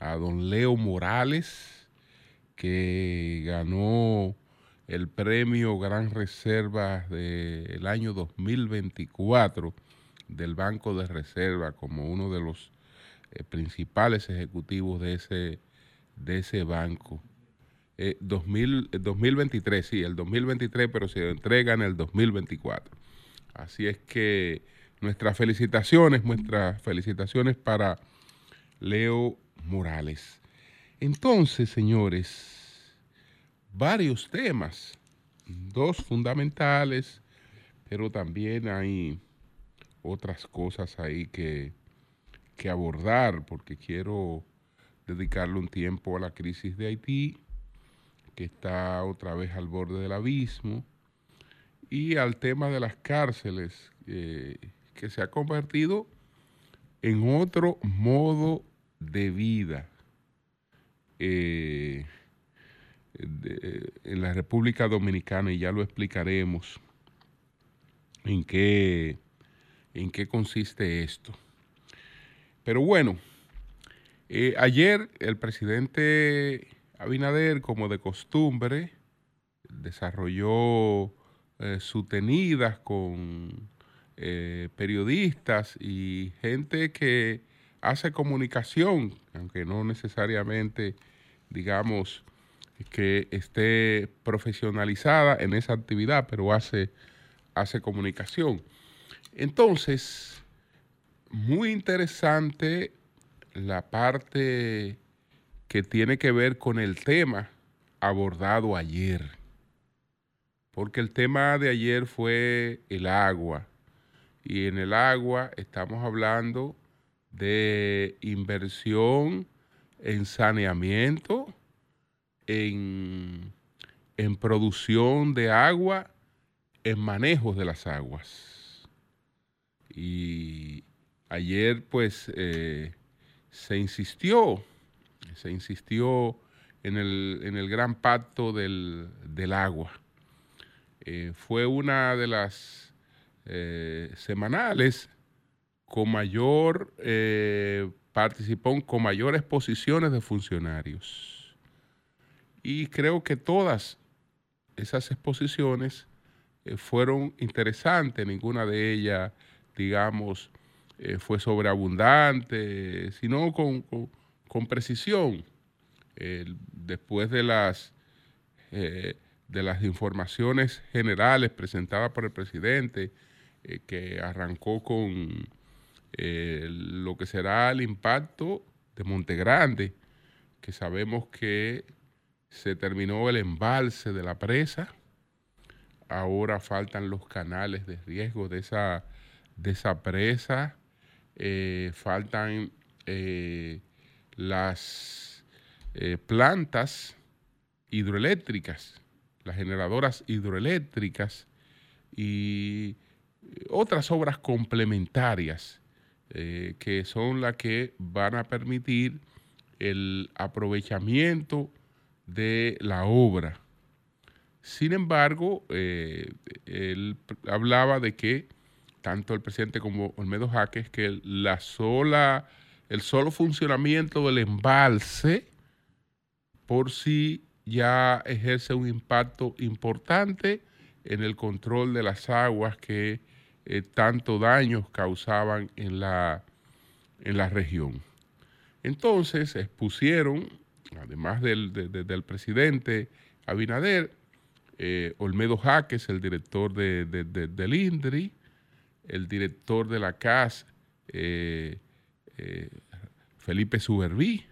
a don Leo Morales, que ganó el premio Gran Reserva del año 2024 del Banco de Reserva como uno de los eh, principales ejecutivos de ese, de ese banco. 2023, eh, sí, el 2023, pero se entrega en el 2024. Así es que nuestras felicitaciones, nuestras felicitaciones para Leo Morales. Entonces, señores, varios temas, dos fundamentales, pero también hay otras cosas ahí que, que abordar, porque quiero dedicarle un tiempo a la crisis de Haití, que está otra vez al borde del abismo, y al tema de las cárceles, eh, que se ha convertido en otro modo de vida eh, en la República Dominicana, y ya lo explicaremos en qué, en qué consiste esto. Pero bueno, eh, ayer el presidente Abinader, como de costumbre, desarrolló eh, sutenidas con eh, periodistas y gente que hace comunicación, aunque no necesariamente, digamos, que esté profesionalizada en esa actividad, pero hace, hace comunicación. Entonces, muy interesante la parte que tiene que ver con el tema abordado ayer, porque el tema de ayer fue el agua, y en el agua estamos hablando de inversión en saneamiento, en, en producción de agua, en manejo de las aguas. Y ayer pues eh, se insistió se insistió en el, gran pacto del, agua. Eh, fue una de las eh, semanales con mayor eh, participó con mayores posiciones de funcionarios. Y creo que todas esas exposiciones fueron interesantes, ninguna de ellas, digamos, fue sobreabundante, sino con con precisión. después de las, eh, de las informaciones generales presentadas por el presidente, eh, que arrancó con eh, lo que será el impacto de Montegrande, que sabemos que se terminó el embalse de la presa, ahora faltan los canales de riesgo de esa, de esa presa, faltan las eh, plantas hidroeléctricas, las generadoras hidroeléctricas y otras obras complementarias eh, que son las que van a permitir el aprovechamiento de la obra. Sin embargo, eh, él hablaba de que tanto el presidente como Olmedo Jaques, que la sola el solo funcionamiento del embalse por sí ya ejerce un impacto importante en el control de las aguas que eh, tanto daños causaban en la, en la región. Entonces expusieron, además del, presidente Abinader, eh, Olmedo Jaques, el director de, del INDRI, el director de la CAS, eh, Felipe Suberví,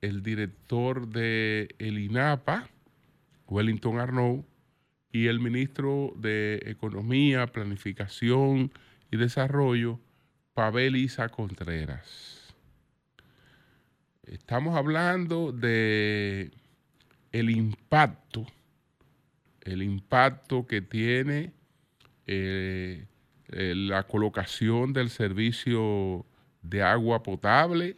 el director de INAPA, Wellington Arnaud, y el ministro de Economía, Planificación y Desarrollo, Pavel Isa Contreras. estamos hablando de el impacto, el impacto que tiene eh, eh, la colocación del servicio de agua potable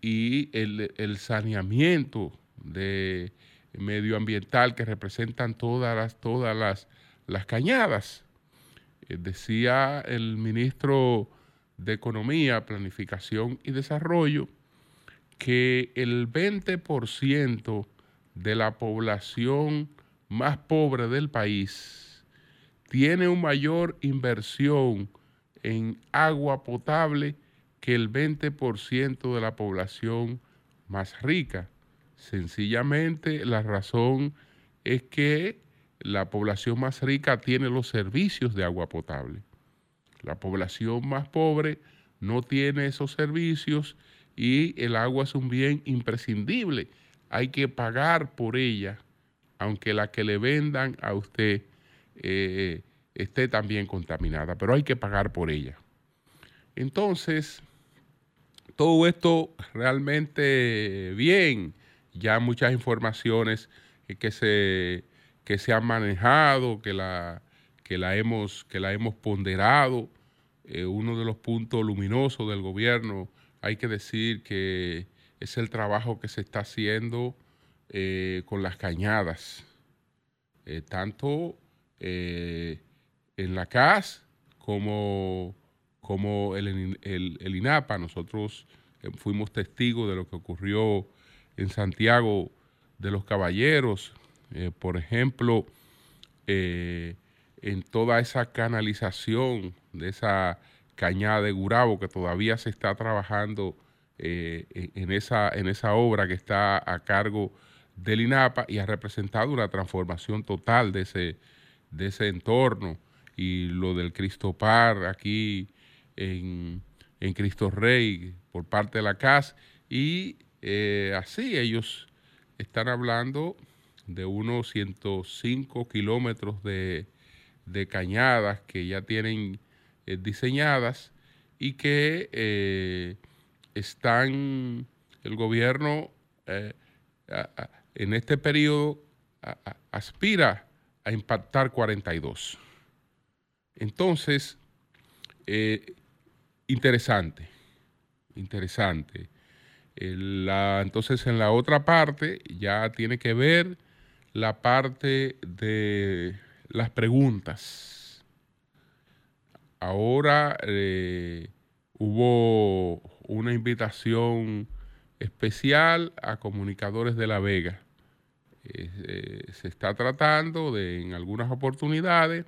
y el, saneamiento de medioambiental que representan todas las, todas las, las cañadas. Eh, decía el ministro de Economía, Planificación y Desarrollo que el 20% de la población más pobre del país tiene una mayor inversión en agua potable que el 20% de la población más rica. Sencillamente la razón es que la población más rica tiene los servicios de agua potable. La población más pobre no tiene esos servicios y el agua es un bien imprescindible. Hay que pagar por ella, aunque la que le vendan a usted eh, esté también contaminada, pero hay que pagar por ella. Entonces, todo esto realmente bien, ya muchas informaciones que se, que se han manejado, que la, que la, hemos, que la hemos ponderado. Eh, uno de los puntos luminosos del gobierno hay que decir que es el trabajo que se está haciendo eh, con las cañadas, eh, tanto en la CAS como, como el, el, INAPA. Nosotros fuimos testigos de lo que ocurrió en Santiago de los Caballeros, por ejemplo, en toda esa canalización de esa Cañada de Gurabo, que todavía se está trabajando eh, en, esa, en esa obra que está a cargo del INAPA y ha representado una transformación total de ese, de ese entorno. Y lo del Cristo Par aquí en, Cristo Rey por parte de la CAS. Y eh, así ellos están hablando de unos 105 kilómetros de, de cañadas que ya tienen eh, diseñadas y que eh, están, el gobierno en este periodo aspira a impactar 42. Entonces, interesante, interesante. Entonces, en la otra parte ya tiene que ver la parte de las preguntas ahora eh, hubo una invitación especial a comunicadores de La Vega. Eh, eh, se está tratando de, en algunas oportunidades,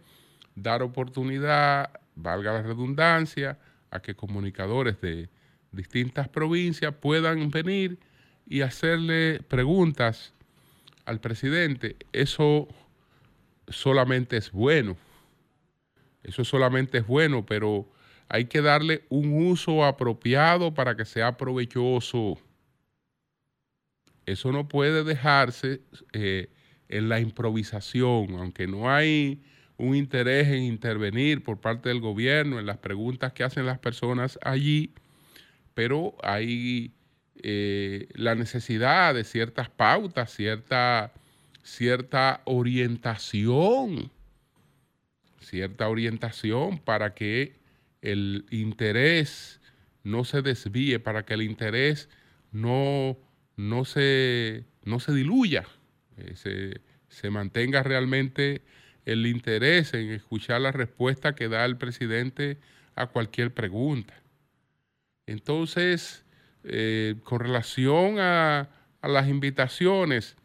dar oportunidad, valga la redundancia, a que comunicadores de distintas provincias puedan venir y hacerle preguntas al presidente. Eso solamente es bueno eso solamente es bueno, pero hay que darle un uso apropiado para que sea provechoso. Eso no puede dejarse eh, en la improvisación, aunque no hay un interés en intervenir por parte del gobierno en las preguntas que hacen las personas allí, pero hay eh, la necesidad de ciertas pautas, cierta, cierta orientación cierta orientación para que el interés no se desvíe, para que el interés no, no, se, no se diluya, eh, se, se mantenga realmente el interés en escuchar la respuesta que da el presidente a cualquier pregunta. Entonces, eh, con relación a, las invitaciones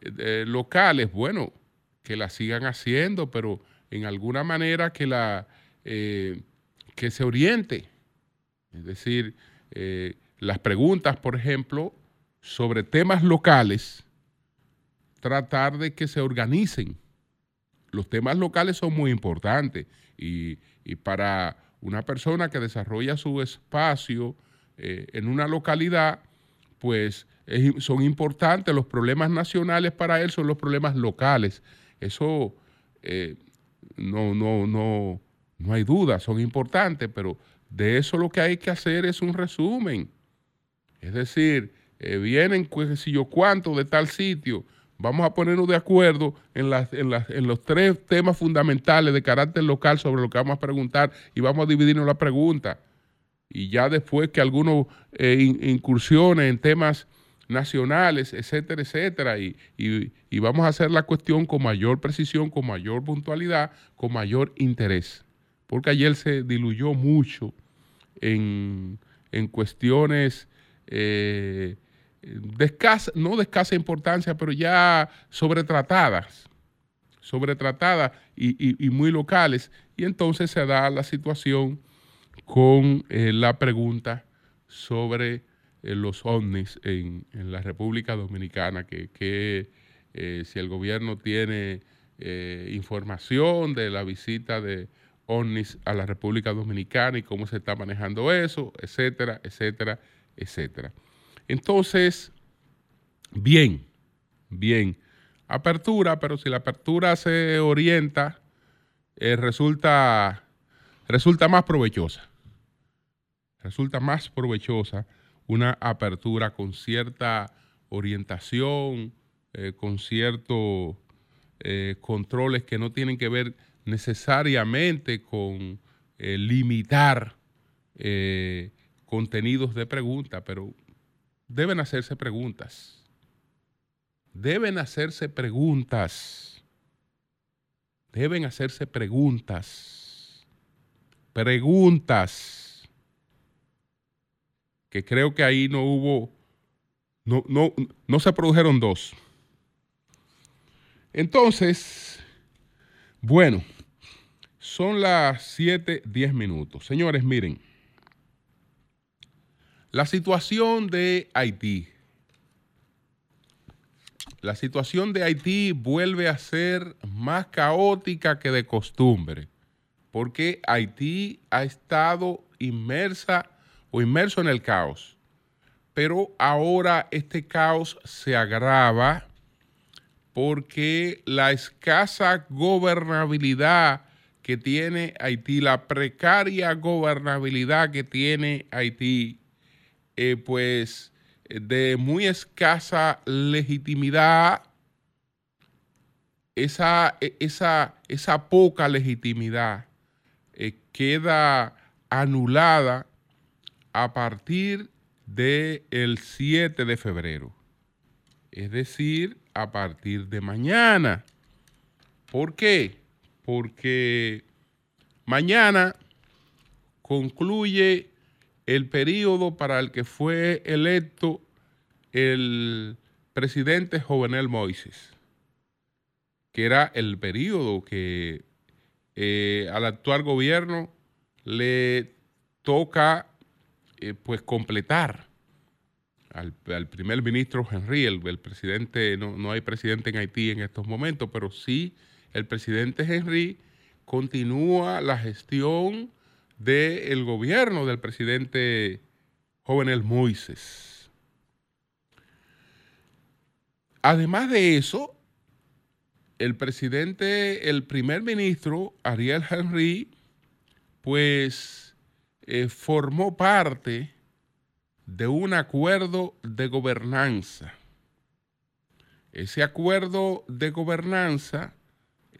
eh, locales, bueno, que las sigan haciendo, pero en alguna manera que, la, eh, que se oriente. Es decir, eh, las preguntas, por ejemplo, sobre temas locales, tratar de que se organicen. Los temas locales son muy importantes y, para una persona que desarrolla su espacio eh, en una localidad, pues son importantes. Los problemas nacionales para él son los problemas locales. Eso no, no, no, no hay duda, son importantes, pero de eso lo que hay que hacer es un resumen. Es decir, eh, vienen, pues, si yo cuánto de tal sitio, vamos a ponernos de acuerdo en, en, los tres temas fundamentales de carácter local sobre lo que vamos a preguntar y vamos a dividirnos la pregunta. Y ya después que algunos eh, incursiones en temas nacionales, etcétera, etcétera, y, y, vamos a hacer la cuestión con mayor precisión, con mayor puntualidad, con mayor interés. Porque ayer se diluyó mucho en, cuestiones eh, de escasa, no de escasa importancia, pero ya sobretratadas, sobretratadas y, y, muy locales. Y entonces se da la situación con eh, la pregunta sobre eh, los ovnis en, la República Dominicana, que, eh, si el gobierno tiene información de la visita de ovnis a la República Dominicana y cómo se está manejando eso, etcétera, etcétera, etcétera. Entonces, bien, bien, apertura, pero si la apertura se orienta, eh, resulta, resulta más provechosa. Resulta más provechosa una apertura con cierta orientación, eh, con ciertos eh, controles que no tienen que ver necesariamente con limitar contenidos de pregunta, pero deben hacerse preguntas. Deben hacerse preguntas. Deben hacerse preguntas. Preguntas. Que creo que ahí no hubo, no, no, no se produjeron dos. Entonces, bueno, son las 7, 10 minutos. Señores, miren. La situación de Haití. La situación de Haití vuelve a ser más caótica que de costumbre, porque Haití ha estado inmersa o inmerso en el caos. Pero ahora este caos se agrava porque la escasa gobernabilidad que tiene Haití, la precaria gobernabilidad que tiene Haití, eh, pues de muy escasa legitimidad, esa, e, esa, esa poca legitimidad eh, queda anulada a partir del 7 de febrero. Es decir, a partir de mañana. ¿Por qué? Porque mañana concluye el periodo para el que fue electo el presidente Jovenel Moises, que era el periodo que eh, al actual gobierno le toca eh, pues completar al, primer ministro Henry, el, presidente, no, no, hay presidente en Haití en estos momentos, pero sí el presidente Henry continúa la gestión del gobierno del presidente Jovenel Moises. Además de eso, el presidente, el primer ministro Ariel Henry, pues eh, formó parte de un acuerdo de gobernanza. Ese acuerdo de gobernanza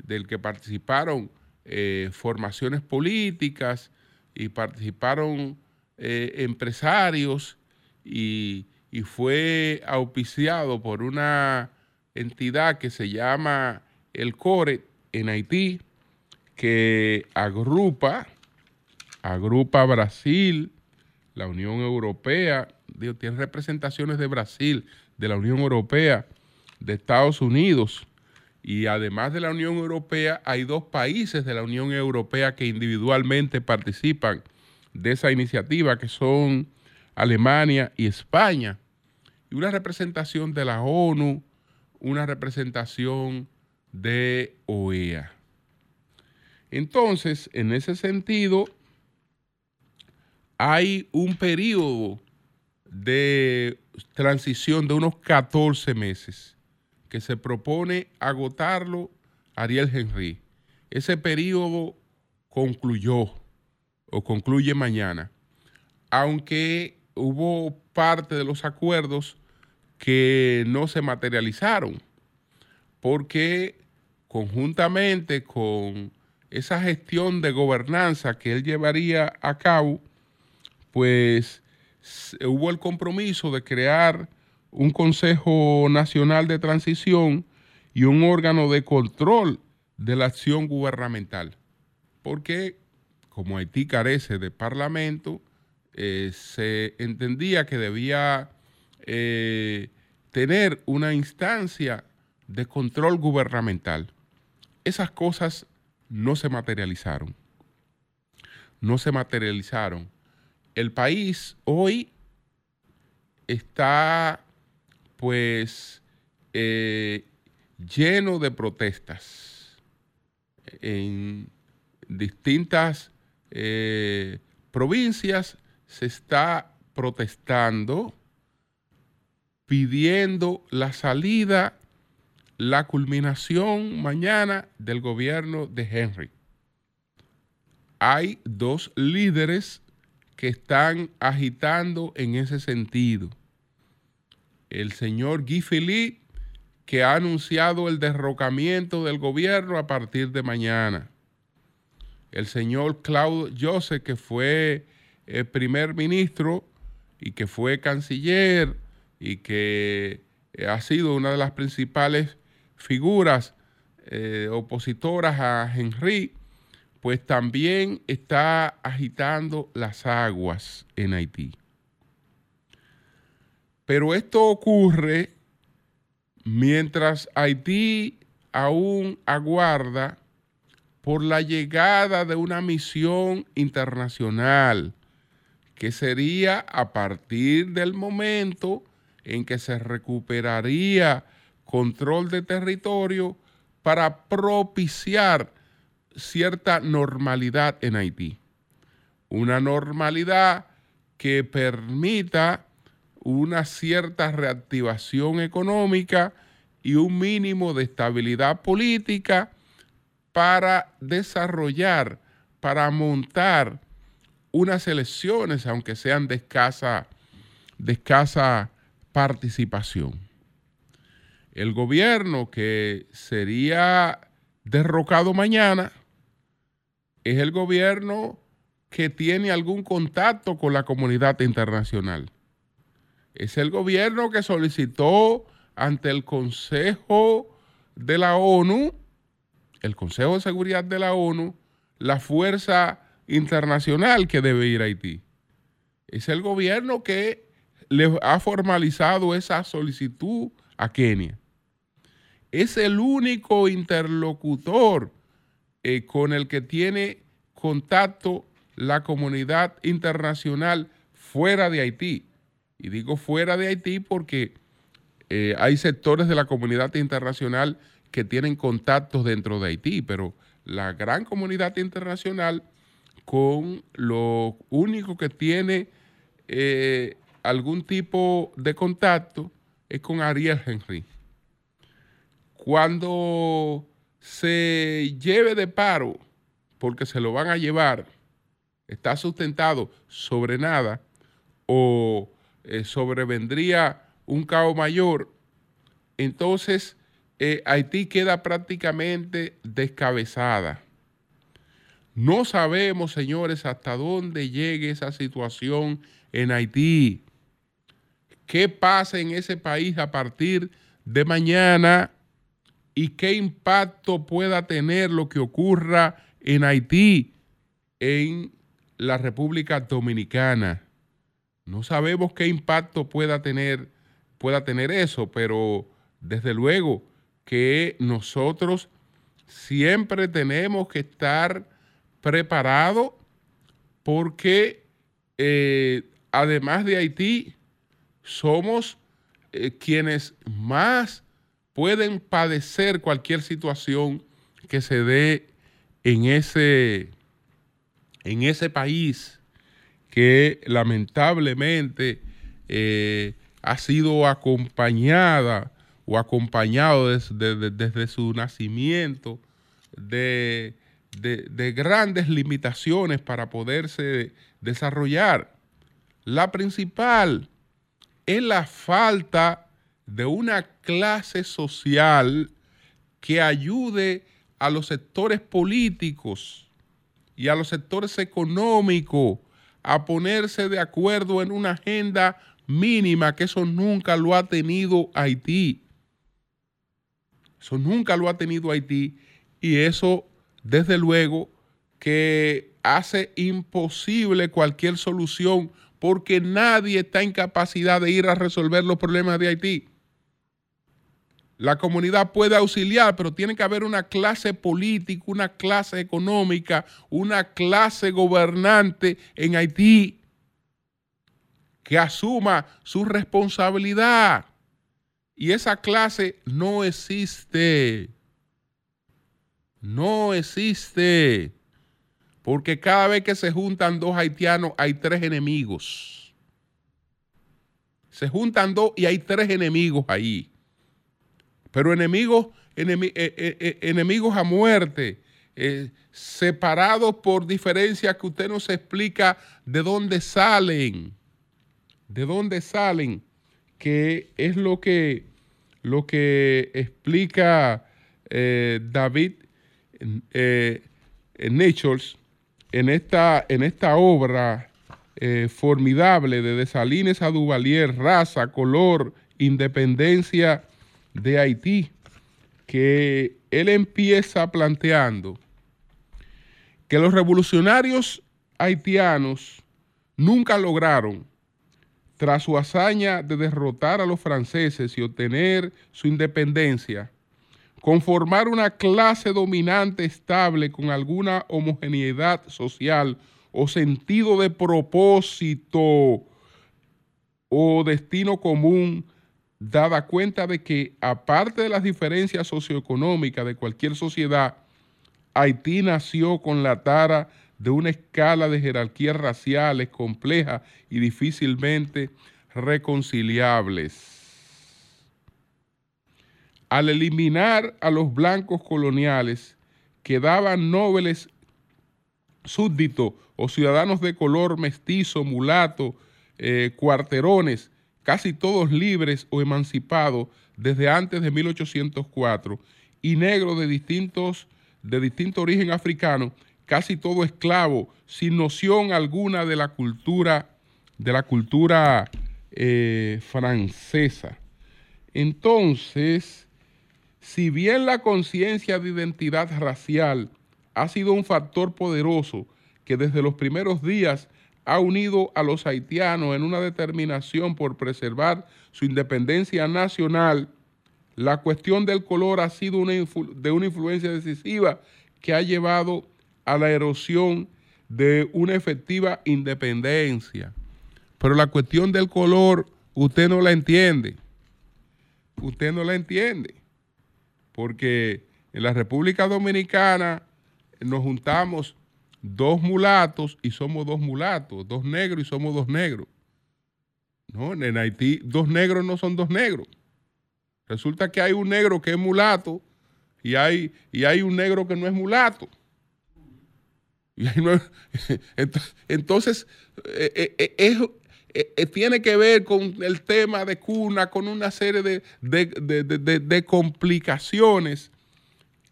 del que participaron eh, formaciones políticas, y participaron eh, empresarios y, fue auspiciado por una entidad que se llama el CORE en Haití, que agrupa, agrupa Brasil, la Unión Europea, tiene representaciones de Brasil, de la Unión Europea, de Estados Unidos, y además de la Unión Europea, hay dos países de la Unión Europea que individualmente participan de esa iniciativa, que son Alemania y España. Y una representación de la ONU, una representación de OEA. Entonces, en ese sentido, hay un periodo de transición de unos 14 meses que se propone agotarlo Ariel Henry. Ese periodo concluyó o concluye mañana, aunque hubo parte de los acuerdos que no se materializaron, porque conjuntamente con esa gestión de gobernanza que él llevaría a cabo, pues hubo el compromiso de crear un Consejo Nacional de Transición y un órgano de control de la acción gubernamental. Porque como Haití carece de parlamento, eh, se entendía que debía eh, tener una instancia de control gubernamental. Esas cosas no se materializaron. No se materializaron. El país hoy está pues eh, lleno de protestas en distintas eh, provincias se está protestando pidiendo la salida, la culminación mañana del gobierno de Henry. Hay dos líderes que están agitando en ese sentido. El señor Guy Philippe, que ha anunciado el derrocamiento del gobierno a partir de mañana el señor Claude Joseph, que fue el primer ministro y que fue canciller y que eh, ha sido una de las principales figuras eh, opositoras a Henry, pues también está agitando las aguas en Haití. Pero esto ocurre mientras Haití aún aguarda por la llegada de una misión internacional, que sería a partir del momento en que se recuperaría control de territorio para propiciar cierta normalidad en Haití. Una normalidad que permita una cierta reactivación económica y un mínimo de estabilidad política para desarrollar, para montar unas elecciones, aunque sean de escasa, de escasa participación. El gobierno que sería derrocado mañana es el gobierno que tiene algún contacto con la comunidad internacional. Es el gobierno que solicitó ante el Consejo de la ONU el Consejo de Seguridad de la ONU la fuerza internacional que debe ir a Haití. Es el gobierno que le ha formalizado esa solicitud a Kenia. Es el único interlocutor eh, con el que tiene contacto la comunidad internacional fuera de Haití. Y digo fuera de Haití porque eh, hay sectores de la comunidad internacional que tienen contactos dentro de Haití, pero la gran comunidad internacional con lo único que tiene eh, algún tipo de contacto es con Ariel Henry. Cuando se lleve de paro, porque se lo van a llevar, está sustentado sobre nada o eh, sobrevendría un caos mayor, entonces eh, Haití queda prácticamente descabezada. No sabemos, señores, hasta dónde llegue esa situación en Haití. ¿Qué pasa en ese país a partir de mañana? ¿Y qué impacto pueda tener lo que ocurra en Haití, en la República Dominicana? No sabemos qué impacto pueda tener, pueda tener eso, pero desde luego que nosotros siempre tenemos que estar preparados porque eh, además de Haití, somos eh, quienes más pueden padecer cualquier situación que se dé en ese, en ese país que lamentablemente eh, ha sido acompañada o acompañado desde, su nacimiento de, grandes limitaciones para poderse desarrollar. La principal es la falta de una clase social que ayude a los sectores políticos y a los sectores económicos a ponerse de acuerdo en una agenda mínima, que eso nunca lo ha tenido Haití. Eso nunca lo ha tenido Haití y eso, desde luego, que hace imposible cualquier solución porque nadie está en capacidad de ir a resolver los problemas de Haití. La comunidad puede auxiliar, pero tiene que haber una clase política, una clase económica, una clase gobernante en Haití que asuma su responsabilidad. Y esa clase no existe. No existe. Porque cada vez que se juntan dos haitianos hay tres enemigos. Se juntan dos y hay tres enemigos ahí. Pero enemigos, eh, eh, eh, enemigos a muerte, separados por diferencias que usted no se explica de dónde salen. De dónde salen, que es lo que, lo que explica David Nichols en esta, en esta obra formidable de Desalines a Duvalier, raza, color, independencia de Haití, que él empieza planteando que los revolucionarios haitianos nunca lograron, tras su hazaña de derrotar a los franceses y obtener su independencia, conformar una clase dominante estable con alguna homogeneidad social o sentido de propósito o destino común dada cuenta de que, aparte de las diferencias socioeconómicas de cualquier sociedad, Haití nació con la tara de una escala de jerarquías raciales complejas y difícilmente reconciliables. Al eliminar a los blancos coloniales, quedaban nobles súbditos o ciudadanos de color mestizo, mulato, eh, cuarterones, casi todos libres o emancipados desde antes de 1804, y negros de distintos de distinto origen africano, casi todo esclavo, sin noción alguna de la cultura, de la cultura eh, francesa. Entonces, si bien la conciencia de identidad racial ha sido un factor poderoso que desde los primeros días ha unido a los haitianos en una determinación por preservar su independencia nacional, la cuestión del color ha sido de una influencia decisiva que ha llevado a la erosión de una efectiva independencia. Pero la cuestión del color usted no la entiende. Usted no la entiende. Porque en la República Dominicana nos juntamos dos mulatos y somos dos mulatos, dos negros y somos dos negros. No, en Haití dos negros no son dos negros. Resulta que hay un negro que es mulato y hay, y hay un negro que no es mulato. entonces, eh, tiene que ver con el tema de cuna, con una serie de, de complicaciones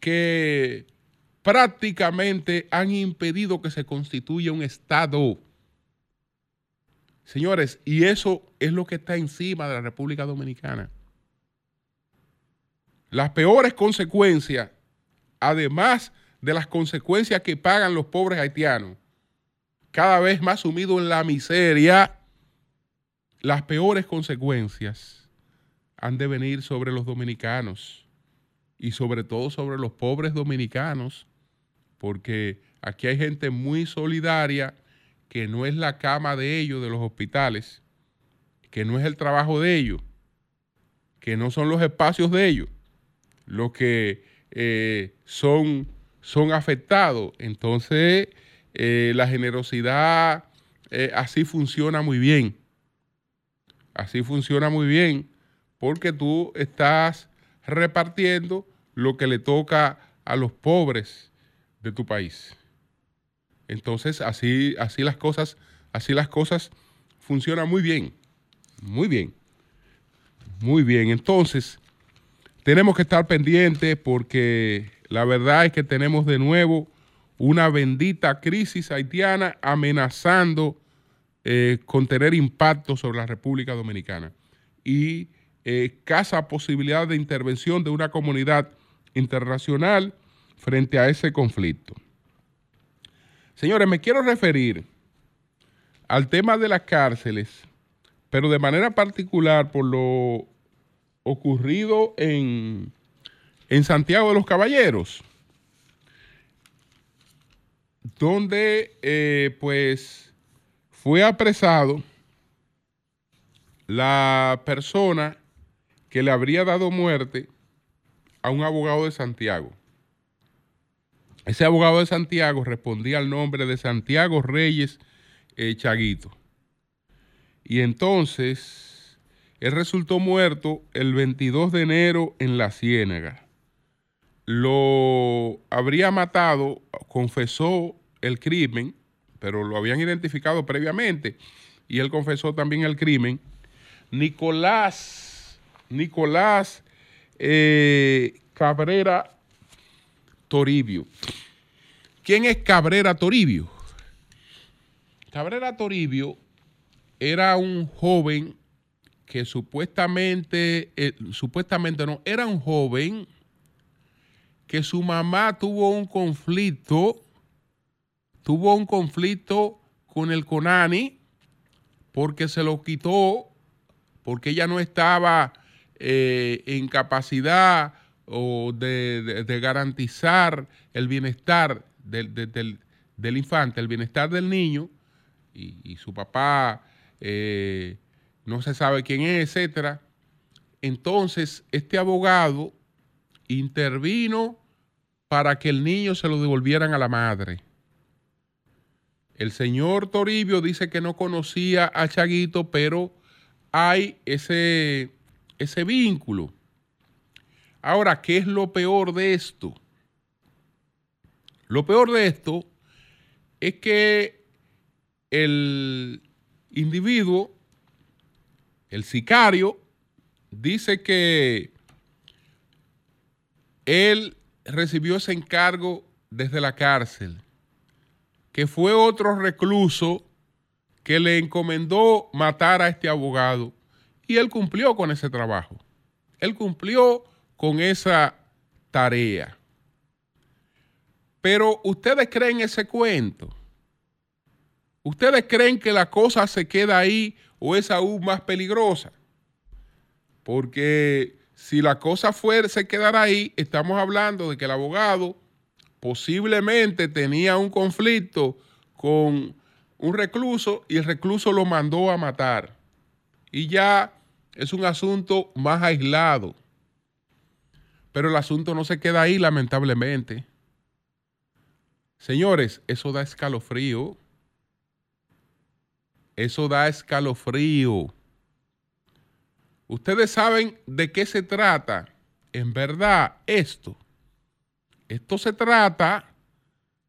que prácticamente han impedido que se constituya un Estado. Señores, y eso es lo que está encima de la República Dominicana. Las peores consecuencias, además de las consecuencias que pagan los pobres haitianos, cada vez más sumidos en la miseria, las peores consecuencias han de venir sobre los dominicanos y sobre todo sobre los pobres dominicanos porque aquí hay gente muy solidaria que no es la cama de ellos, de los hospitales, que no es el trabajo de ellos, que no son los espacios de ellos, los que eh, son, son afectados. Entonces, eh, la generosidad eh, así funciona muy bien. Así funciona muy bien porque tú estás repartiendo lo que le toca a los pobres de tu país. Entonces, así, así las cosas, así las cosas funcionan muy bien, muy bien. Muy bien, entonces tenemos que estar pendientes porque la verdad es que tenemos de nuevo una bendita crisis haitiana amenazando eh, con tener impacto sobre la República Dominicana y eh, casa posibilidad de intervención de una comunidad internacional frente a ese conflicto. Señores, me quiero referir al tema de las cárceles, pero de manera particular por lo ocurrido en, en Santiago de los Caballeros, donde eh, pues fue apresado la persona que le habría dado muerte a un abogado de Santiago. Ese abogado de Santiago respondía al nombre de Santiago Reyes eh, Chaguito. Y entonces él resultó muerto el 22 de enero en la Ciénaga. Lo habría matado, confesó el crimen, pero lo habían identificado previamente y él confesó también el crimen. Nicolás, Nicolás eh, Cabrera Toribio. ¿Quién es Cabrera Toribio? Cabrera Toribio era un joven que supuestamente, eh, supuestamente no, era un joven que su mamá tuvo un conflicto, tuvo un conflicto con el Conani porque se lo quitó, porque ella no estaba eh, en capacidad o de, garantizar el bienestar del, infante, el bienestar del niño, y, su papá eh, no se sabe quién es, etcétera. Entonces, este abogado intervino para que el niño se lo devolvieran a la madre. El señor Toribio dice que no conocía a Chaguito, pero hay ese, ese vínculo. Ahora, ¿qué es lo peor de esto? Lo peor de esto es que el individuo, el sicario, dice que él recibió ese encargo desde la cárcel, que fue otro recluso que le encomendó matar a este abogado y él cumplió con ese trabajo. Él cumplió con esa tarea. Pero ustedes creen ese cuento. ¿Ustedes creen que la cosa se queda ahí o es aún más peligrosa? Porque si la cosa fuera, se quedara ahí, estamos hablando de que el abogado posiblemente tenía un conflicto con un recluso y el recluso lo mandó a matar. Y ya es un asunto más aislado. Pero el asunto no se queda ahí, lamentablemente. Señores, eso da escalofrío. Eso da escalofrío. Ustedes saben de qué se trata en verdad esto. Esto se trata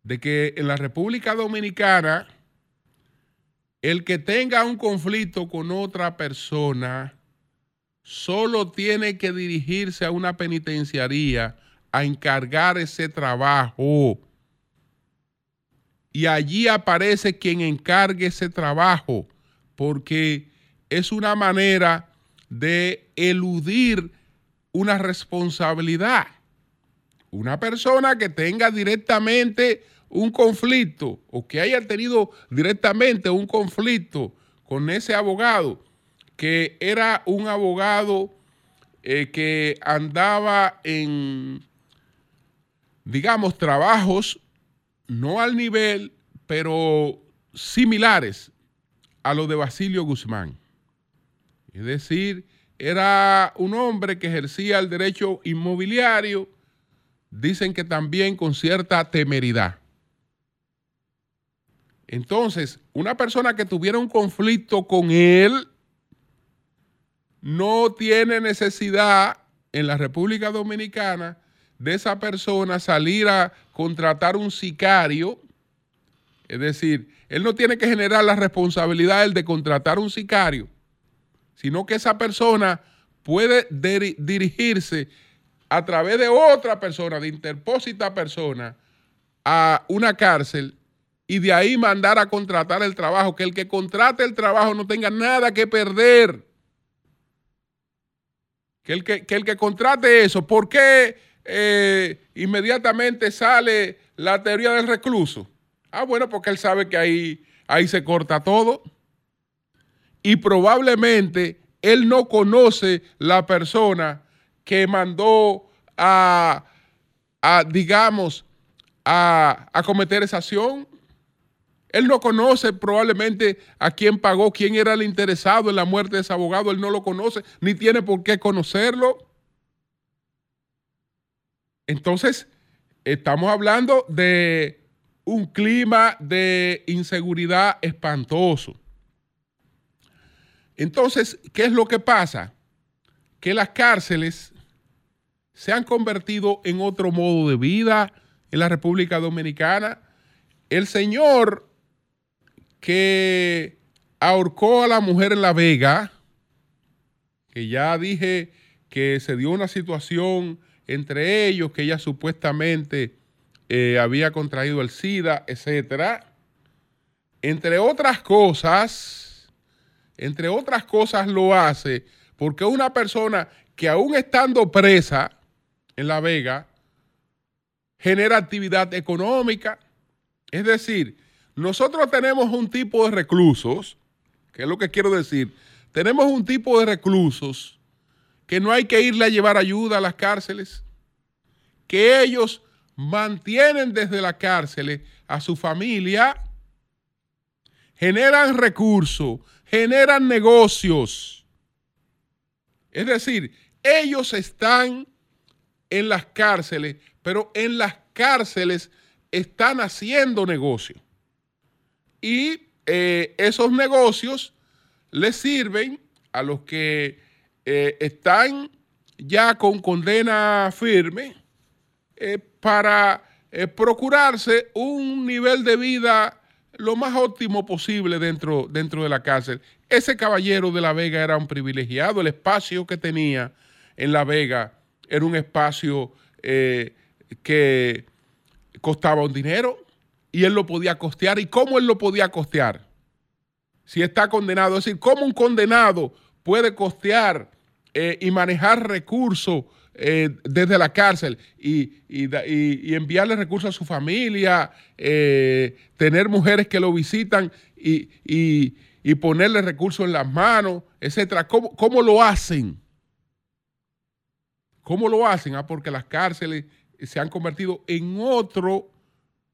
de que en la República Dominicana el que tenga un conflicto con otra persona solo tiene que dirigirse a una penitenciaría a encargar ese trabajo y allí aparece quien encargue ese trabajo, porque es una manera de eludir una responsabilidad. Una persona que tenga directamente un conflicto o que haya tenido directamente un conflicto con ese abogado, que era un abogado eh, que andaba en, digamos, trabajos no al nivel, pero similares a los de Basilio Guzmán. Es decir, era un hombre que ejercía el derecho inmobiliario, dicen que también con cierta temeridad. Entonces, una persona que tuviera un conflicto con él no tiene necesidad en la República Dominicana de esa persona salir a contratar un sicario, es decir, él no tiene que generar la responsabilidad de contratar un sicario, sino que esa persona puede dirigirse a través de otra persona, de interpósita persona, a una cárcel y de ahí mandar a contratar el trabajo, que el que contrate el trabajo no tenga nada que perder. Que el que, el que contrate eso, ¿por qué eh, inmediatamente sale la teoría del recluso? Ah, bueno, porque él sabe que ahí, ahí se corta todo. Y probablemente él no conoce la persona que mandó a, a digamos, a, a cometer esa acción. Él no conoce probablemente a quién pagó, quién era el interesado en la muerte de ese abogado. Él no lo conoce, ni tiene por qué conocerlo. Entonces, estamos hablando de un clima de inseguridad espantoso. Entonces, ¿qué es lo que pasa? Que las cárceles se han convertido en otro modo de vida en la República Dominicana. El señor que ahorcó a la mujer en La Vega, que ya dije que se dio una situación entre ellos, que ella supuestamente eh, había contraído el SIDA, etcétera. Entre otras cosas, entre otras cosas lo hace porque una persona que aún estando presa en La Vega, genera actividad económica. Es decir, nosotros tenemos un tipo de reclusos, que es lo que quiero decir, tenemos un tipo de reclusos que no hay que irle a llevar ayuda a las cárceles, que ellos mantienen desde la cárcel a su familia, generan recursos, generan negocios. Es decir, ellos están en las cárceles, pero en las cárceles están haciendo negocio y eh, esos negocios les sirven a los que eh, están ya con condena firme eh, para procurarse un nivel de vida lo más óptimo posible dentro, dentro de la cárcel. Ese caballero de La Vega era un privilegiado, el espacio que tenía en La Vega era un espacio que costaba un dinero, y él lo podía costear. ¿Y cómo él lo podía costear? Si está condenado. Es decir, ¿cómo un condenado puede costear eh, y manejar recursos eh, desde la cárcel y, enviarle recursos a su familia, eh, tener mujeres que lo visitan y, ponerle recursos en las manos, etcétera? ¿Cómo, ¿Cómo lo hacen? ¿Cómo lo hacen? Ah, porque las cárceles se han convertido en otro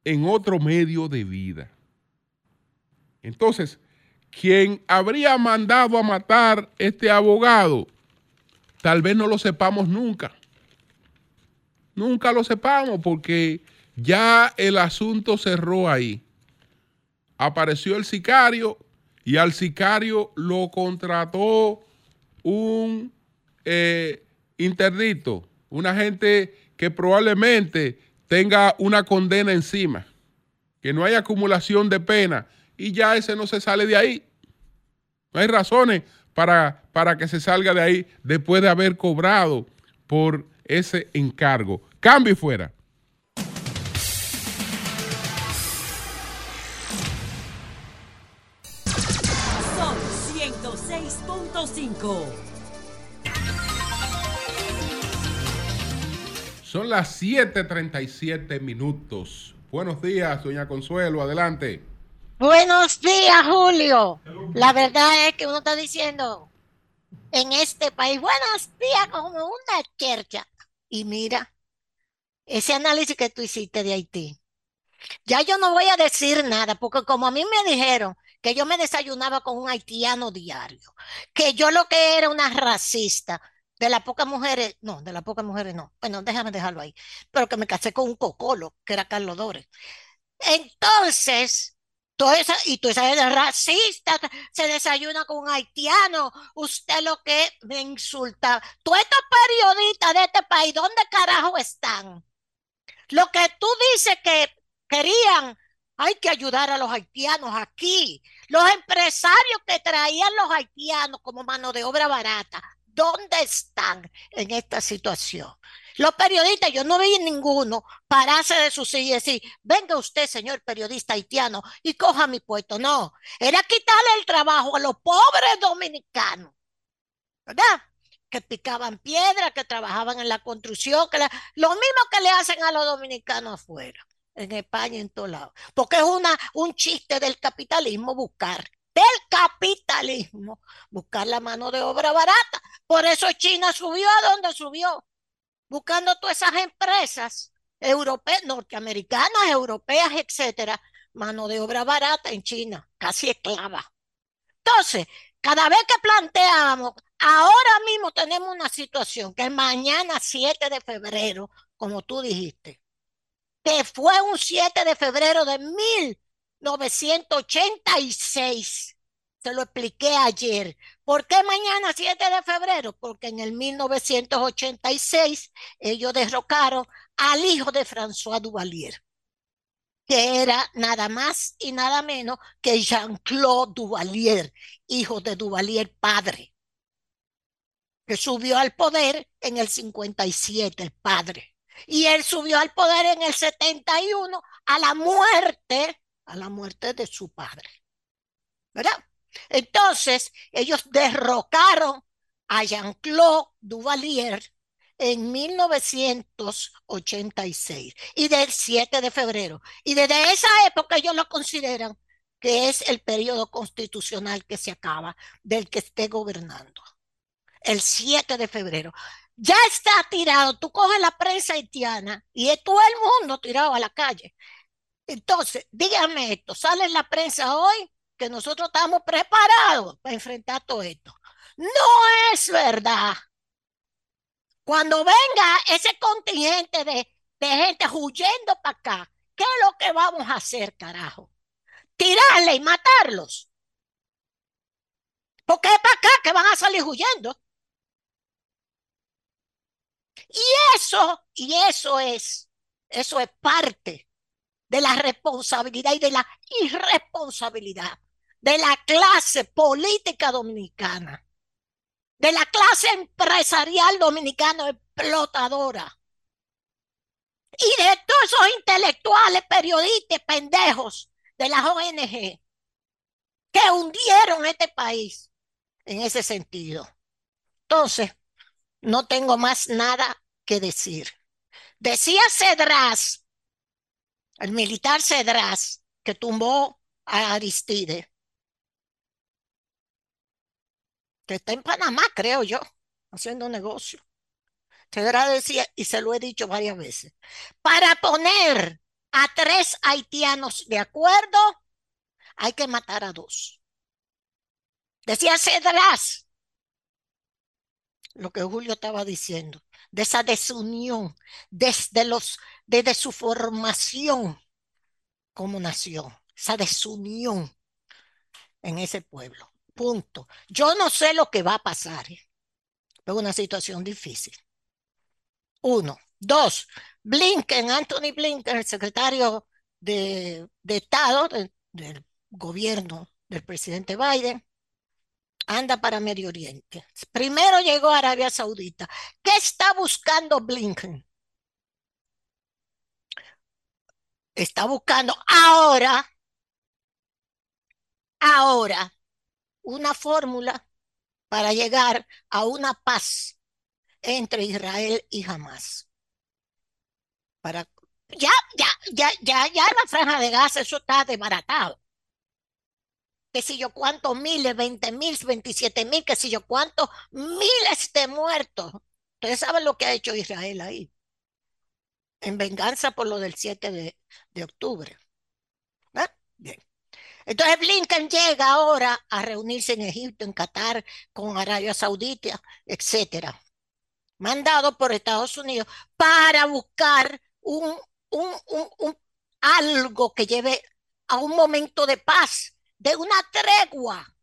en otro medio de vida. Entonces, quien habría mandado a matar este abogado, tal vez no lo sepamos nunca. Nunca lo sepamos porque ya el asunto cerró ahí. Apareció el sicario y al sicario lo contrató un eh, interdito, una gente que probablemente tenga una condena encima, que no hay acumulación de pena y ya ese no se sale de ahí. No hay razones para, para que se salga de ahí después de haber cobrado por ese encargo. Cambio y fuera. Son 106.5. Son las 7:37 minutos. Buenos días, doña Consuelo, adelante. Buenos días, Julio. La verdad es que uno está diciendo en este país, buenos días, como una chercha. Y mira, ese análisis que tú hiciste de Haití. Ya yo no voy a decir nada, porque como a mí me dijeron que yo me desayunaba con un haitiano diario, que yo lo que era una racista, de las pocas mujeres, no, de las pocas mujeres no. Bueno, déjame dejarlo ahí. Pero que me casé con un cocolo, que era Carlos Dores. Entonces, toda esa, y tú sabes, racista, se desayuna con un haitiano. Usted lo que me insulta. Todos estos periodistas de este país, ¿dónde carajo están? Lo que tú dices que querían, hay que ayudar a los haitianos aquí. Los empresarios que traían los haitianos como mano de obra barata, ¿Dónde están en esta situación? Los periodistas, yo no vi ninguno pararse de su silla y decir, venga usted, señor periodista haitiano, y coja mi puesto. No, era quitarle el trabajo a los pobres dominicanos, ¿verdad? Que picaban piedra, que trabajaban en la construcción, que lo mismo que le hacen a los dominicanos afuera, en España en todos lados. Porque es una, un chiste del capitalismo buscar del capitalismo, buscar la mano de obra barata. Por eso China subió a donde subió, buscando todas esas empresas europeas, norteamericanas, europeas, etcétera, mano de obra barata en China, casi esclava. Entonces, cada vez que planteábamos, ahora mismo tenemos una situación que mañana 7 de febrero, como tú dijiste, que fue un 7 de febrero de 1986. Se lo expliqué ayer. ¿Por qué mañana 7 de febrero? Porque en el 1986 ellos derrocaron al hijo de François Duvalier, que era nada más y nada menos que Jean-Claude Duvalier, hijo de Duvalier padre, que subió al poder en el 57, el padre. Y él subió al poder en el 71 a la muerte, a la muerte de su padre. ¿Verdad? Entonces, ellos derrocaron a Jean-Claude Duvalier en 1986 y del 7 de febrero. Y desde esa época ellos lo consideran que es el periodo constitucional que se acaba del que esté gobernando. El 7 de febrero. Ya está tirado, tú coges la prensa haitiana y es todo el mundo tirado a la calle. Entonces, dígame esto, sale en la prensa hoy nosotros estamos preparados para enfrentar todo esto. No es verdad. Cuando venga ese contingente de, de gente huyendo para acá, ¿qué es lo que vamos a hacer, carajo? Tirarle y matarlos. Porque es para acá que van a salir huyendo. Y eso, y eso es, eso es parte de la responsabilidad y de la irresponsabilidad de la clase política dominicana, de la clase empresarial dominicana explotadora y de todos esos intelectuales, periodistas, pendejos de las ONG que hundieron este país en ese sentido. Entonces, no tengo más nada que decir. Decía Cedras, el militar Cedras, que tumbó a Aristide, que está en Panamá, creo yo, haciendo negocio. Cedras decía, y se lo he dicho varias veces, para poner a tres haitianos de acuerdo, hay que matar a dos. Decía Cedras, lo que Julio estaba diciendo, de esa desunión desde, los, desde su formación como nación, esa desunión en ese pueblo. Punto. Yo no sé lo que va a pasar. ¿eh? Es una situación difícil. Uno. Dos. Blinken, Anthony Blinken, el secretario de, de Estado del gobierno del presidente Biden, anda para Medio Oriente. Primero llegó a Arabia Saudita. ¿Qué está buscando Blinken? Está buscando ahora, ahora, una fórmula para llegar a una paz entre Israel y Hamas. Para, ya, ya, ya, ya, ya la franja de gas, eso está desbaratado qué sé yo cuántos miles, veinte mil, veintisiete mil, qué sé yo cuántos miles de muertos. Ustedes saben lo que ha hecho Israel ahí, en venganza por lo del 7 de, octubre. ¿Ah? Bien. Entonces Blinken llega ahora a reunirse en Egipto, en Qatar, con Arabia Saudita, etcétera, mandado por Estados Unidos para buscar un, un, algo que lleve a un momento de paz de una tregua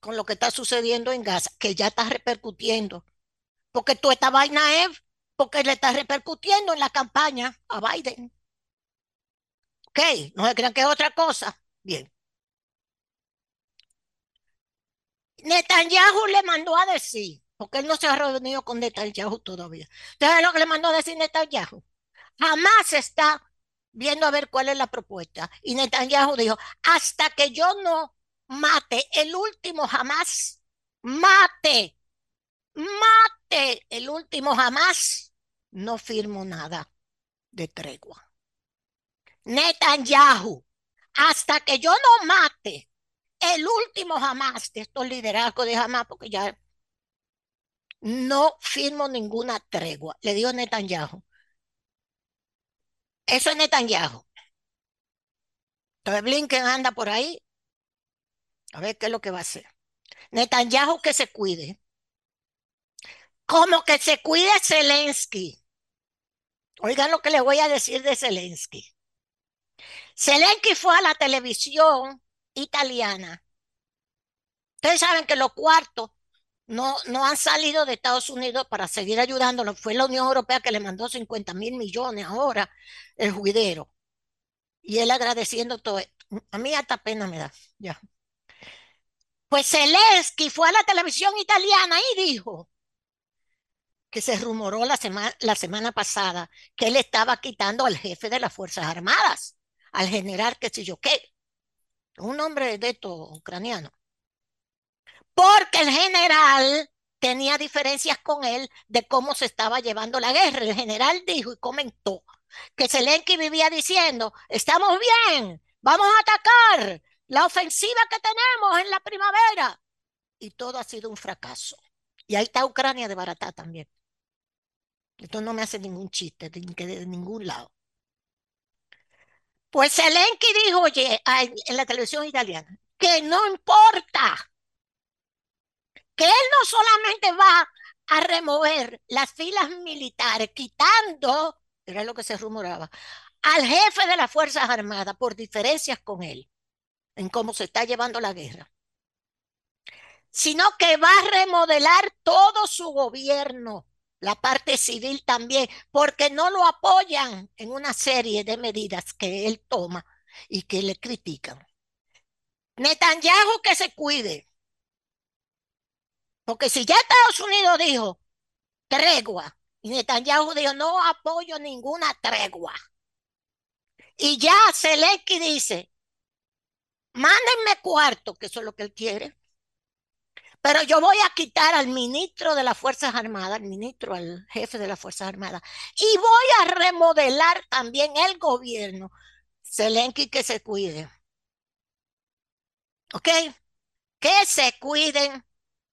con lo que está sucediendo en Gaza, que ya está repercutiendo. Porque toda esta vaina es porque le está repercutiendo en la campaña a Biden. Ok, no se crean que es otra cosa. Bien. Netanyahu le mandó a decir, porque él no se ha reunido con Netanyahu todavía. ¿Sabes lo que le mandó a decir Netanyahu? Jamás está viendo a ver cuál es la propuesta. Y Netanyahu dijo, hasta que yo no mate el último jamás, mate, mate el último jamás, no firmo nada de tregua. Netanyahu, hasta que yo no mate el último jamás de estos liderazgos de jamás, porque ya no firmo ninguna tregua, le dijo Netanyahu. Eso es Netanyahu. Entonces Blinken anda por ahí. A ver qué es lo que va a hacer. Netanyahu que se cuide. Como que se cuide Zelensky. Oigan lo que le voy a decir de Zelensky. Zelensky fue a la televisión italiana. Ustedes saben que los cuartos no, no han salido de Estados Unidos para seguir ayudándolo. Fue la Unión Europea que le mandó 50 mil millones ahora, el juidero. Y él agradeciendo todo esto. A mí hasta pena me da, ya. Pues Zelensky fue a la televisión italiana y dijo que se rumoró la, la semana pasada que él estaba quitando al jefe de las Fuerzas Armadas, al general que sé yo qué, un hombre de esto ucraniano porque el general tenía diferencias con él de cómo se estaba llevando la guerra. El general dijo y comentó que Zelensky vivía diciendo, estamos bien, vamos a atacar la ofensiva que tenemos en la primavera. Y todo ha sido un fracaso. Y ahí está Ucrania de barata también. Esto no me hace ningún chiste de ningún lado. Pues Zelensky dijo, oye, en la televisión italiana, que no importa que él no solamente va a remover las filas militares, quitando, era lo que se rumoraba, al jefe de las Fuerzas Armadas por diferencias con él en cómo se está llevando la guerra, sino que va a remodelar todo su gobierno, la parte civil también, porque no lo apoyan en una serie de medidas que él toma y que le critican. Netanyahu que se cuide, porque si ya Estados Unidos dijo tregua, y Netanyahu dijo no apoyo ninguna tregua, y ya Zelensky dice, mándenme cuarto, que eso es lo que él quiere, pero yo voy a quitar al ministro de las Fuerzas Armadas, al ministro, al jefe de las Fuerzas Armadas, y voy a remodelar también el gobierno. Zelensky que se cuide. ¿Ok? Que se cuiden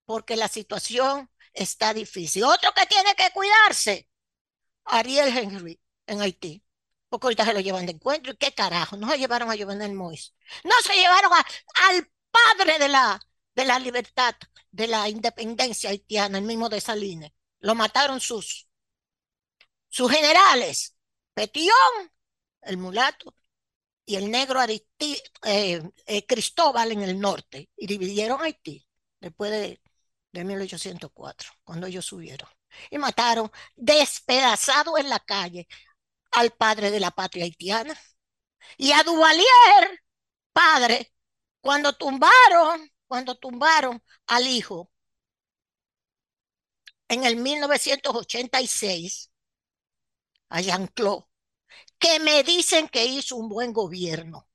porque la situación está difícil. Otro que tiene que cuidarse, Ariel Henry en Haití. Porque ahorita se lo llevan de encuentro. ¿Y qué carajo? No se llevaron a Jovenel Mois. No se llevaron al padre de la, de la libertad, de la independencia haitiana, el mismo de Salines. Lo mataron sus, sus generales. Petión, el mulato, y el negro eh, eh, Cristóbal en el norte. Y dividieron Haití después de de 1804, cuando ellos subieron. Y mataron despedazado en la calle al padre de la patria haitiana. Y a Duvalier, padre, cuando tumbaron, cuando tumbaron al hijo en el 1986, a Jean-Claude, que me dicen que hizo un buen gobierno,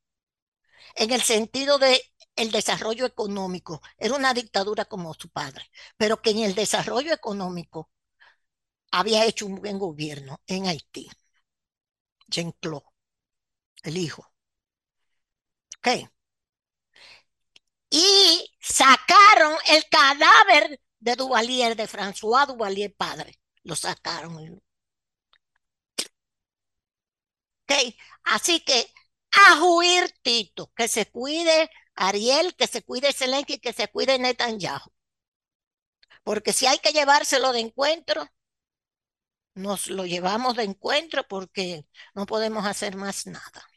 en el sentido de el desarrollo económico. Era una dictadura como su padre, pero que en el desarrollo económico había hecho un buen gobierno en Haití. Jean Claude, el hijo. Ok. Y sacaron el cadáver de Duvalier, de François Duvalier padre. Lo sacaron. Ok. Así que a huir Tito, que se cuide Ariel, que se cuide Zelensky, que se cuide Netanyahu. Porque si hay que llevárselo de encuentro, nos lo llevamos de encuentro porque no podemos hacer más nada.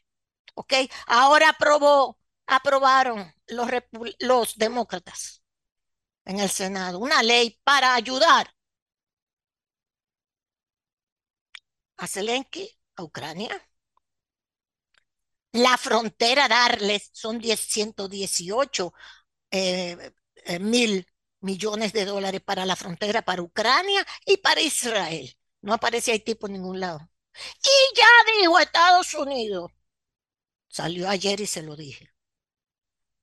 ¿Ok? Ahora aprobó, aprobaron los, demócratas en el Senado una ley para ayudar a Zelensky, a Ucrania, la frontera darles son 118 eh, eh, mil millones de dólares para la frontera, para Ucrania y para Israel. No aparece Haití por ningún lado. Y ya dijo Estados Unidos, salió ayer y se lo dije.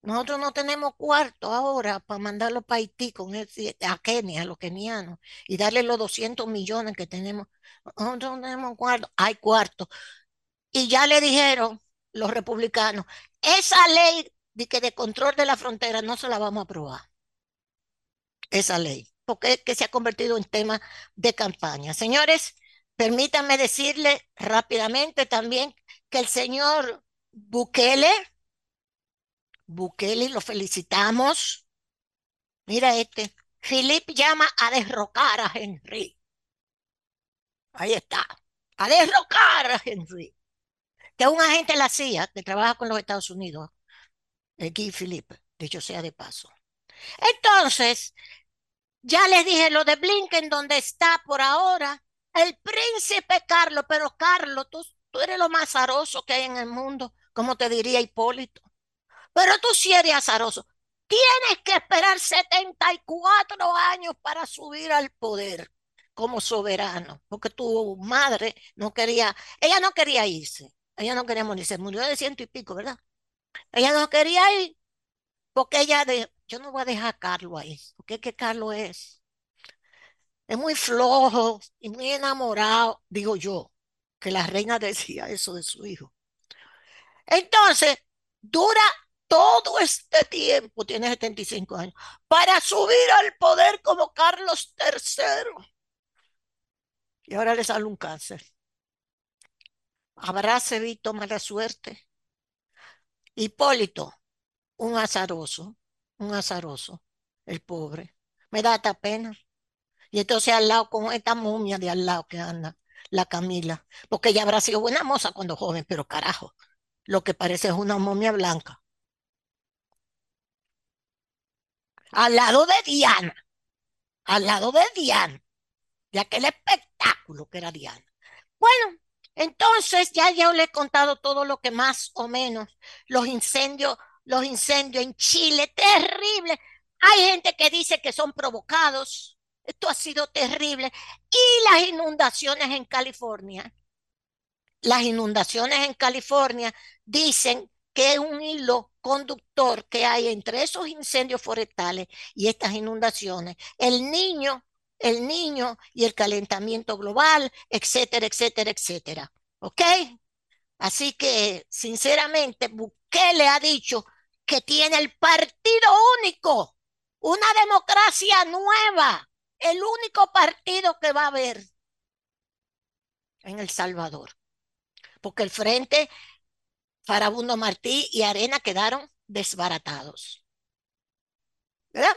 Nosotros no tenemos cuarto ahora para mandarlo para Haití con a Kenia, a los kenianos, y darle los 200 millones que tenemos. Nosotros no tenemos cuarto, hay cuarto. Y ya le dijeron los republicanos, esa ley de, que de control de la frontera no se la vamos a aprobar. Esa ley, porque que se ha convertido en tema de campaña. Señores, permítanme decirle rápidamente también que el señor Bukele, Bukele, lo felicitamos. Mira este. Philip llama a derrocar a Henry. Ahí está. A derrocar a Henry. Que un agente de la CIA que trabaja con los Estados Unidos. Guy Philip, dicho sea de paso. Entonces, ya les dije lo de Blinken, donde está por ahora el príncipe Carlos, pero Carlos, tú, tú eres lo más azaroso que hay en el mundo, como te diría Hipólito. Pero tú sí eres azaroso. Tienes que esperar 74 años para subir al poder como soberano, porque tu madre no quería, ella no quería irse, ella no quería morirse, murió de ciento y pico, ¿verdad? Ella no quería ir, porque ella de, yo no voy a dejar a Carlos ahí, porque es que Carlos es, es muy flojo y muy enamorado, digo yo, que la reina decía eso de su hijo. Entonces, dura todo este tiempo, tiene 75 años, para subir al poder como Carlos III. Y ahora le sale un cáncer. Abrace, Vito, mala suerte. Hipólito, un azaroso, un azaroso, el pobre. Me da esta pena. Y entonces al lado con esta momia de al lado que anda, la Camila, porque ella habrá sido buena moza cuando joven, pero carajo, lo que parece es una momia blanca. Al lado de Diana, al lado de Diana, de aquel espectáculo que era Diana. Bueno, entonces ya yo le he contado todo lo que más o menos los incendios, los incendios en Chile, terrible. Hay gente que dice que son provocados. Esto ha sido terrible. Y las inundaciones en California. Las inundaciones en California dicen que es un hilo conductor que hay entre esos incendios forestales y estas inundaciones. El niño el niño y el calentamiento global, etcétera, etcétera, etcétera. ¿Ok? Así que, sinceramente, Bukele ha dicho que tiene el partido único, una democracia nueva, el único partido que va a haber en El Salvador. Porque el frente, Farabundo Martí y Arena quedaron desbaratados. ¿Verdad?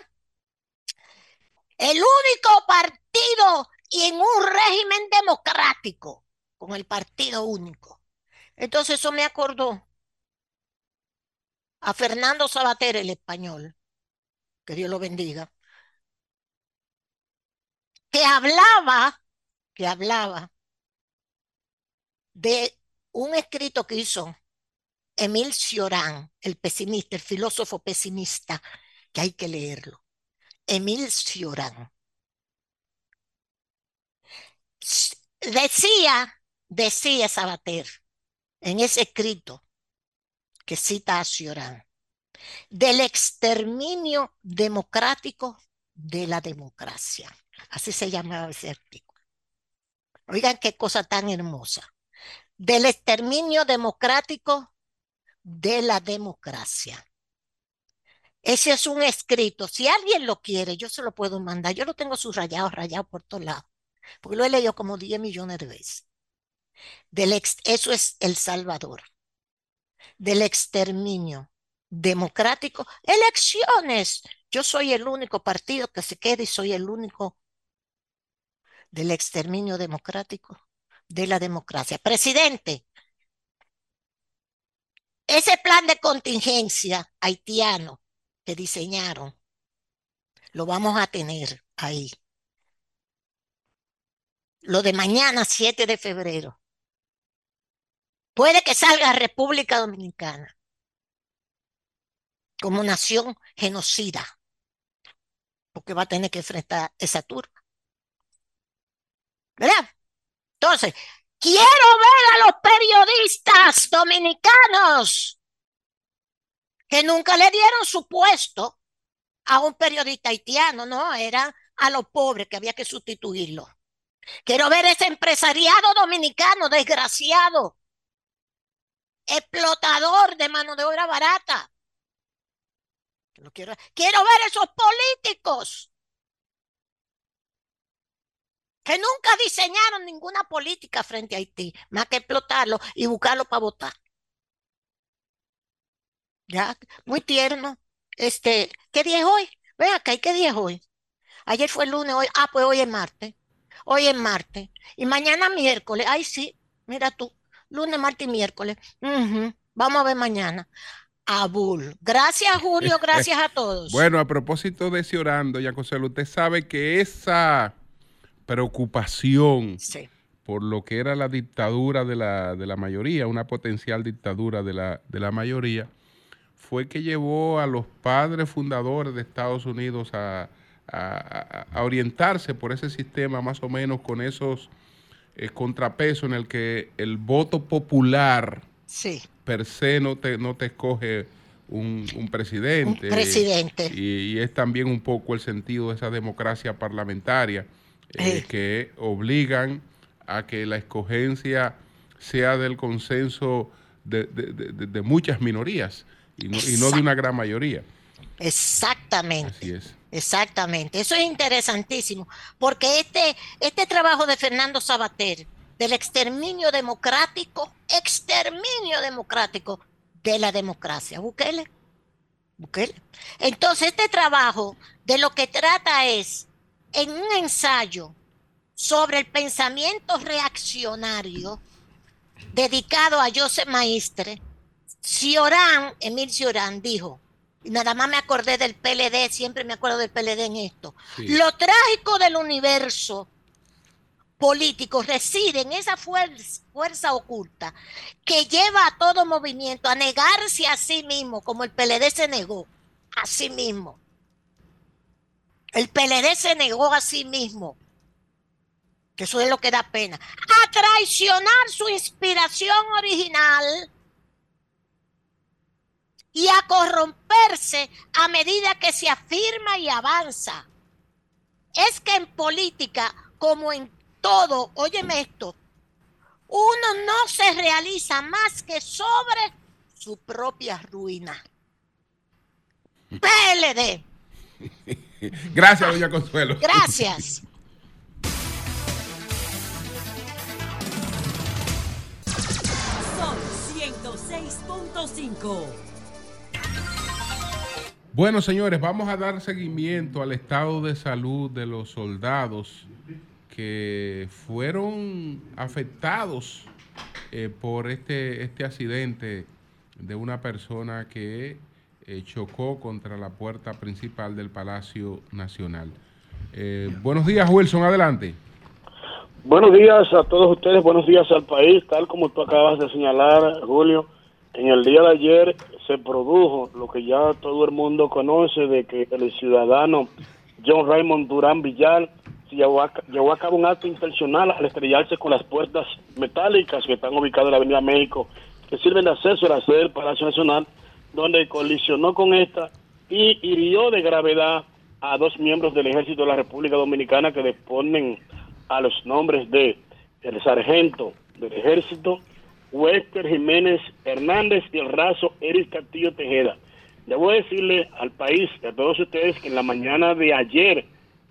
el único partido y en un régimen democrático, con el partido único. Entonces eso me acordó a Fernando Sabater, el español, que Dios lo bendiga, que hablaba, que hablaba de un escrito que hizo Emil Cioran, el pesimista, el filósofo pesimista, que hay que leerlo. Emil Cioran. Decía, decía Sabater en ese escrito que cita a Cioran, del exterminio democrático de la democracia. Así se llamaba ese artículo. Oigan qué cosa tan hermosa. Del exterminio democrático de la democracia. Ese es un escrito. Si alguien lo quiere, yo se lo puedo mandar. Yo lo tengo subrayado, rayado por todos lados. Porque lo he leído como 10 millones de veces. Del eso es El Salvador. Del exterminio democrático. Elecciones. Yo soy el único partido que se queda y soy el único del exterminio democrático de la democracia. Presidente, ese plan de contingencia haitiano que diseñaron, lo vamos a tener ahí. Lo de mañana, 7 de febrero. Puede que salga República Dominicana como nación genocida. porque va a tener que enfrentar esa turba. ¿Verdad? Entonces, quiero ver a los periodistas dominicanos que nunca le dieron su puesto a un periodista haitiano, no, era a los pobres que había que sustituirlo. Quiero ver ese empresariado dominicano desgraciado, explotador de mano de obra barata. quiero, quiero ver esos políticos que nunca diseñaron ninguna política frente a Haití, más que explotarlo y buscarlo para votar. Ya, muy tierno. Este, ¿qué día es hoy? Ven acá, ¿qué día es hoy? Ayer fue el lunes, hoy, ah, pues hoy es martes. Hoy es martes. Y mañana miércoles. Ay, sí, mira tú. Lunes, martes y miércoles. Vamos a ver mañana. Abul. Gracias, Julio. Gracias a todos. bueno, a propósito de ese orando, ya usted sabe que esa preocupación por lo que era la dictadura de la, de la mayoría, una potencial dictadura de la, de la mayoría, fue que llevó a los padres fundadores de Estados Unidos a, orientarse por ese sistema más o menos con esos eh, contrapesos en el que el voto popular per se no te, no te escoge un, presidente. presidente. Y, es también un poco el sentido de esa democracia parlamentaria eh, eh. que obligan a que la escogencia sea del consenso de muchas minorías y no, de una gran mayoría. Exactamente. Así es. Exactamente. Eso es interesantísimo, porque este, este trabajo de Fernando Sabater, del exterminio democrático, exterminio democrático de la democracia. Bukele. Bukele. Entonces, este trabajo de lo que trata es, en un ensayo sobre el pensamiento reaccionario dedicado a Joseph Maistre, Ciorán, Emil Ciorán dijo, y nada más me acordé del PLD, siempre me acuerdo del PLD en esto, lo trágico del universo político reside en esa fuerza, fuerza oculta que lleva a todo movimiento a negarse a sí mismo, como el PLD se negó a sí mismo. El PLD se negó a sí mismo, que eso es lo que da pena, a traicionar su inspiración original y a corromperse a medida que se afirma y avanza. Es que en política, como en todo, óyeme esto, uno no se realiza más que sobre su propia ruina. PLD. Gracias, doña Consuelo. Gracias. Son 106.5. Bueno, señores, vamos a dar seguimiento al estado de salud de los soldados que fueron afectados eh, por este, este accidente de una persona que eh, chocó contra la puerta principal del Palacio Nacional. Eh, buenos días, Wilson, adelante. Buenos días a todos ustedes, buenos días al país, tal como tú acabas de señalar, Julio. En el día de ayer se produjo lo que ya todo el mundo conoce de que el ciudadano John Raymond Durán Villar llevó a, llevó a cabo un acto intencional al estrellarse con las puertas metálicas que están ubicadas en la Avenida México, que sirven de acceso a la sede del Palacio Nacional, donde colisionó con esta y hirió de gravedad a dos miembros del Ejército de la República Dominicana que disponen a los nombres de el sargento del Ejército Wester Jiménez Hernández y el raso Eric Castillo Tejeda. Debo decirle al país y a todos ustedes que en la mañana de ayer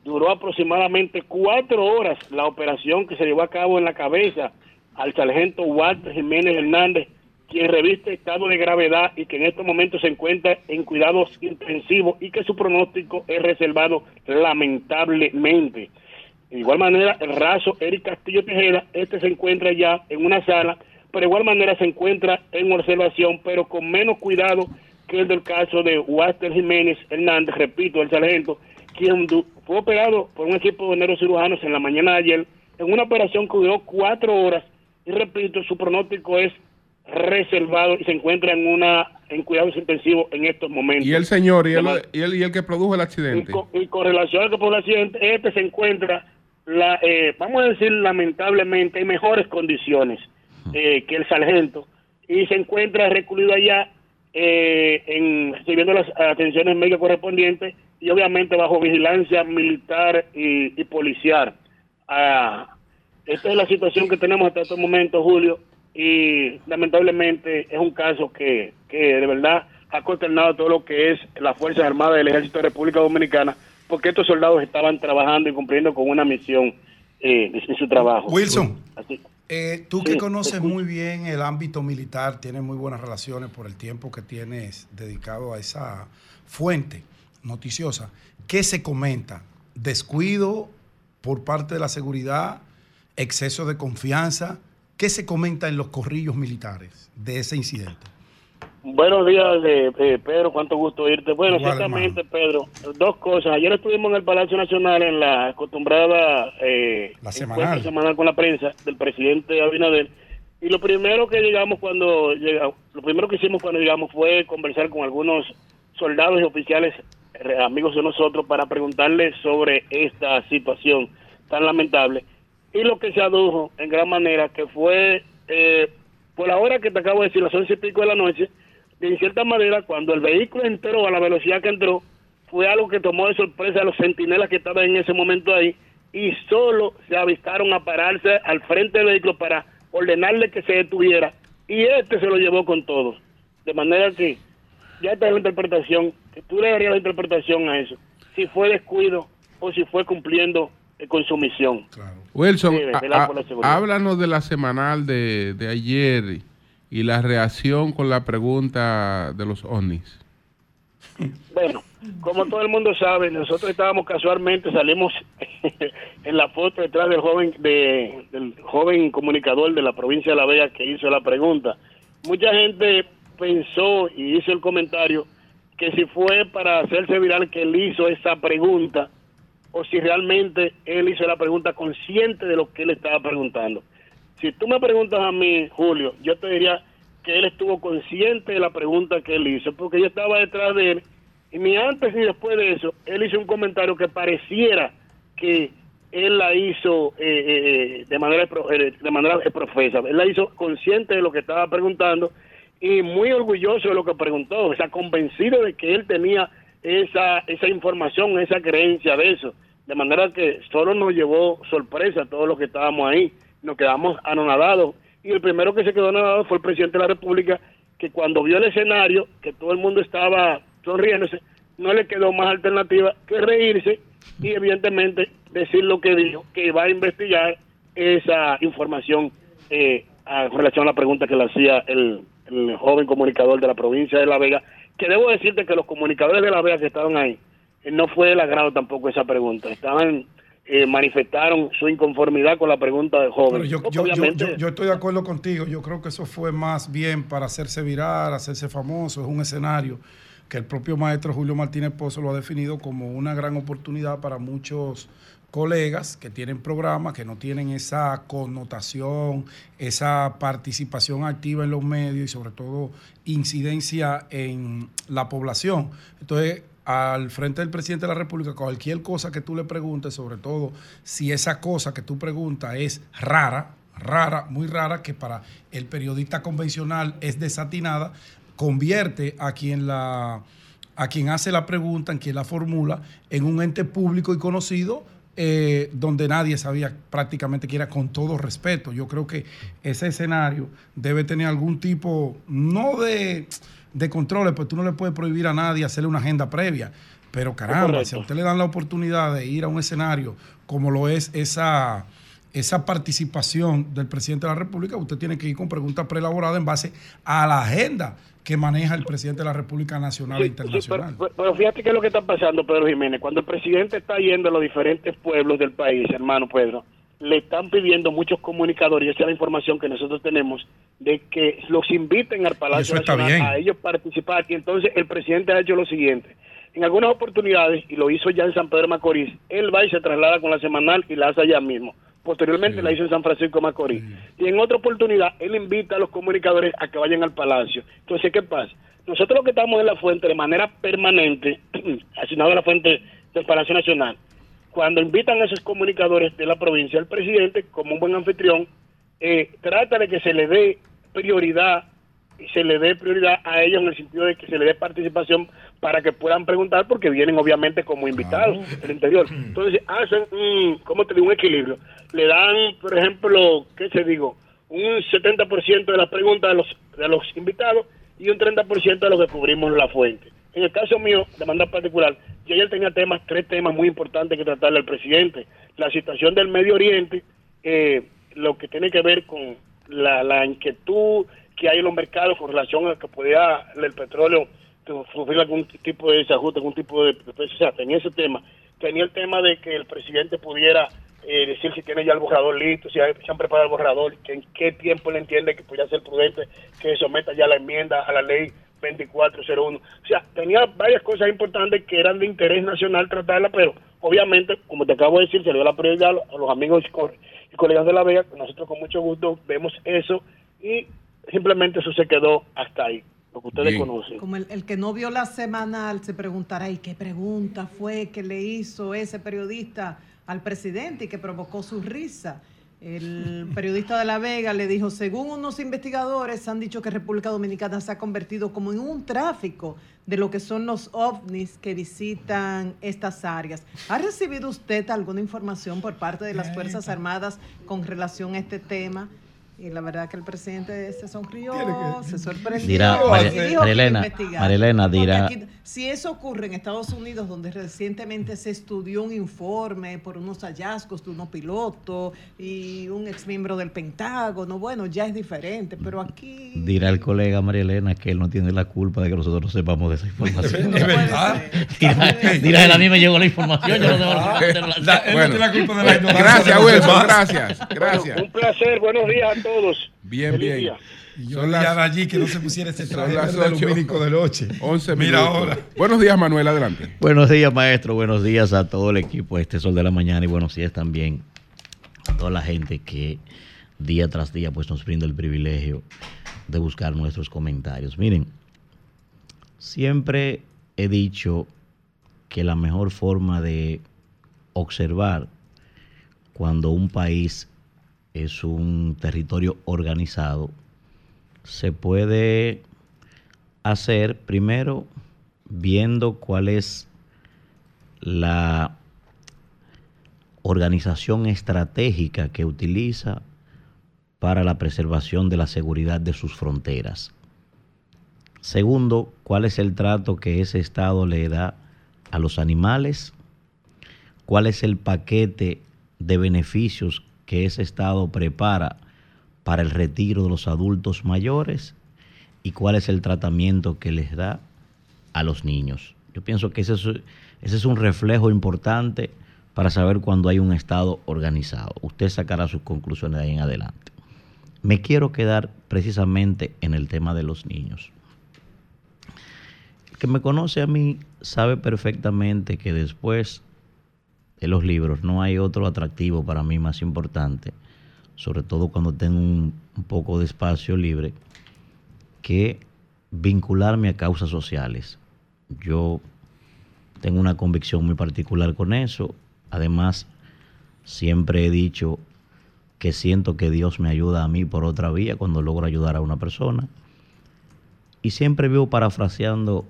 duró aproximadamente cuatro horas la operación que se llevó a cabo en la cabeza al sargento Walter Jiménez Hernández, quien reviste estado de gravedad y que en estos momentos se encuentra en cuidados intensivos y que su pronóstico es reservado lamentablemente. De igual manera, el raso Eric Castillo Tejeda, este se encuentra ya en una sala pero de igual manera se encuentra en observación, pero con menos cuidado que el del caso de Walter Jiménez Hernández, repito, el sargento, quien fue operado por un equipo de neurocirujanos en la mañana de ayer, en una operación que duró cuatro horas, y repito, su pronóstico es reservado y se encuentra en una en cuidados intensivos en estos momentos. Y el señor, y el, y el, y el que produjo el y accidente. con, y con relación al que por el accidente, este se encuentra, la, eh, vamos a decir, lamentablemente, en mejores condiciones eh, que el sargento y se encuentra recluido allá eh, en, recibiendo las atenciones médicas correspondientes y obviamente bajo vigilancia militar y, y policial. Ah, esta es la situación que tenemos hasta este momento, Julio, y lamentablemente es un caso que, que de verdad ha consternado todo lo que es las Fuerzas Armadas del Ejército de República Dominicana, porque estos soldados estaban trabajando y cumpliendo con una misión eh, en su trabajo. Wilson, Así- eh, tú Sí, que conoces muy bien el ámbito militar, tienes muy buenas relaciones por el tiempo que tienes dedicado a esa fuente noticiosa, ¿qué se comenta? ¿Descuido por parte de la seguridad? ¿Exceso de confianza? ¿Qué se comenta en los corrillos militares de ese incidente? Buenos días, eh, eh, Pedro, cuánto gusto oírte. Bueno, Igual, exactamente, Pedro. Dos cosas. Ayer estuvimos en el Palacio Nacional en la acostumbrada eh, La semanal. semanal con la prensa del presidente Abinader. Y lo primero que llegamos cuando llega- lo primero que hicimos cuando llegamos fue conversar con algunos soldados y oficiales eh, amigos de nosotros para preguntarles sobre esta situación tan lamentable y lo que se adujo en gran manera que fue eh, por la hora que te acabo de decir, las once y pico de la noche, de cierta manera, cuando el vehículo entró a la velocidad que entró, fue algo que tomó de sorpresa a los centinelas que estaban en ese momento ahí y solo se avistaron a pararse al frente del vehículo para ordenarle que se detuviera y este se lo llevó con todo. De manera que ya está la interpretación, que tú le darías la interpretación a eso, si fue descuido o si fue cumpliendo eh, con su misión. Claro. Wilson, Sí, a- a- háblanos de la semanal de, de ayer y la reacción con la pregunta de los ovnis. Bueno, como todo el mundo sabe, nosotros estábamos casualmente, salimos en la foto detrás del joven de, del joven comunicador de la provincia de La Vega que hizo la pregunta. Mucha gente pensó y hizo el comentario que si fue para hacerse viral que él hizo esa pregunta o si realmente él hizo la pregunta consciente de lo que él estaba preguntando. Si tú me preguntas a mí, Julio, yo te diría que él estuvo consciente de la pregunta que él hizo, porque yo estaba detrás de él, y ni antes ni después de eso, él hizo un comentario que pareciera que él la hizo eh, eh, eh, de manera eh, de manera profesa. Él la hizo consciente de lo que estaba preguntando y muy orgulloso de lo que preguntó, o sea, convencido de que él tenía esa, esa información, esa creencia de eso. De manera que solo nos llevó sorpresa todos los que estábamos ahí. Nos quedamos anonadados. Y el primero que se quedó anonadado fue el presidente de la República, que cuando vio el escenario, que todo el mundo estaba sonriéndose, no le quedó más alternativa que reírse y evidentemente decir lo que dijo, que va a investigar esa información eh, con relación a la pregunta que le hacía el, el joven comunicador de la provincia de La Vega, que debo decirte que los comunicadores de La Vega que estaban ahí, no fue del agrado tampoco esa pregunta, estaban eh, manifestaron su inconformidad con la pregunta del joven. Pero yo, Porque yo, yo, obviamente- yo- yo estoy de acuerdo contigo. Yo creo que eso fue más bien para hacerse viral, hacerse famoso. Es un escenario que el propio maestro Julio Martínez Pozo lo ha definido como una gran oportunidad para muchos colegas que tienen programas, que no tienen esa connotación, esa participación activa en los medios y sobre todo incidencia en la población. Entonces, al frente del presidente de la República, cualquier cosa que tú le preguntes, sobre todo si esa cosa que tú preguntas es rara, rara, muy rara, que para el periodista convencional es desatinada, convierte a quien la a quien hace la pregunta, en quien la formula, en un ente público y conocido, eh, donde nadie sabía prácticamente que era con todo respeto. Yo creo que ese escenario debe tener algún tipo, no de, de controles, pues tú no le puedes prohibir a nadie hacerle una agenda previa. Pero caramba, si a usted le dan la oportunidad de ir a un escenario como lo es esa, esa participación del presidente de la República, usted tiene que ir con preguntas preelaboradas en base a la agenda que maneja el presidente de la República Nacional e sí, Internacional. pero- pero fíjate qué es lo que está pasando, Pedro Jiménez. Cuando el presidente está yendo a los diferentes pueblos del país, hermano Pedro, le están pidiendo muchos comunicadores, y esa es la información que nosotros tenemos, de que los inviten al Palacio Nacional bien. a ellos participar. Y entonces el presidente ha hecho lo siguiente. En algunas oportunidades, y lo hizo ya en San Pedro Macorís, él va y se traslada con la semanal y la hace allá mismo. Posteriormente la hizo en San Francisco Macorís. Y en otra oportunidad, él invita a los comunicadores a que vayan al palacio. Entonces, ¿qué pasa? Nosotros lo que estamos en la fuente de manera permanente, asignado a la fuente del Palacio Nacional, cuando invitan a esos comunicadores de la provincia, el presidente, como un buen anfitrión, eh, trata de que se le dé prioridad y se le dé prioridad a ellos en el sentido de que se le dé participación para que puedan preguntar porque vienen obviamente como invitados del interior. Entonces hacen, un, ¿cómo te digo? Un equilibrio. Le dan, por ejemplo, ¿qué se digo? Un 70% de las preguntas de los, de los invitados y un 30% de lo que cubrimos la fuente. En el caso mío, de manera particular, yo ayer tenía temas, tres temas muy importantes que tratarle al presidente. La situación del Medio Oriente, eh, lo que tiene que ver con la, la inquietud que hay en los mercados con relación a que pudiera el petróleo sufrir algún tipo de desajuste, algún tipo de... O sea, tenía ese tema. Tenía el tema de que el presidente pudiera eh, decir si tiene ya el borrador listo, si se han preparado el borrador, que en qué tiempo le entiende que pudiera ser prudente que someta ya la enmienda a la ley 2401. O sea, tenía varias cosas importantes que eran de interés nacional tratarla, pero obviamente, como te acabo de decir, se le dio la prioridad a los amigos y colegas de la Vega, nosotros con mucho gusto vemos eso y simplemente eso se quedó hasta ahí, lo que ustedes Bien. conocen. Como el, el que no vio la semanal se preguntará, ¿y qué pregunta fue que le hizo ese periodista al presidente y que provocó su risa? El periodista de La Vega le dijo, según unos investigadores han dicho que República Dominicana se ha convertido como en un tráfico de lo que son los ovnis que visitan estas áreas. ¿Ha recibido usted alguna información por parte de las Fuerzas Armadas con relación a este tema? Y la verdad que el presidente se sonrió, se sorprendió. Dirá, María- Marilena. Marilena dirá- aquí- si eso ocurre en Estados Unidos, donde recientemente se estudió un informe por unos hallazgos de unos pilotos y un ex miembro del Pentágono, bueno, ya es diferente, pero aquí Dirá el colega María Elena que él no tiene la culpa de que nosotros no sepamos de esa información. Es verdad. dirá, dirá él, a mí me llegó la información, yo no tengo la- la- él no Bueno. tiene la culpa de la ignorancia Gracias, de Wilson. Gracias. Gracias. Un placer, buenos días todos. Bien, Feliz bien. día. Y yo las- de allí que no se pusiera ese son traje las ocho. lumínico de noche. 11 Mira ahora. Buenos días, Manuel. Adelante. Buenos días, maestro. Buenos días a todo el equipo de este Sol de la Mañana y buenos días también a toda la gente que día tras día pues nos brinda el privilegio de buscar nuestros comentarios. Miren, siempre he dicho que la mejor forma de observar cuando un país es un territorio organizado se puede hacer primero viendo cuál es la organización estratégica que utiliza para la preservación de la seguridad de sus fronteras. Segundo, cuál es el trato que ese Estado le da a los animales, cuál es el paquete de beneficios que ese Estado prepara para el retiro de los adultos mayores y cuál es el tratamiento que les da a los niños. Yo pienso que ese es, un reflejo importante para saber cuando hay un Estado organizado. Usted sacará sus conclusiones de ahí en adelante. Me quiero quedar precisamente en el tema de los niños. El que me conoce a mí sabe perfectamente que después los libros no hay otro atractivo para mí más importante, sobre todo cuando tengo un, un poco de espacio libre, que vincularme a causas sociales. Yo tengo una convicción muy particular con eso. Además, siempre he dicho que siento que Dios me ayuda a mí por otra vía cuando logro ayudar a una persona. Y siempre vivo parafraseando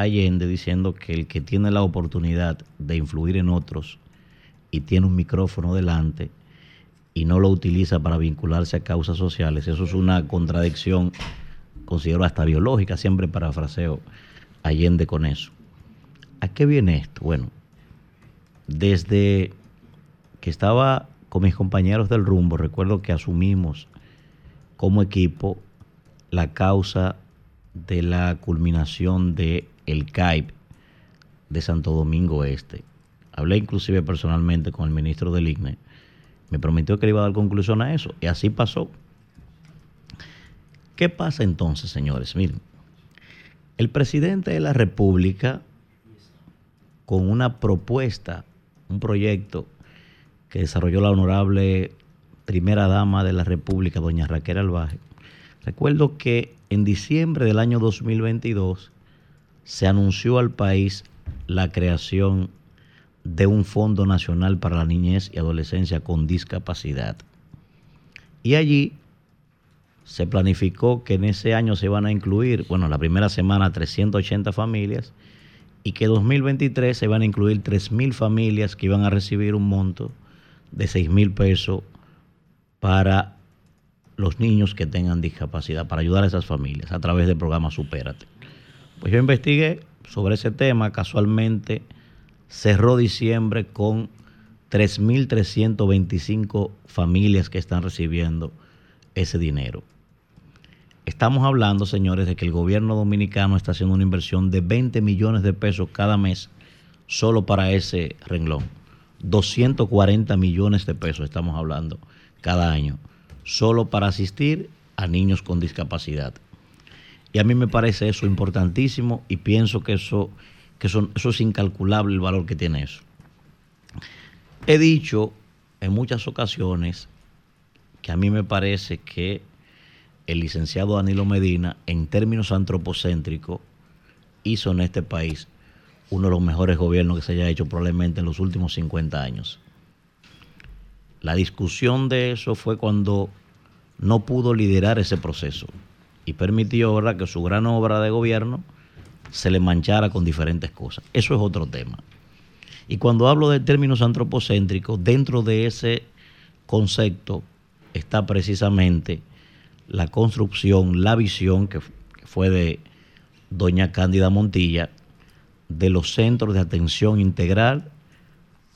Allende diciendo que el que tiene la oportunidad de influir en otros y tiene un micrófono delante y no lo utiliza para vincularse a causas sociales, eso es una contradicción, considero hasta biológica, siempre parafraseo Allende con eso. ¿A qué viene esto? Bueno, desde que estaba con mis compañeros del rumbo, recuerdo que asumimos como equipo la causa de la culminación de el CAIP de Santo Domingo Este. Hablé inclusive personalmente con el ministro del IGNE. Me prometió que le iba a dar conclusión a eso. Y así pasó. ¿Qué pasa entonces, señores? Miren, el presidente de la República, con una propuesta, un proyecto que desarrolló la honorable primera dama de la República, doña Raquel Albaje, recuerdo que en diciembre del año 2022 se anunció al país la creación de un Fondo Nacional para la Niñez y Adolescencia con Discapacidad. Y allí se planificó que en ese año se van a incluir, bueno, la primera semana 380 familias y que en 2023 se van a incluir 3.000 familias que iban a recibir un monto de 6.000 pesos para los niños que tengan discapacidad, para ayudar a esas familias a través del programa Supérate. Pues yo investigué sobre ese tema, casualmente cerró diciembre con 3.325 familias que están recibiendo ese dinero. Estamos hablando, señores, de que el gobierno dominicano está haciendo una inversión de 20 millones de pesos cada mes solo para ese renglón. 240 millones de pesos estamos hablando cada año, solo para asistir a niños con discapacidad. Y a mí me parece eso importantísimo y pienso que eso, que eso, es incalculable el valor que tiene eso. He dicho en muchas ocasiones que a mí me parece que el licenciado Danilo Medina, en términos antropocéntricos, hizo en este país uno de los mejores gobiernos que se haya hecho probablemente en los últimos 50 años. La discusión de eso fue cuando no pudo liderar ese proceso y permitió ¿verdad? que su gran obra de gobierno se le manchara con diferentes cosas. Eso es otro tema. Y cuando hablo de términos antropocéntricos, dentro de ese concepto está precisamente la construcción, la visión que, fue de doña Cándida Montilla de los centros de atención integral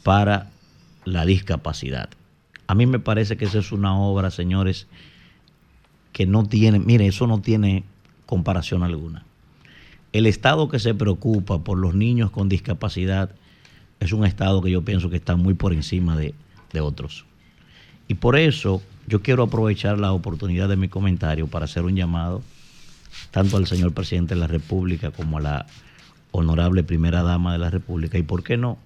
para la discapacidad. A mí me parece que esa es una obra, señores, que no tiene, mire, eso no tiene comparación alguna. El Estado que se preocupa por los niños con discapacidad es un Estado que yo pienso que está muy por encima de, de otros. Y por eso yo quiero aprovechar la oportunidad de mi comentario para hacer un llamado tanto al señor presidente de la República como a la honorable primera dama de la República y, ¿por qué no?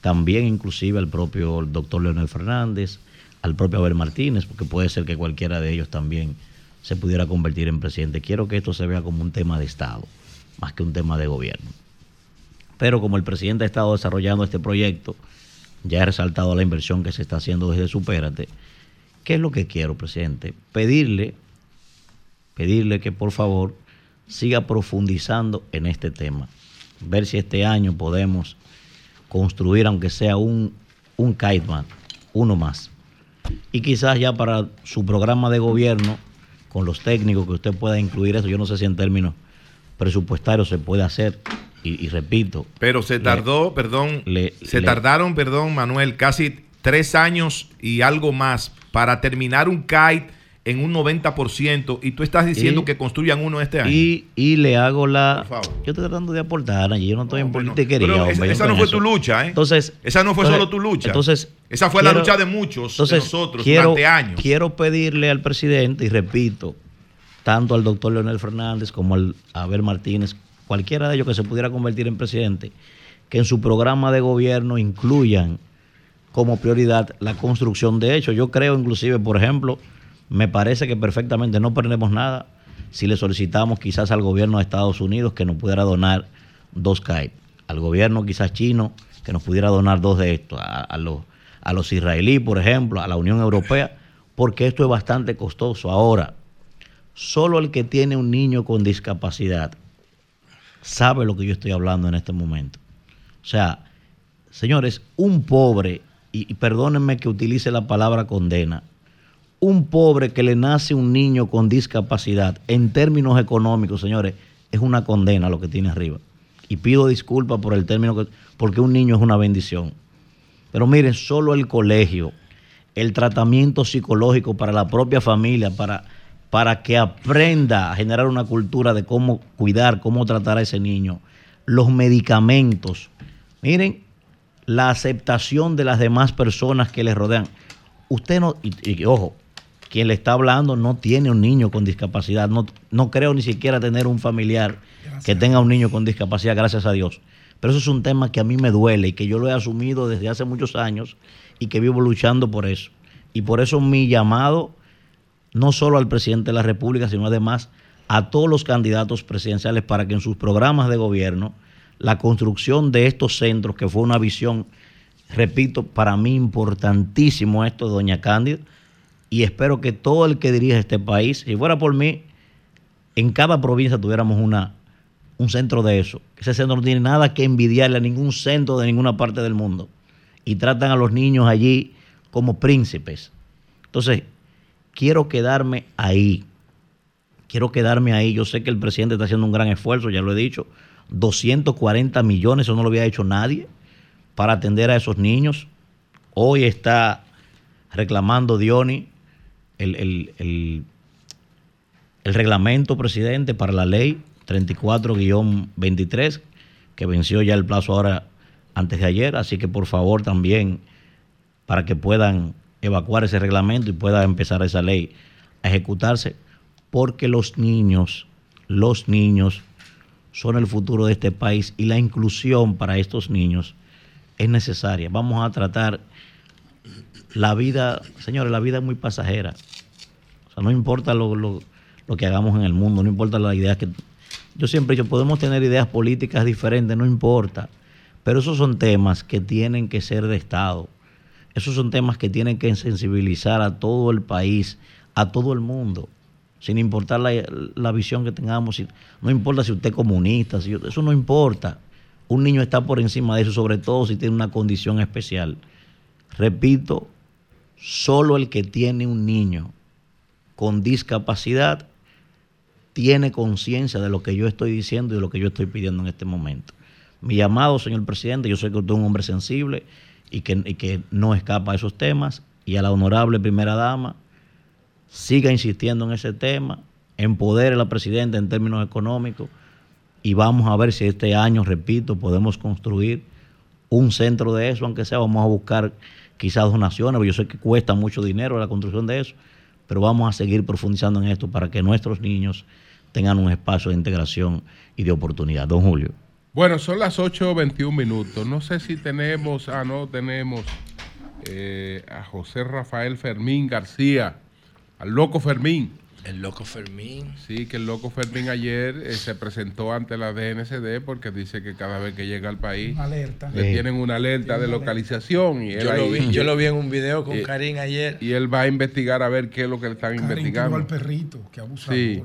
También inclusive al propio doctor Leonel Fernández, al propio Abel Martínez, porque puede ser que cualquiera de ellos también se pudiera convertir en presidente. Quiero que esto se vea como un tema de Estado, más que un tema de gobierno. Pero como el presidente ha estado desarrollando este proyecto, ya he resaltado la inversión que se está haciendo desde Supérate, ¿Qué es lo que quiero, presidente? Pedirle, pedirle que por favor siga profundizando en este tema. Ver si este año podemos construir, aunque sea un, un uno más. Y quizás ya para su programa de gobierno, con los técnicos que usted pueda incluir eso, yo no sé si en términos presupuestarios se puede hacer. Y, repito. Pero se tardó, perdón, se tardaron, perdón, Manuel, casi tres años y algo más para terminar un kite en un 90% y tú estás diciendo que construyan uno este año. Y, y le hago la... Yo estoy tratando de aportar yo no estoy en politiquería. Pero esa, no fue tu lucha, ¿eh? Entonces, esa no fue solo tu lucha. Entonces, esa fue la lucha de muchos de nosotros durante años. Quiero pedirle al presidente, y repito, tanto al doctor Leonel Fernández como al Abel Martínez, cualquiera de ellos que se pudiera convertir en presidente, que en su programa de gobierno incluyan como prioridad la construcción de hechos. Yo creo inclusive, por ejemplo, me parece que perfectamente no perdemos nada si le solicitamos quizás al gobierno de Estados Unidos que nos pudiera donar dos kites, al gobierno quizás chino que nos pudiera donar dos de estos, a, los, a los israelíes, por ejemplo, a la Unión Europea, porque esto es bastante costoso. Ahora, solo el que tiene un niño con discapacidad sabe lo que yo estoy hablando en este momento. O sea, señores, un pobre y, perdónenme que utilice la palabra condena, un pobre que le nace un niño con discapacidad, en términos económicos, señores, es una condena lo que tiene arriba. Y pido disculpas por el término, que, porque un niño es una bendición. Pero miren, solo el colegio, el tratamiento psicológico para la propia familia, para, para que aprenda a generar una cultura de cómo cuidar, cómo tratar a ese niño, los medicamentos. Miren, la aceptación de las demás personas que le rodean. Usted no, y, ojo, quien le está hablando no tiene un niño con discapacidad, no, no creo ni siquiera tener un familiar que tenga un niño con discapacidad, gracias a Dios. Pero eso es un tema que a mí me duele y que yo lo he asumido desde hace muchos años y que vivo luchando por eso. Y por eso mi llamado, no solo al presidente de la República, sino además a todos los candidatos presidenciales para que en sus programas de gobierno la construcción de estos centros, que fue una visión, repito, para mí importantísimo esto de Doña Cándida, y espero que todo el que dirija este país, si fuera por mí, en cada provincia tuviéramos una, un centro de eso. Ese centro no tiene nada que envidiarle a ningún centro de ninguna parte del mundo. Y tratan a los niños allí como príncipes. Entonces, quiero quedarme ahí. Quiero quedarme ahí. Yo sé que el presidente está haciendo un gran esfuerzo, ya lo he dicho. 240 millones, eso no lo había hecho nadie, para atender a esos niños. Hoy está reclamando Diony el, el, el reglamento, presidente, para la ley 34-23, que venció ya el plazo ahora antes de ayer. Así que por favor también, para que puedan evacuar ese reglamento y pueda empezar esa ley a ejecutarse, porque los niños, los niños son el futuro de este país y la inclusión para estos niños es necesaria. Vamos a tratar la vida, señores, la vida es muy pasajera. O sea, no importa lo, lo, que hagamos en el mundo, no importa las ideas que... Yo siempre dicho, podemos tener ideas políticas diferentes, no importa. Pero esos son temas que tienen que ser de Estado. Esos son temas que tienen que sensibilizar a todo el país, a todo el mundo sin importar la, visión que tengamos, no importa si usted es comunista, si, eso no importa. Un niño está por encima de eso, sobre todo si tiene una condición especial. Repito, solo el que tiene un niño con discapacidad tiene conciencia de lo que yo estoy diciendo y de lo que yo estoy pidiendo en este momento. Mi llamado, señor presidente, yo sé que usted es un hombre sensible y que, no escapa a esos temas, y a la honorable primera dama, siga insistiendo en ese tema, empodere a la presidenta en términos económicos y vamos a ver si este año, repito, podemos construir un centro de eso, aunque sea, vamos a buscar quizás donaciones, porque yo sé que cuesta mucho dinero la construcción de eso, pero vamos a seguir profundizando en esto para que nuestros niños tengan un espacio de integración y de oportunidad. Don Julio. Bueno, son las 8.21 minutos. No sé si tenemos, ah, no tenemos eh, a José Rafael Fermín García al loco Fermín. El loco Fermín. Sí, que el loco Fermín ayer eh, se presentó ante la DNCD porque dice que cada vez que llega al país alerta. le tienen una alerta de localización. Y yo, lo vi, yo lo vi en un video con Karim ayer. Y él va a investigar a ver qué es lo que le están investigando. al perrito, que abusador. Sí.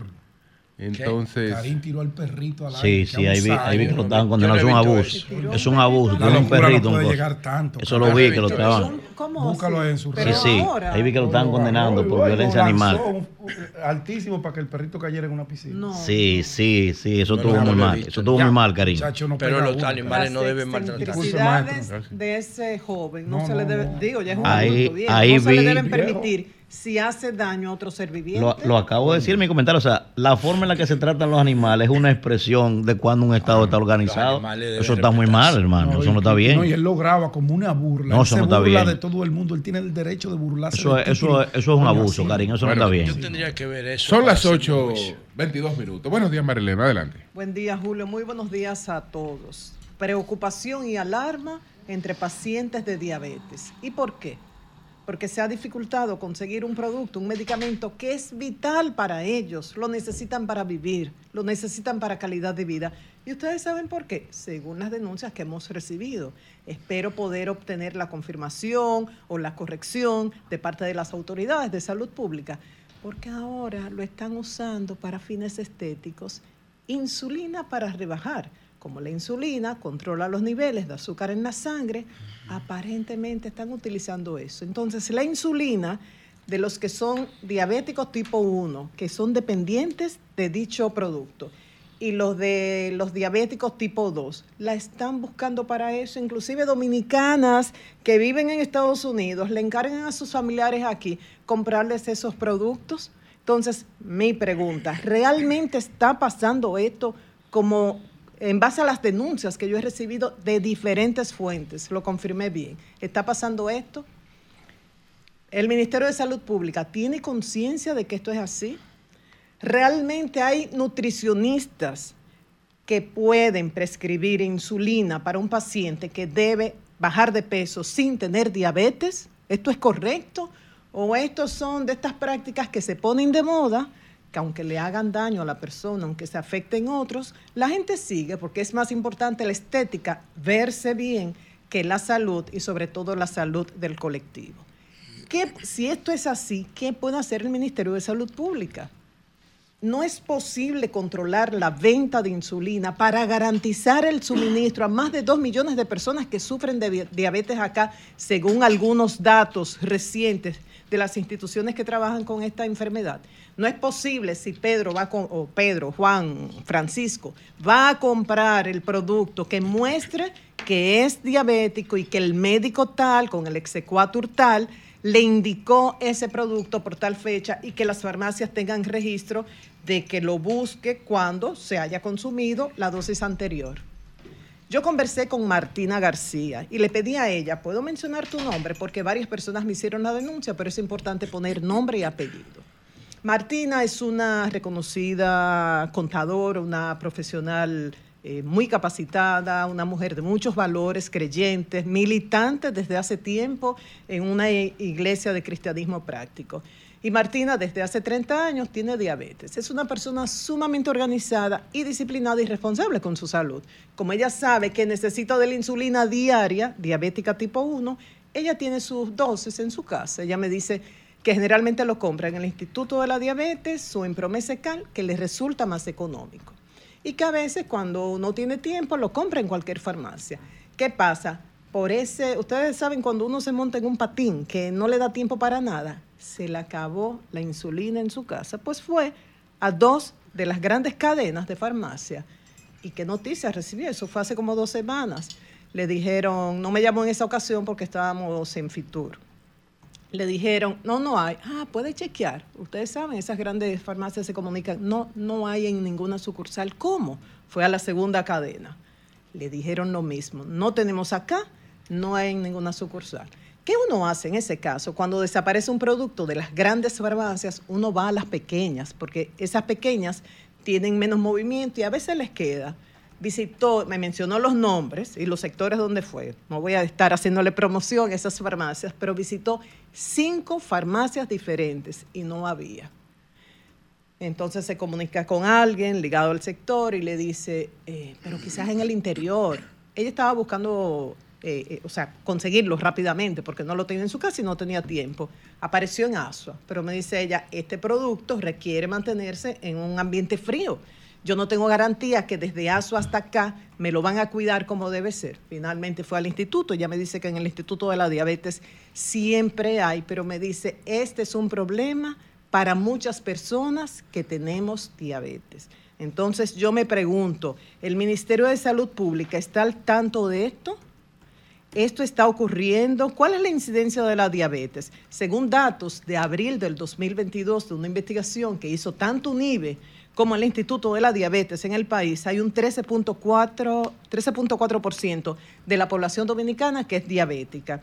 Entonces. Karim tiró al perrito al aire. Sí, sí, ahí vi, ahí vi que lo estaban condenando. Es un abuso. Es un abuso. Tiene un perrito. No puede llegar tanto. Eso lo vi que lo estaban. Búscalo en su Sí, sí. Ahí vi que lo estaban condenando por violencia animal. Altísimo para que el perrito cayera en una piscina. Sí, sí, sí. Eso estuvo muy mal. Eso estuvo muy mal, Karim. Pero los animales no deben maltratar. de ese joven no se le debe. Digo, ya es un adulto No se le deben permitir si hace daño a otro ser viviente. Lo, acabo de decir en mi comentario. O sea, la forma en la que se tratan los animales es una expresión de cuando un Estado está organizado. Eso está muy mal, hermano. eso no está bien. No, y él lo graba como una burla. No, eso no está burla bien. de todo el mundo. Él tiene el derecho de burlarse. Eso, eso, eso es un abuso, cariño. Eso no está bien. Yo tendría que ver eso. Son las 8.22 minutos. Buenos días, Marilena. Adelante. Buen día, Julio. Muy buenos días a todos. Preocupación y alarma entre pacientes de diabetes. ¿Y por qué? Porque se ha dificultado conseguir un producto, un medicamento que es vital para ellos, lo necesitan para vivir, lo necesitan para calidad de vida. Y ustedes saben por qué, según las denuncias que hemos recibido. Espero poder obtener la confirmación o la corrección de parte de las autoridades de salud pública, porque ahora lo están usando para fines estéticos, insulina para rebajar como la insulina, controla los niveles de azúcar en la sangre, aparentemente están utilizando eso. Entonces, la insulina de los que son diabéticos tipo 1, que son dependientes de dicho producto, y los de los diabéticos tipo 2, la están buscando para eso. Inclusive dominicanas que viven en Estados Unidos le encargan a sus familiares aquí comprarles esos productos. Entonces, mi pregunta, ¿realmente está pasando esto como en base a las denuncias que yo he recibido de diferentes fuentes, lo confirmé bien, ¿está pasando esto? ¿El Ministerio de Salud Pública tiene conciencia de que esto es así? ¿Realmente hay nutricionistas que pueden prescribir insulina para un paciente que debe bajar de peso sin tener diabetes? ¿Esto es correcto? ¿O estos son de estas prácticas que se ponen de moda, que aunque le hagan daño a la persona, aunque se afecten otros, la gente sigue porque es más importante la estética, verse bien, que la salud y sobre todo la salud del colectivo. ¿Qué, si esto es así, ¿qué puede hacer el Ministerio de Salud Pública? no es posible controlar la venta de insulina para garantizar el suministro a más de dos millones de personas que sufren de diabetes acá, según algunos datos recientes de las instituciones que trabajan con esta enfermedad. No es posible si Pedro va con, o Pedro, Juan, Francisco, va a comprar el producto que muestre que es diabético y que el médico tal, con el exequatur tal, le indicó ese producto por tal fecha y que las farmacias tengan registro de que lo busque cuando se haya consumido la dosis anterior. Yo conversé con Martina García y le pedí a ella, puedo mencionar tu nombre porque varias personas me hicieron la denuncia, pero es importante poner nombre y apellido. Martina es una reconocida contadora, una profesional eh, muy capacitada, una mujer de muchos valores, creyentes, militante desde hace tiempo en una iglesia de cristianismo práctico. Y Martina desde hace 30 años tiene diabetes. Es una persona sumamente organizada y disciplinada y responsable con su salud. Como ella sabe que necesita de la insulina diaria, diabética tipo 1, ella tiene sus dosis en su casa. Ella me dice que generalmente lo compra en el Instituto de la Diabetes o en Promesecal, que le resulta más económico. Y que a veces cuando no tiene tiempo lo compra en cualquier farmacia. ¿Qué pasa? Por ese, ustedes saben cuando uno se monta en un patín que no le da tiempo para nada, se le acabó la insulina en su casa, pues fue a dos de las grandes cadenas de farmacia. ¿Y qué noticias recibió? Eso fue hace como dos semanas. Le dijeron, no me llamó en esa ocasión porque estábamos en Fitur. Le dijeron, no, no hay. Ah, puede chequear. Ustedes saben, esas grandes farmacias se comunican. No, no hay en ninguna sucursal. ¿Cómo? Fue a la segunda cadena. Le dijeron lo mismo. No tenemos acá, no hay en ninguna sucursal. ¿Qué uno hace en ese caso? Cuando desaparece un producto de las grandes farmacias, uno va a las pequeñas, porque esas pequeñas tienen menos movimiento y a veces les queda. Visitó, me mencionó los nombres y los sectores donde fue. No voy a estar haciéndole promoción a esas farmacias, pero visitó cinco farmacias diferentes y no había. Entonces se comunica con alguien ligado al sector y le dice, eh, pero quizás en el interior. Ella estaba buscando eh, eh, o sea, conseguirlo rápidamente porque no lo tenía en su casa y no tenía tiempo. Apareció en Asua, pero me dice ella, este producto requiere mantenerse en un ambiente frío. Yo no tengo garantía que desde Asua hasta acá me lo van a cuidar como debe ser. Finalmente fue al instituto, ya me dice que en el Instituto de la Diabetes siempre hay, pero me dice, este es un problema para muchas personas que tenemos diabetes. Entonces yo me pregunto, ¿el Ministerio de Salud Pública está al tanto de esto? esto está ocurriendo. ¿Cuál es la incidencia de la diabetes? Según datos de abril del 2022 de una investigación que hizo tanto UNIBE como el Instituto de la Diabetes en el país, hay un 13.4% de la población dominicana que es diabética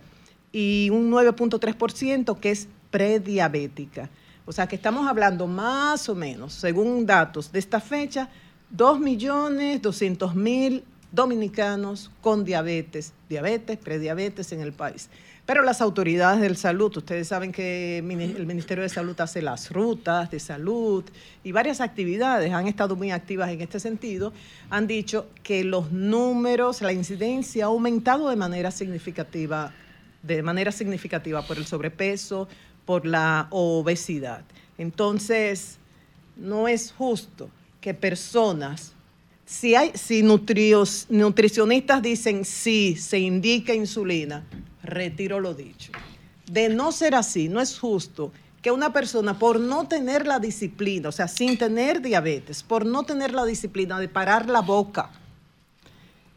y un 9.3% que es prediabética. O sea que estamos hablando más o menos, según datos de esta fecha, 2.200.000 dominicanos con diabetes, diabetes, prediabetes en el país. Pero las autoridades de salud, ustedes saben que el Ministerio de Salud hace las rutas de salud y varias actividades, han estado muy activas en este sentido, han dicho que los números, la incidencia ha aumentado de manera significativa, de manera significativa por el sobrepeso, por la obesidad. Entonces, no es justo que personas si, hay, si nutricionistas dicen sí, se indica insulina, retiro lo dicho. De no ser así, no es justo que una persona por no tener la disciplina, o sea, sin tener diabetes, por no tener la disciplina de parar la boca,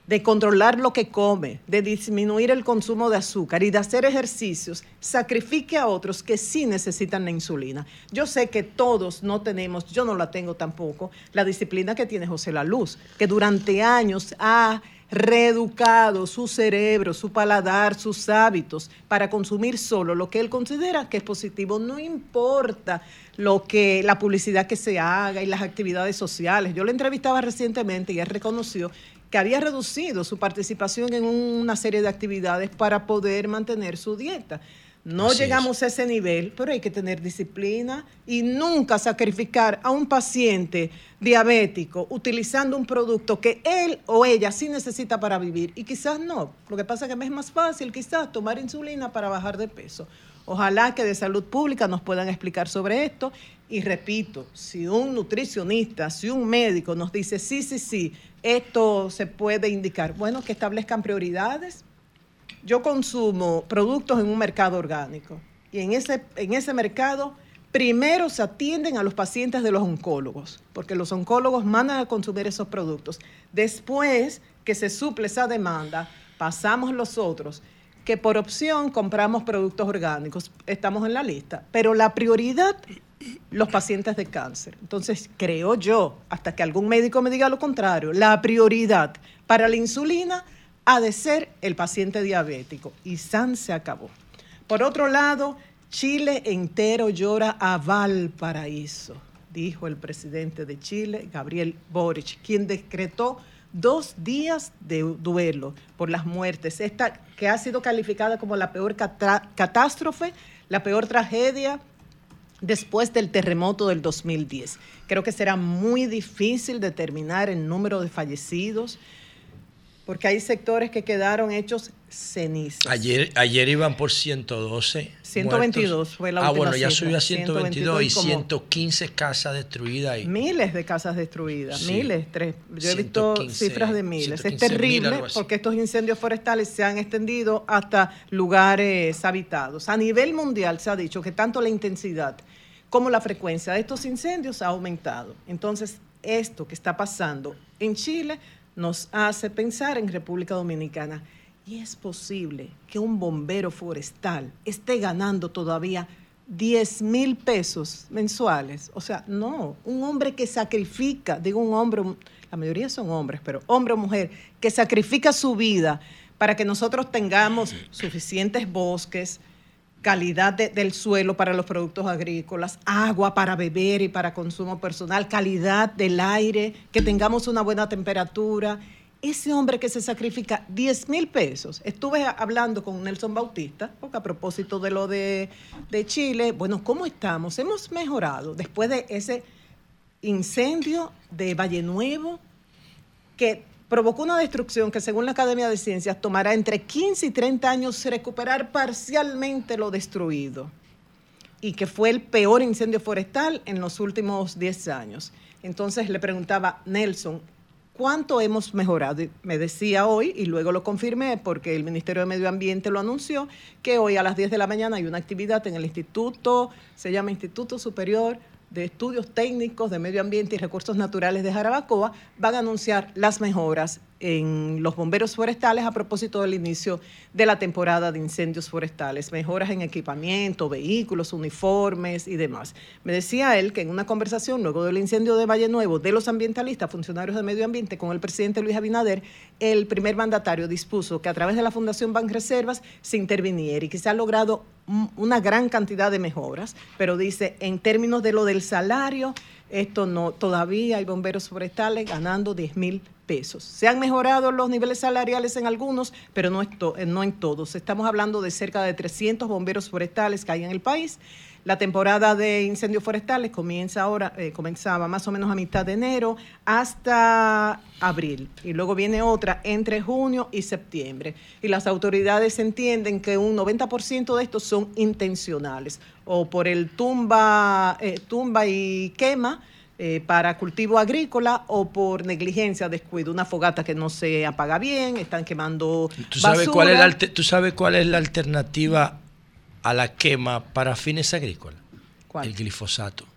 de controlar lo que come, de disminuir el consumo de azúcar y de hacer ejercicios, sacrifique a otros que sí necesitan la insulina. Yo sé que todos no tenemos, yo no la tengo tampoco, la disciplina que tiene José La Luz, que durante años ha reeducado su cerebro, su paladar, sus hábitos para consumir solo lo que él considera que es positivo. No importa lo que la publicidad que se haga y las actividades sociales. Yo lo entrevistaba recientemente y él reconoció que había reducido su participación en una serie de actividades para poder mantener su dieta. No llegamos a ese nivel, pero hay que tener disciplina y nunca sacrificar a un paciente diabético utilizando un producto que él o ella sí necesita para vivir y quizás no. Lo que pasa es que me es más fácil quizás tomar insulina para bajar de peso. Ojalá que de salud pública nos puedan explicar sobre esto. Y repito, si un nutricionista, si un médico nos dice, sí, sí, sí, esto se puede indicar, bueno, que establezcan prioridades yo consumo productos en un mercado orgánico y en ese, en ese mercado primero se atienden a los pacientes de los oncólogos, porque los oncólogos mandan a consumir esos productos. Después que se suple esa demanda, pasamos los otros, que por opción compramos productos orgánicos, estamos en la lista, pero la prioridad, los pacientes de cáncer. Entonces, creo yo, hasta que algún médico me diga lo contrario, la prioridad para la insulina ha de ser el paciente diabético. Y San se acabó. Por otro lado, Chile entero llora a Valparaíso, dijo el presidente de Chile, Gabriel Boric, quien decretó dos días de duelo por las muertes, esta que ha sido calificada como la peor catástrofe, la peor tragedia después del terremoto del 2010. Creo que será muy difícil determinar el número de fallecidos porque hay sectores que quedaron hechos cenizas. Ayer, ayer iban por 112. 122 fue la ah, última Ah, bueno, ya subió a 122, y 115 casas destruidas. Miles de casas destruidas, miles. Tres. Yo he visto cifras de miles. Es terrible porque estos incendios forestales se han extendido hasta lugares habitados. A nivel mundial se ha dicho que tanto la intensidad como la frecuencia de estos incendios ha aumentado. Entonces, esto que está pasando en Chile nos hace pensar en República Dominicana. Y es posible que un bombero forestal esté ganando todavía 10 mil pesos mensuales. O sea, no, un hombre que sacrifica, digo un hombre, la mayoría son hombres, pero hombre o mujer, que sacrifica su vida para que nosotros tengamos suficientes bosques, calidad del suelo para los productos agrícolas, agua para beber y para consumo personal, calidad del aire, que tengamos una buena temperatura. Ese hombre que se sacrifica 10 mil pesos. Estuve hablando con Nelson Bautista, porque a propósito de lo de, de Chile, bueno, ¿cómo estamos? Hemos mejorado después de ese incendio de Valle Nuevo, que provocó una destrucción que según la Academia de Ciencias tomará entre 15 y 30 años recuperar parcialmente lo destruido y que fue el peor incendio forestal en los últimos 10 años. Entonces le preguntaba Nelson, ¿cuánto hemos mejorado? me decía hoy, y luego lo confirmé porque el Ministerio de Medio Ambiente lo anunció, que hoy a las 10 de la mañana hay una actividad en el Instituto, se llama Instituto Superior de Estudios Técnicos de Medio Ambiente y Recursos Naturales de Jarabacoa van a anunciar las mejoras en los bomberos forestales a propósito del inicio de la temporada de incendios forestales, mejoras en equipamiento, vehículos, uniformes y demás. Me decía él que en una conversación luego del incendio de Valle Nuevo de los ambientalistas, funcionarios de medio ambiente con el presidente Luis Abinader, el primer mandatario dispuso que a través de la Fundación Banreservas se interviniera y que se ha logrado una gran cantidad de mejoras, pero dice en términos de lo del salario, esto no, todavía hay bomberos forestales ganando 10 mil pesos. Se han mejorado los niveles salariales en algunos, pero no, eh, en todos. Estamos hablando de cerca de 300 bomberos forestales que hay en el país. La temporada de incendios forestales comienza ahora, eh, comenzaba más o menos a mitad de enero hasta abril. Y luego viene otra entre junio y septiembre. Y las autoridades entienden que un 90% de estos son intencionales, o por el tumba, eh, tumba y quema eh, para cultivo agrícola o por negligencia, descuido, una fogata que no se apaga bien, están quemando ¿Tú sabes, Cuál es la, ¿Tú sabes cuál es la alternativa a la quema para fines agrícolas? El glifosato.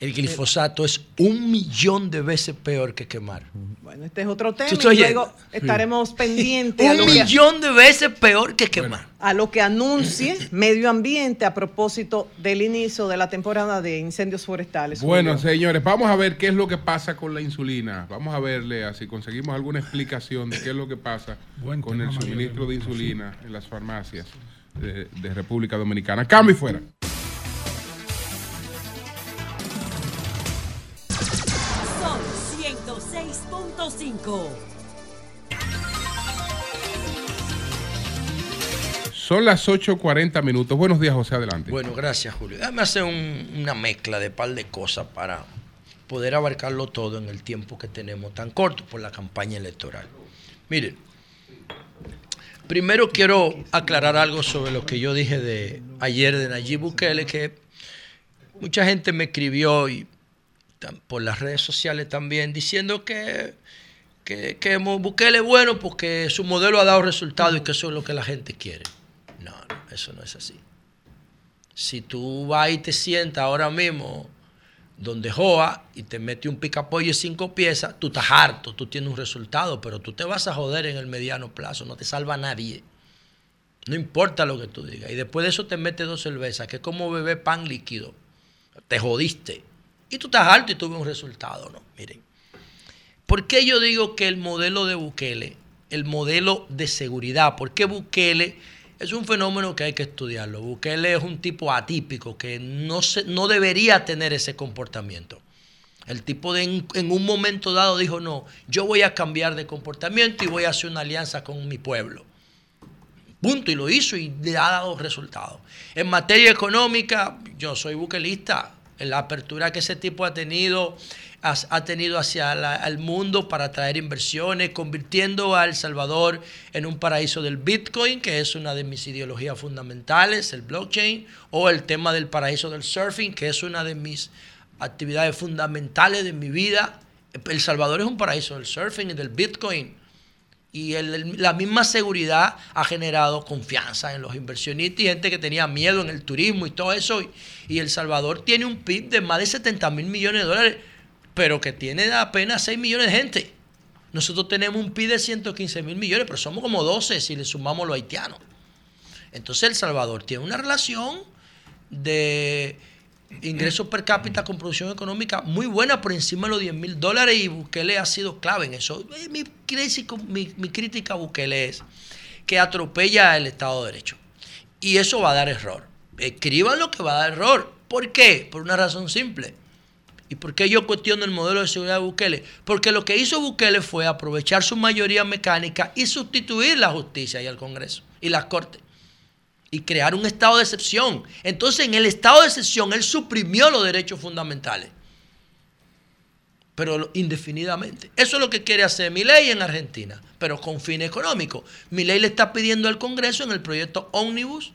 El glifosato es un millón de veces peor que quemar. Bueno, este es otro tema. Y luego estaremos pendientes. un millón de veces peor que quemar. A lo que anuncie Medio Ambiente a propósito del inicio de la temporada de incendios forestales. Bueno, señores, vamos a ver qué es lo que pasa con la insulina. Vamos a verle si conseguimos alguna explicación de qué es lo que pasa con el suministro de insulina en las farmacias de, de República Dominicana. Cambio y fuera. Son las 8.40 minutos. Buenos días, José, adelante. Bueno, gracias, Julio. Déjame hacer una mezcla de par de cosas para poder abarcarlo todo en el tiempo que tenemos tan corto por la campaña electoral. Miren, primero quiero aclarar algo sobre lo que yo dije de ayer de Nayib Bukele, que mucha gente me escribió y por las redes sociales también diciendo que que, que Bukele es bueno porque su modelo ha dado resultados y que eso es lo que la gente quiere. No, no, eso no es así. Si tú vas y te sientas ahora mismo donde Joa y te mete un picapollo de cinco piezas, tú estás harto, tú tienes un resultado, pero tú te vas a joder en el mediano plazo, no te salva nadie. No importa lo que tú digas. Y después de eso te metes dos cervezas, que es como beber pan líquido. Te jodiste. Y tú estás harto y tuve un resultado, ¿no? Miren. ¿Por qué yo digo que el modelo de Bukele, el modelo de seguridad, por qué Bukele es un fenómeno que hay que estudiarlo? Bukele es un tipo atípico que no, se, no debería tener ese comportamiento. El tipo de en, un momento dado dijo, no, yo voy a cambiar de comportamiento y voy a hacer una alianza con mi pueblo. Punto, y lo hizo y le ha dado resultados. En materia económica, yo soy buquelista. La apertura que ese tipo ha tenido ha tenido hacia el mundo para traer inversiones, convirtiendo a El Salvador en un paraíso del Bitcoin, que es una de mis ideologías fundamentales, el blockchain, o el tema del paraíso del surfing, que es una de mis actividades fundamentales de mi vida. El Salvador es un paraíso del surfing y del Bitcoin. Y la misma seguridad ha generado confianza en los inversionistas y gente que tenía miedo en el turismo y todo eso. Y El Salvador tiene un PIB de más de 70 mil millones de dólares pero que tiene apenas 6 millones de gente. Nosotros tenemos un PIB de 115 mil millones, pero somos como 12 si le sumamos los haitianos. Entonces El Salvador tiene una relación de ingresos per cápita con producción económica muy buena, por encima de los 10 mil dólares, y Bukele ha sido clave en eso. Eh, mi, mi crítica a Bukele es que atropella el Estado de Derecho. Y eso va a dar error. Escriban lo que va a dar error. ¿Por qué? Por una razón simple. ¿Y por qué yo cuestiono el modelo de seguridad de Bukele? Porque lo que hizo Bukele fue aprovechar su mayoría mecánica y sustituir la justicia y el Congreso y las Cortes. Y crear un estado de excepción. Entonces, en el estado de excepción, él suprimió los derechos fundamentales. Pero indefinidamente. Eso es lo que quiere hacer mi ley en Argentina, pero con fin económico. Mi ley le está pidiendo al Congreso en el proyecto Omnibus,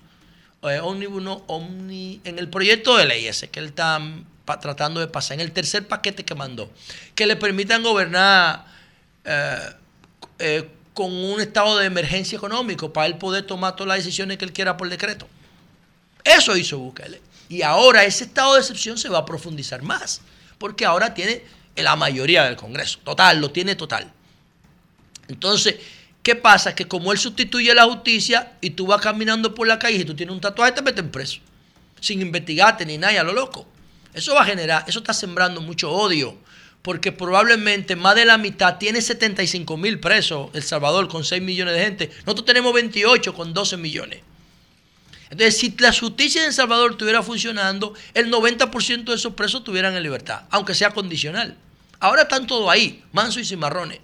eh, Omnibus no, Omni, en el proyecto de ley ese que él está tratando de pasar, en el tercer paquete que mandó, que le permitan gobernar eh, eh, con un estado de emergencia económico para él poder tomar todas las decisiones que él quiera por decreto. Eso hizo Bukele. Y ahora ese estado de excepción se va a profundizar más, porque ahora tiene la mayoría del Congreso, total, lo tiene total. Entonces, ¿qué pasa? Que como él sustituye la justicia y tú vas caminando por la calle y tú tienes un tatuaje, te meten preso, sin investigarte ni nada, a lo loco. Eso va a generar, eso está sembrando mucho odio, porque probablemente más de la mitad tiene 75 mil presos El Salvador con 6 millones de gente. Nosotros tenemos 28 con 12 millones. Entonces, si la justicia en El Salvador estuviera funcionando, el 90% de esos presos estuvieran en libertad, aunque sea condicional. Ahora están todos ahí, manso y cimarrones.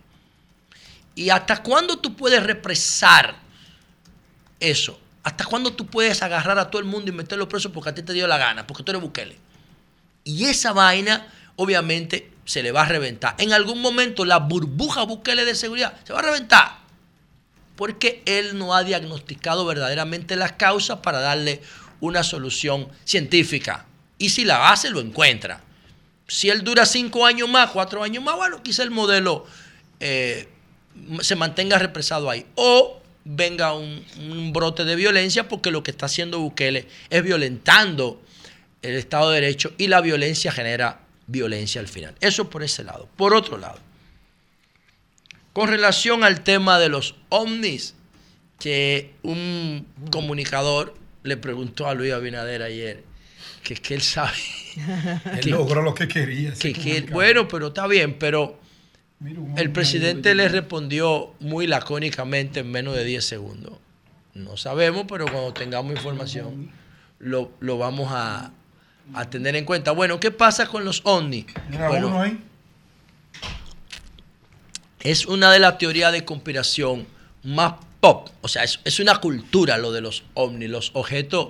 ¿Y hasta cuándo tú puedes represar eso? ¿Hasta cuándo tú puedes agarrar a todo el mundo y meterlo preso porque a ti te dio la gana? Porque tú eres Bukele. Y esa vaina, obviamente, se le va a reventar. En algún momento la burbuja Bukele de seguridad se va a reventar. Porque él no ha diagnosticado verdaderamente las causas para darle una solución científica. Y si la hace, lo encuentra. Si él dura cinco años más, cuatro años más, bueno, quizá el modelo eh, se mantenga represado ahí. O venga un, un, brote de violencia, porque lo que está haciendo Bukele es violentando el Estado de Derecho y la violencia genera violencia al final. Eso por ese lado. Por otro lado, con relación al tema de los ovnis, que un comunicador le preguntó a Luis Abinader ayer, que es que él sabe. él logró lo que quería. bueno, pero está bien, pero el presidente le respondió muy lacónicamente en menos de 10 segundos. No sabemos, pero cuando tengamos información lo, vamos a, tener en cuenta. Bueno, ¿qué pasa con los ovnis? Bueno, es una de las teorías de conspiración más pop. O sea, es, una cultura lo de los ovnis, los objetos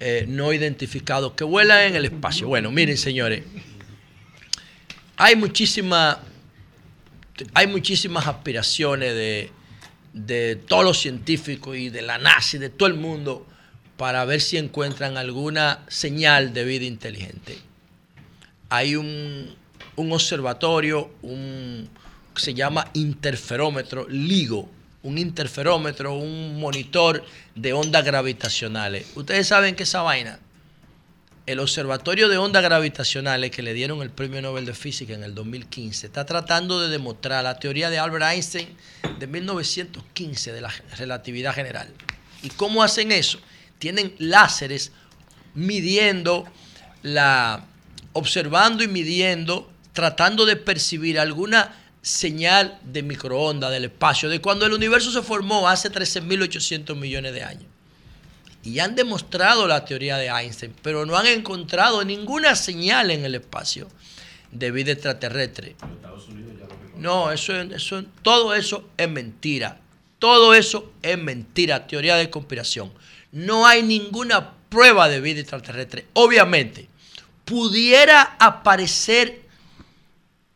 eh, no identificados que vuelan en el espacio. Bueno, miren, señores, hay muchísima hay muchísimas aspiraciones de, de todos los científicos y de la NASA y de todo el mundo para ver si encuentran alguna señal de vida inteligente. Hay un, observatorio, un, se llama interferómetro LIGO, un interferómetro, un monitor de ondas gravitacionales. Ustedes saben que esa vaina el Observatorio de Ondas Gravitacionales que le dieron el Premio Nobel de Física en el 2015 está tratando de demostrar la teoría de Albert Einstein de 1915 de la relatividad general. ¿Y cómo hacen eso? Tienen láseres midiendo la observando y midiendo, tratando de percibir alguna señal de microondas del espacio de cuando el universo se formó hace 13.800 millones de años y han demostrado la teoría de Einstein, pero no han encontrado ninguna señal en el espacio de vida extraterrestre. No, eso, eso, todo eso es mentira. Todo eso es mentira, teoría de conspiración. No hay ninguna prueba de vida extraterrestre. Obviamente, pudiera aparecer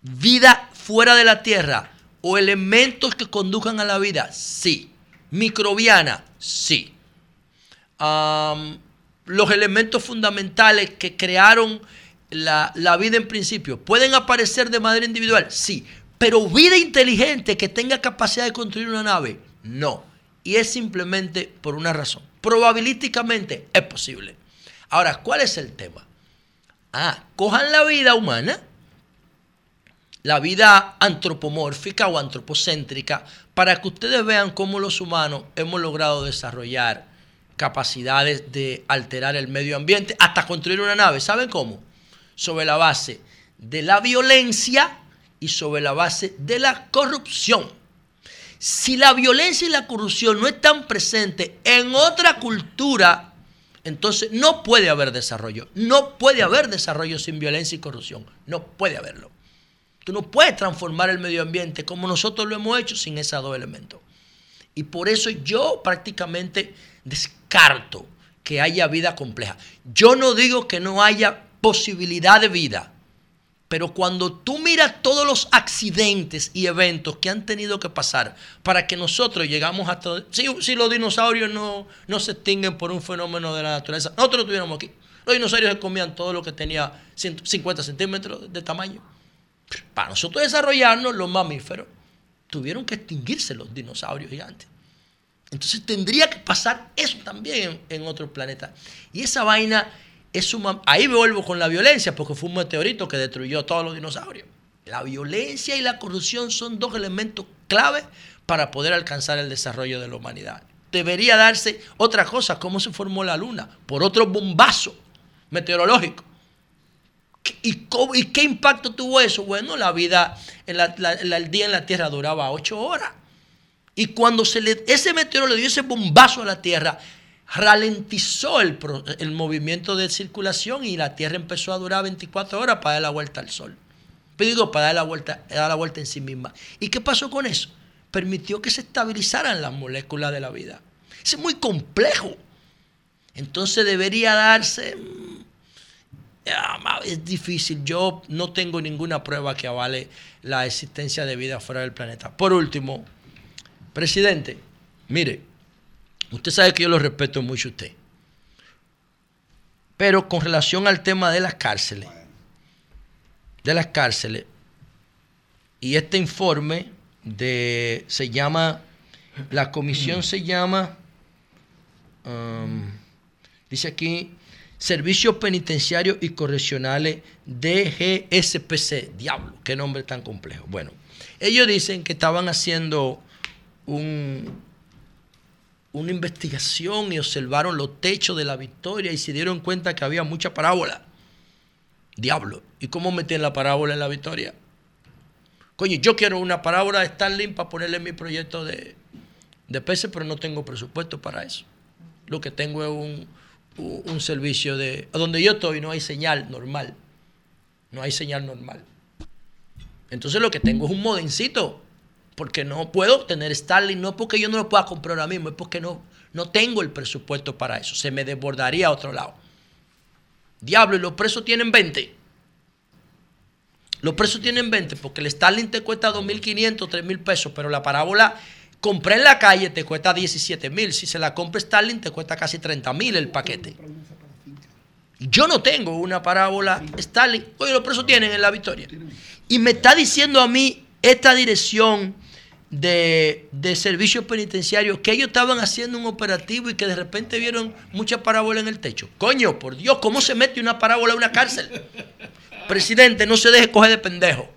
vida fuera de la Tierra o elementos que conduzcan a la vida, sí. Microbiana, sí los elementos fundamentales que crearon la, vida en principio, ¿pueden aparecer de manera individual? Sí. Pero vida inteligente que tenga capacidad de construir una nave, no. Y es simplemente por una razón. Probabilísticamente es posible. Ahora, ¿cuál es el tema? Ah, cojan la vida humana, la vida antropomórfica o antropocéntrica, para que ustedes vean cómo los humanos hemos logrado desarrollar capacidades de alterar el medio ambiente, hasta construir una nave. ¿Saben cómo? Sobre la base de la violencia y sobre la base de la corrupción. Si la violencia y la corrupción no están presentes en otra cultura, entonces no puede haber desarrollo. No puede haber desarrollo sin violencia y corrupción. No puede haberlo. Tú no puedes transformar el medio ambiente como nosotros lo hemos hecho sin esos dos elementos. Y por eso yo prácticamente descarto que haya vida compleja. Yo no digo que no haya posibilidad de vida, pero cuando tú miras todos los accidentes y eventos que han tenido que pasar para que nosotros llegamos hasta... Si, si los dinosaurios no, no se extinguen por un fenómeno de la naturaleza, nosotros lo tuviéramos aquí. Los dinosaurios comían todo lo que tenía 50 centímetros de tamaño. Para nosotros desarrollarnos, los mamíferos tuvieron que extinguirse los dinosaurios gigantes. Entonces tendría que pasar eso también en, otro planeta. Y esa vaina es suma. Ahí vuelvo con la violencia, porque fue un meteorito que destruyó todos los dinosaurios. La violencia y la corrupción son dos elementos clave para poder alcanzar el desarrollo de la humanidad. Debería darse otra cosa, cómo se formó la luna, por otro bombazo meteorológico. ¿Y, ¿Y, qué impacto tuvo eso? Bueno, la vida, el día en la Tierra duraba ocho horas. Y cuando se le, ese meteoro le dio ese bombazo a la Tierra, ralentizó el, movimiento de circulación y la Tierra empezó a durar 24 horas para dar la vuelta al Sol. Pero digo, para dar la vuelta, dar la vuelta en sí misma. ¿Y qué pasó con eso? Permitió que se estabilizaran las moléculas de la vida. es muy complejo. Entonces debería darse... Mm, es difícil. Yo no tengo ninguna prueba que avale la existencia de vida fuera del planeta. Por último, Presidente, mire, usted sabe que yo lo respeto mucho a usted. Pero con relación al tema de las cárceles, de las cárceles, y este informe de, se llama, la comisión se llama, um, dice aquí, Servicios Penitenciarios y Correccionales DGSPC. Diablo, qué nombre tan complejo. Bueno, ellos dicen que estaban haciendo un, una investigación y observaron los techos de la victoria y se dieron cuenta que había mucha parábola. Diablo, ¿y cómo meten la parábola en la victoria? Coño, yo quiero una parábola de Starlink para ponerle en mi proyecto de, de peces, pero no tengo presupuesto para eso. Lo que tengo es un, un servicio de... Donde yo estoy no hay señal normal. No hay señal normal. Entonces lo que tengo es un modencito. Porque no puedo tener Starlink, no porque yo no lo pueda comprar ahora mismo, es porque no, no tengo el presupuesto para eso. Se me desbordaría a otro lado. Diablo, y los presos tienen 20. Los presos tienen 20 porque el Starlink te cuesta 2.500, 3.000 pesos, pero la parábola compré en la calle te cuesta 17.000. Si se la compra Starlink te cuesta casi 30.000 el paquete. Yo no tengo una parábola Starlink. Oye, los presos tienen en la victoria. Y me está diciendo a mí esta dirección de, servicios penitenciarios que ellos estaban haciendo un operativo y que de repente vieron mucha parábola en el techo. Coño, por Dios, ¿cómo se mete una parábola en una cárcel? Presidente, no se deje coger de pendejo.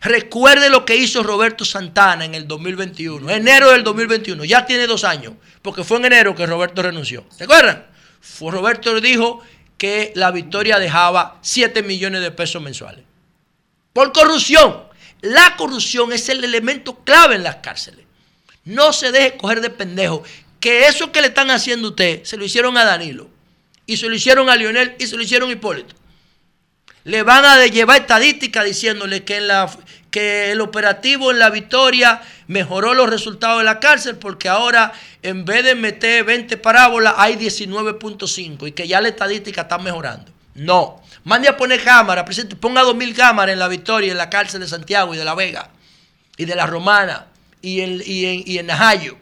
Recuerde lo que hizo Roberto Santana en el 2021, enero del 2021, ya tiene dos años, porque fue en enero que Roberto renunció. ¿Se acuerdan? Fue Roberto dijo que la victoria dejaba 7 millones de pesos mensuales. Por corrupción. La corrupción es el elemento clave en las cárceles. No se deje coger de pendejo. Que eso que le están haciendo a usted, se lo hicieron a Danilo. Y se lo hicieron a Lionel y se lo hicieron a Hipólito. Le van a llevar estadística diciéndole que, que el operativo en la victoria mejoró los resultados de la cárcel porque ahora en vez de meter 20 parábolas hay 19.5 y que ya la estadística está mejorando. No. Mande a poner cámara, presidente, ponga 2.000 cámaras en la Victoria, en la cárcel de Santiago y de La Vega, y de La Romana, y en, y en, Najayo.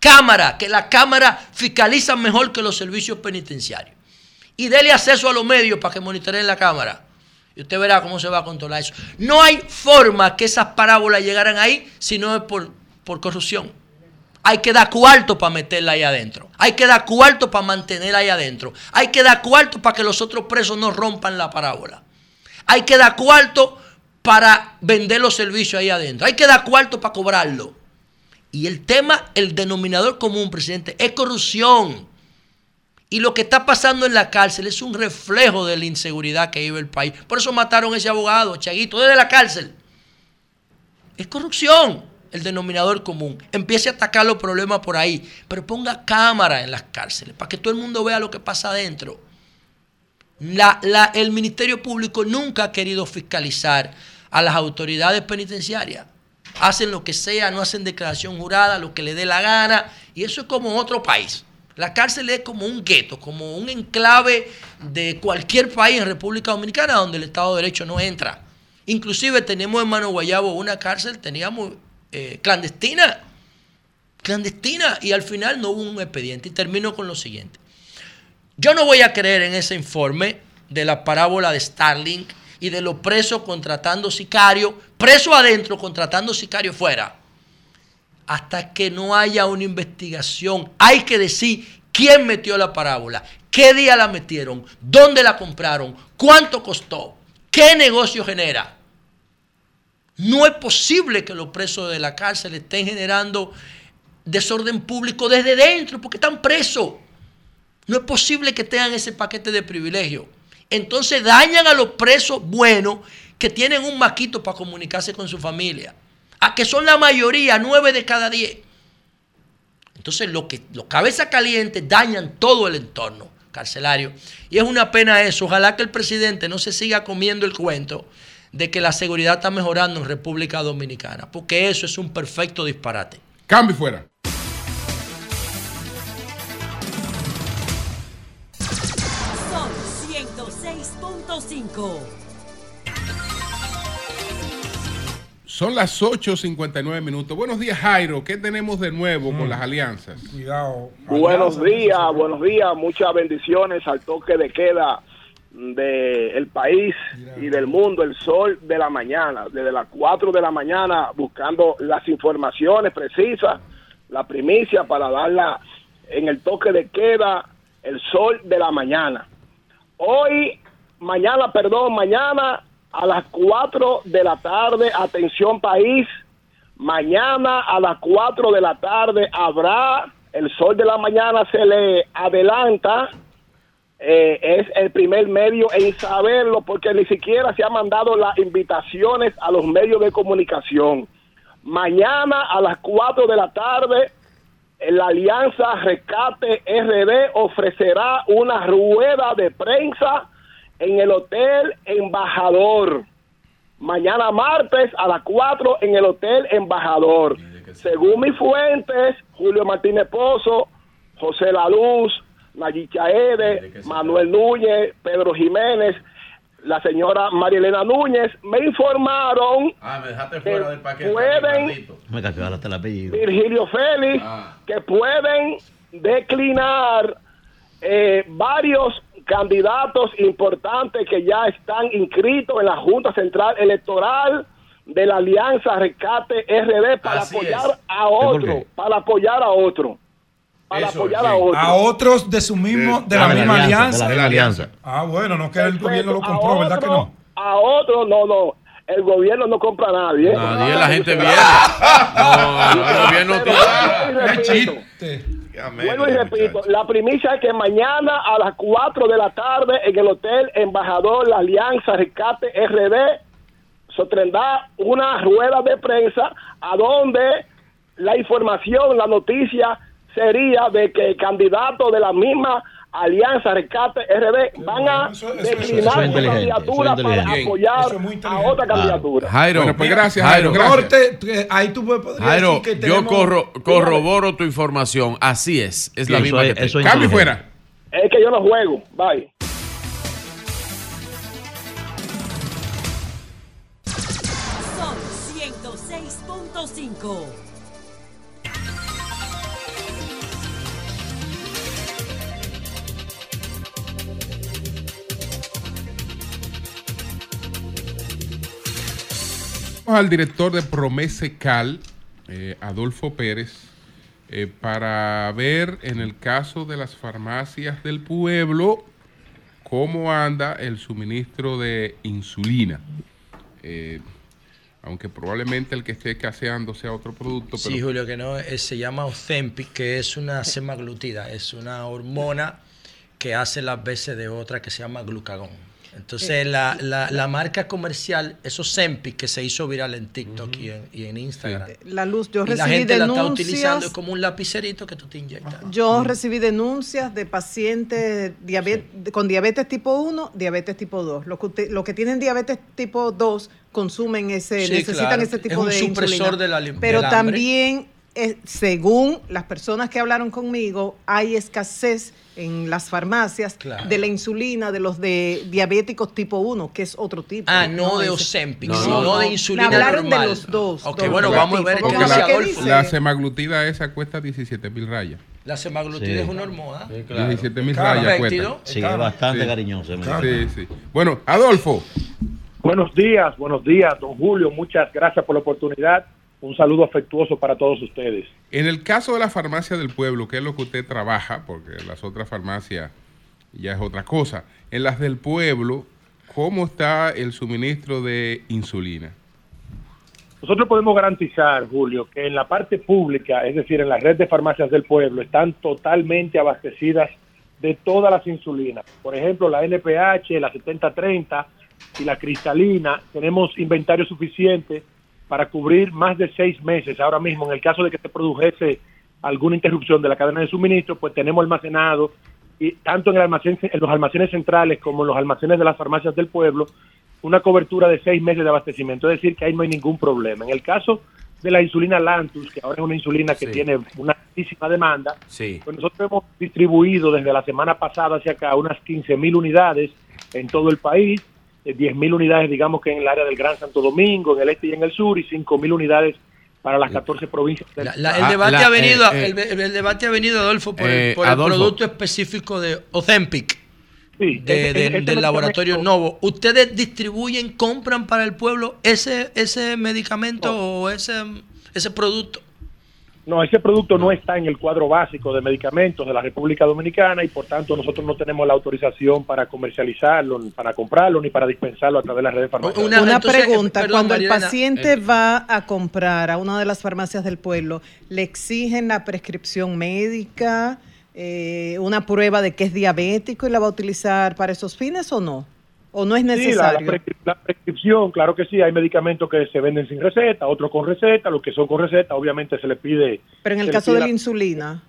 Cámara, que la cámara fiscaliza mejor que los servicios penitenciarios. Y dele acceso a los medios para que monitoreen la cámara. Y usted verá cómo se va a controlar eso. No hay forma que esas parábolas llegaran ahí si no es por, por corrupción. Hay que dar cuarto para meterla ahí adentro. Hay que dar cuarto para mantenerla ahí adentro. Hay que dar cuarto para que los otros presos no rompan la parábola. Hay que dar cuarto para vender los servicios ahí adentro. Hay que dar cuarto para cobrarlo. Y el tema, el denominador común, presidente, es corrupción. Y lo que está pasando en la cárcel es un reflejo de la inseguridad que vive el país. Por eso mataron a ese abogado, Chaguito, desde la cárcel. Es corrupción el denominador común. Empiece a atacar los problemas por ahí, pero ponga cámara en las cárceles para que todo el mundo vea lo que pasa adentro. el Ministerio Público nunca ha querido fiscalizar a las autoridades penitenciarias. Hacen lo que sea, no hacen declaración jurada, lo que le dé la gana, y eso es como otro país. La cárcel es como un gueto, como un enclave de cualquier país en República Dominicana donde el Estado de Derecho no entra. Inclusive tenemos en Mano Guayabo una cárcel, teníamos eh, clandestina. Clandestina. Y al final no hubo un expediente. Y termino con lo siguiente. Yo no voy a creer en ese informe de la parábola de Starlink y de los presos contratando sicarios, preso adentro contratando sicarios fuera. Hasta que no haya una investigación, hay que decir quién metió la parábola, qué día la metieron, dónde la compraron, cuánto costó, qué negocio genera. No es posible que los presos de la cárcel estén generando desorden público desde dentro porque están presos. No es posible que tengan ese paquete de privilegio. Entonces dañan a los presos buenos que tienen un maquito para comunicarse con su familia. A que son la mayoría, nueve de cada diez. Entonces lo que, los cabezas calientes dañan todo el entorno carcelario. Y es una pena eso. Ojalá que el presidente no se siga comiendo el cuento de que la seguridad está mejorando en República Dominicana, porque eso es un perfecto disparate. Cambio fuera. Son 106.5. Son las 8.59 minutos. Buenos días, Jairo. ¿Qué tenemos de nuevo con mm. las alianzas? Cuidado. Buenos días, buenos días. Muchas bendiciones al toque de queda del país y del mundo, el sol de la mañana, desde las 4 de la mañana, buscando las informaciones precisas, la primicia para darla en el toque de queda el sol de la mañana. Hoy, mañana, perdón, mañana a las 4 de la tarde, atención país, mañana a las 4 de la tarde habrá el sol de la mañana, se le adelanta, eh, es el primer medio en saberlo porque ni siquiera se han mandado las invitaciones a los medios de comunicación. Mañana a las 4 de la tarde, la Alianza Rescate RD ofrecerá una rueda de prensa en el Hotel Embajador. Mañana martes a las 4 en el Hotel Embajador. Según mis fuentes, Julio Martínez Pozo, José La Luz, Nayicha Ede, Manuel Núñez, Pedro Jiménez, la señora María Elena Núñez, me informaron Ah, me dejaste que fuera del paquete. pueden Me cambió hasta el apellido. Virgilio Félix, Ah. que pueden declinar eh, varios candidatos importantes que ya están inscritos en la Junta Central Electoral de la Alianza Rescate RD para Así apoyar es. a otro, para apoyar a otro, para Eso, apoyar sí. a otro. A otros de su mismo, de la Ah, misma alianza. De la alianza. Ah, bueno, no que el gobierno lo compró, ¿verdad que no? A otro, no, no. El gobierno no compra a nadie. Nadie, la gente viene. No, no, el gobierno tiene. Vuelvo y repito, la primicia es que mañana a las 4 de la tarde en el Hotel Embajador La Alianza Rescate RD sostendrá una rueda de prensa a donde la información, la noticia sería de que el candidato de la misma Alianza Rescate RD van a Eso- eso- eso- eso declinar es su inteligente, candidatura eso es para apoyar Eso a otra candidatura. Jairo, Bueno, pues gracias, Jairo, Jairo, gracias. Corte, tú- ahí tú puedes podrías Jairo, decir que yo corro, corroboro tu información. Así es, es Sí, la eso misma es- que eso es Cambio fuera. Es que yo no juego. Bye. Sol 106.5. al director de Promesecal, eh, Adolfo Pérez, eh, para ver en el caso de las farmacias del pueblo cómo anda el suministro de insulina. Eh, aunque probablemente el que esté escaseando sea otro producto, Sí, pero Julio, que no se llama Ozempic, que es una semaglutida, es una hormona que hace las veces de otra que se llama glucagón. Entonces, la, la- la marca comercial es Ozempic, que se hizo viral en TikTok y, en, y en Instagram. La luz, yo y la recibí gente la está utilizando como un lapicerito que tú te inyectas. Yo recibí denuncias de pacientes diabet- con diabetes tipo 1, diabetes tipo 2. Los que, usted- los que tienen diabetes tipo 2 consumen ese, Sí, necesitan claro. ese Es tipo un de supresor insulina. del alim- Pero del también, eh, según las personas que hablaron conmigo, hay escasez en las farmacias Claro. de la insulina de los de diabéticos tipo 1, que es otro tipo. Ah, no de ese. Ozempic, No, sino no. de Me insulina hablaron normal. de los dos. Ok, dos- bueno, vamos a ver porque la, la semaglutida esa cuesta 17 mil rayas. La semaglutida Sí. es una hormona. 17 mil Claro. rayas cuesta. Sí, es bastante Sí. cariñoso. mira. Sí, sí. Bueno, Adolfo, Buenos días, buenos días, don Julio. Muchas gracias por la oportunidad. Un saludo afectuoso para todos ustedes. En el caso de la farmacia del pueblo, que es lo que usted trabaja, porque las otras farmacias ya es otra cosa, en las del pueblo, ¿cómo está el suministro de insulina? Nosotros podemos garantizar, Julio, que en la parte pública, es decir, en la red de farmacias del pueblo, están totalmente abastecidas de todas las insulinas. Por ejemplo, la NPH, la 7030 y la cristalina, tenemos inventario suficiente para cubrir más de seis meses. Ahora mismo, en el caso de que se produjese alguna interrupción de la cadena de suministro, pues tenemos almacenado, y tanto en, el almacén, en los almacenes centrales como en los almacenes de las farmacias del pueblo, una cobertura de seis meses de abastecimiento, es decir, que ahí no hay ningún problema. En el caso de la insulina Lantus, que ahora es una insulina que Sí. tiene una altísima demanda, Sí. pues nosotros hemos distribuido desde la semana pasada hacia acá unas 15 mil unidades en todo el país, 10 mil unidades digamos que en el área del Gran Santo Domingo, en el este y en el sur, y 5 mil unidades para las 14 provincias del La- la- el, Ah, debate la- ha venido, eh, el, el debate ha venido, Adolfo, por, Eh, el, por el Adolfo. producto específico de Ozempic, Sí, de- del laboratorio Novo. ¿Ustedes distribuyen, compran para el pueblo ese, ese medicamento o ese, ese producto? No, ese producto no está en el cuadro básico de medicamentos de la República Dominicana y por tanto nosotros no tenemos la autorización para comercializarlo, para comprarlo ni para dispensarlo a través de las redes farmacéuticas. Una, entonces, pregunta, perdón, cuando el paciente eh, va a comprar a una de las farmacias del pueblo, ¿le exigen la prescripción médica, eh, una prueba de que es diabético y la va a utilizar para esos fines o no? ¿O no es Sí, la- necesario? la, prescri- la prescripción, claro que sí, hay medicamentos que se venden sin receta, otros con receta, los que son con receta obviamente se les pide... Pero en el caso de la- la insulina,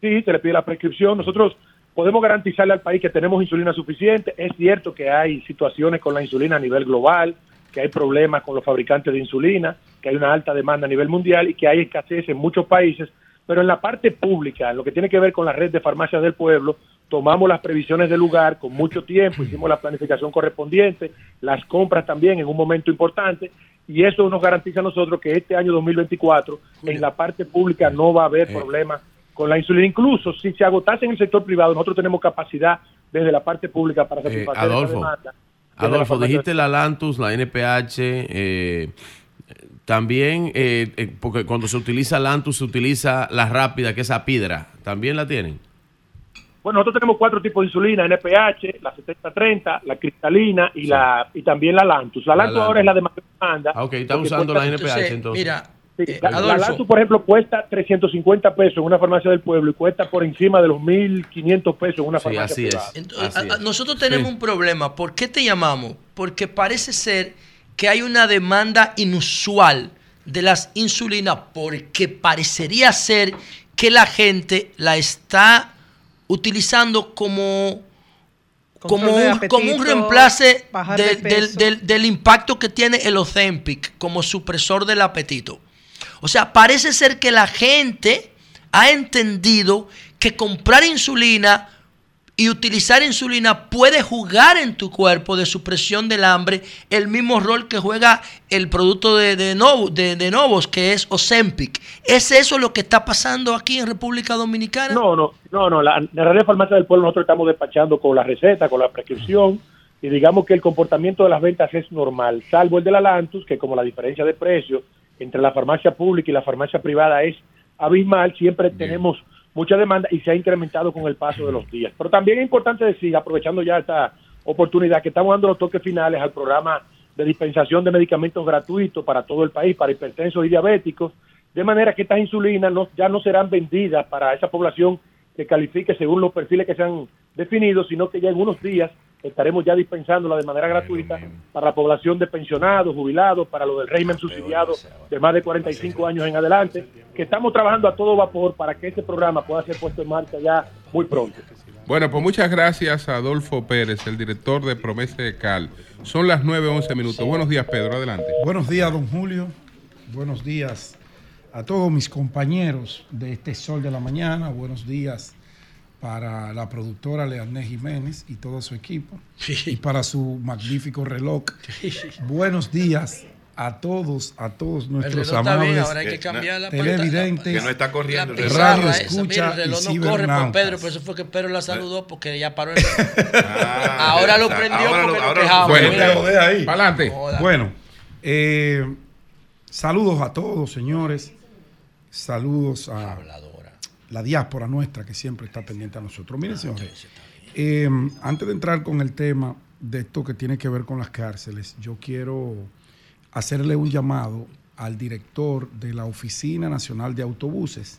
Sí, se le pide la prescripción. Nosotros podemos garantizarle al país que tenemos insulina suficiente. Es cierto que hay situaciones con la insulina a nivel global, que hay problemas con los fabricantes de insulina, que hay una alta demanda a nivel mundial y que hay escasez en muchos países. Pero en la parte pública, en lo que tiene que ver con la red de farmacias del pueblo, tomamos las previsiones del lugar con mucho tiempo, hicimos la planificación correspondiente, las compras también en un momento importante, y eso nos garantiza a nosotros que este año 2024 en la parte pública no va a haber problemas con la insulina. Incluso si se agotase en el sector privado, nosotros tenemos capacidad desde la parte pública para Eh, satisfacer esa Adolfo, demanda. desde la Adolfo, dijiste la Lantus, la NPH, eh, también, eh, eh, porque cuando se utiliza Lantus se utiliza la rápida, que es Apidra, ¿también la tienen? Bueno, nosotros tenemos cuatro tipos de insulina, NPH, la 7030, la cristalina y la y también la Lantus. La, La Lantus ahora es la de mayor demanda. Ah, ok, están usando cuesta- la NPH entonces. Mira, Sí, eh, la. Lantus, por ejemplo, cuesta 350 pesos en una farmacia del pueblo y cuesta por encima de los 1.500 pesos en una Sí, farmacia así es. privada. Entonces, Así a- a- es. nosotros tenemos Sí. un problema. ¿Por qué te llamamos? Porque parece ser que hay una demanda inusual de las insulinas porque parecería ser que la gente la está utilizando como como un, como un reemplace del, del- del- del impacto que tiene el Ozempic como supresor del apetito. O sea, parece ser que la gente ha entendido que comprar insulina y utilizar insulina puede jugar en tu cuerpo de supresión del hambre el mismo rol que juega el producto de, de, Novo- de- de Novos, que es Ozempic. ¿Es eso lo que está pasando aquí en República Dominicana? No, no, no, no. La, la de farmacia del pueblo nosotros estamos despachando con la receta, con la prescripción y digamos que el comportamiento de las ventas es normal, salvo el de la Lantus, que como la diferencia de precio entre la farmacia pública y la farmacia privada es abismal, siempre tenemos mucha demanda y se ha incrementado con el paso de los días. Pero también es importante decir, aprovechando ya esta oportunidad, que estamos dando los toques finales al programa de dispensación de medicamentos gratuitos para todo el país, para hipertensos y diabéticos, de manera que estas insulinas ya no serán vendidas para esa población que califique según los perfiles que se han definido, sino que ya en unos días estaremos ya dispensándola de manera gratuita para la población de pensionados, jubilados, para lo del régimen subsidiado de más de 45 años en adelante, que estamos trabajando a todo vapor para que este programa pueda ser puesto en marcha ya muy pronto. Bueno, pues muchas gracias a Adolfo Pérez, el director de Promesa de Cal. Son las 9.11 minutos. Buenos días, Pedro. Adelante. Buenos días, don Julio. Buenos días a todos mis compañeros de este Sol de la Mañana. Buenos días para la productora Leanés Jiménez y todo su equipo. Y para su magnífico reloj. Buenos días a todos, a todos nuestros reloj está bien, amables ahora hay que cambiar la televidentes, Que no está corriendo el La radio esa, escucha mira, el reloj y no corre por. Pedro, por eso fue que Pedro la saludó porque ya paró el reloj. Ah, Ahora lo prendió Ahora porque lo ahora lo- quejaba. Bueno, Mira, Lo deja ahí. Para adelante. Bueno, eh, saludos a todos, señores. Saludos a Habladora. la diáspora nuestra que siempre está pendiente a nosotros. Miren, señores, eh, antes de entrar con el tema de esto que tiene que ver con las cárceles, yo quiero hacerle un llamado al director de la Oficina Nacional de Autobuses.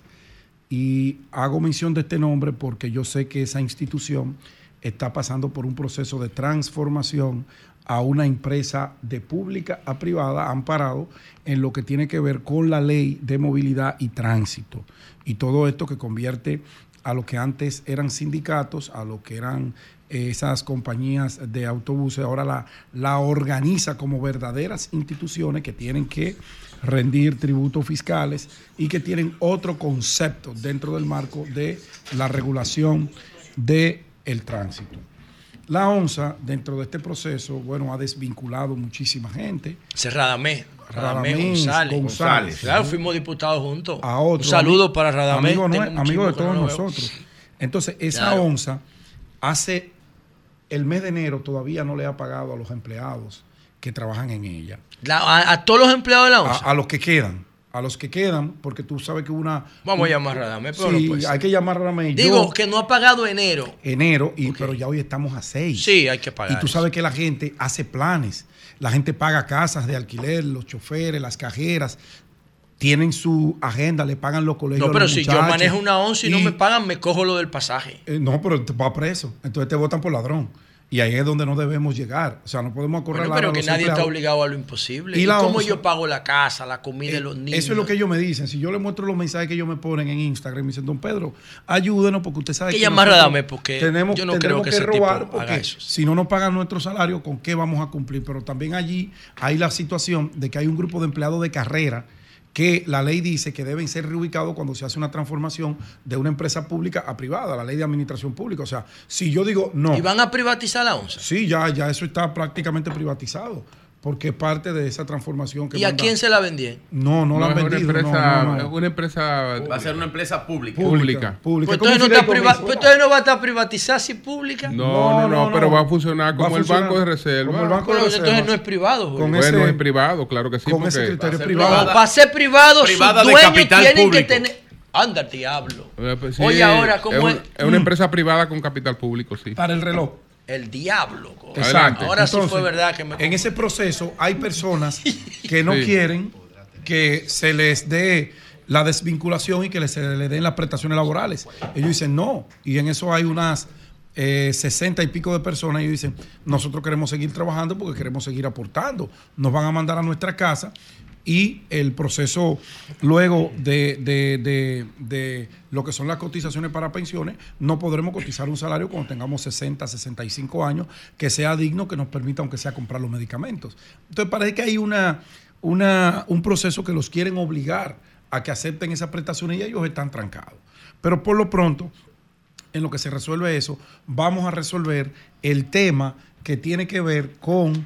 Y hago mención de este nombre porque yo sé que esa institución está pasando por un proceso de transformación a una empresa de pública a privada amparado en lo que tiene que ver con la ley de movilidad y tránsito. Y todo esto que convierte a lo que antes eran sindicatos, a lo que eran eh, esas compañías de autobuses, ahora la, la organiza como verdaderas instituciones que tienen que rendir tributos fiscales y que tienen otro concepto dentro del marco de la regulación del el tránsito. La ONSA, dentro de este proceso, bueno, ha desvinculado muchísima gente. Radamés. Radamés Radamés González. González. Claro, fuimos diputados juntos. a otro. Un saludo para Radamés. Amigo, de todos no nosotros. Entonces, esa Claro. onza hace el mes de enero todavía no le ha pagado a los empleados que trabajan en ella. La- a, a todos los empleados de la A, ONSA. a los que quedan. A los que quedan, porque tú sabes que una... Vamos a llamar a Radamés, pero Sí, no puede ser. hay que llamar a Radamés. Digo Yo- que no ha pagado enero. enero, y, pero ya hoy estamos a 6. Sí, hay que pagar Y tú sabes que la gente hace planes. La gente paga casas de alquiler, los choferes, las cajeras, tienen su agenda, le pagan los colegios. No, a pero los si yo manejo una once y, no me pagan, me cojo lo del pasaje. Eh, no, pero te va preso. Entonces te votan por ladrón. Y ahí es donde no debemos llegar. O sea, no podemos correr Bueno, pero que nadie está obligado a lo imposible. Y ¿Y, la cómo yo pago la casa, la comida de Eh, los niños? Eso es lo que ellos me dicen. Si yo le muestro los mensajes que ellos me ponen en Instagram, me dicen, don Pedro, ayúdenos porque usted sabe que que llamar a Radamés porque tenemos, yo no creo que ese tipo robar haga porque eso. si no nos pagan nuestro salario, ¿con qué vamos a cumplir? Pero también allí hay la situación de que hay un grupo de empleados de carrera que la ley dice que deben ser reubicados cuando se hace una transformación de una empresa pública a privada, la ley de administración pública. O sea, si yo digo no. ¿Y van a privatizar la onza? Sí, ya, ya eso está prácticamente privatizado, porque es parte de esa transformación que ¿Y a quién se la vendían? No, no, la han es una vendido. no, empresa, no, no. una empresa Va a ser una empresa pública. pública. pública. Pues como entonces, no un está priva- pues entonces no va a estar privatizada si pública. No, no, no, pero va a funcionar Va a como el funcionar Banco de Reserva. como el Banco de Pero Reservas. entonces no es privado. Julio. Con bueno, ese- es privado, claro que sí. con ese criterio Va a ser privado. No, para ser privado, Privada sus de capital tienen público. que tener... Anda, el diablo. Eh, pues sí, Oye, ahora, ¿cómo un- es? es una empresa privada con capital público, sí. Para el reloj. El diablo. Adelante. Ahora sí fue verdad que me... En ese proceso hay personas que no Sí. quieren que se les dé la desvinculación y que les- se les den las prestaciones laborales. Ellos dicen no. Y en eso hay unas eh, 60 y pico de personas y ellos dicen, nosotros queremos seguir trabajando porque queremos seguir aportando. Nos van a mandar a nuestra casa y el proceso luego de, de- de- lo que son las cotizaciones para pensiones, no podremos cotizar un salario cuando tengamos 60, 65 años, que sea digno, que nos permita, aunque sea, comprar los medicamentos. Entonces parece que hay una, una, un proceso que los quieren obligar a que acepten esas prestaciones y ellos están trancados. Pero por lo pronto, en lo que se resuelve eso, vamos a resolver el tema que tiene que ver con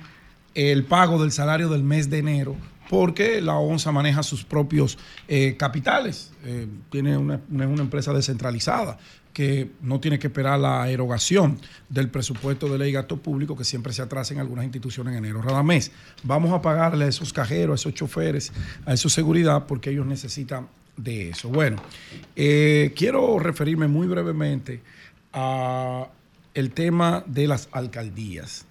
el pago del salario del mes de enero, porque la ONSA maneja sus propios eh, capitales. Eh, tiene una, una- una empresa descentralizada que no tiene que esperar la erogación del presupuesto de ley y gasto público que siempre se atrasa en algunas instituciones en enero. Radamés, vamos a pagarle a esos cajeros, a esos choferes, a esos seguridad, porque ellos necesitan de eso. Bueno, eh, quiero referirme muy brevemente a el tema de las alcaldías.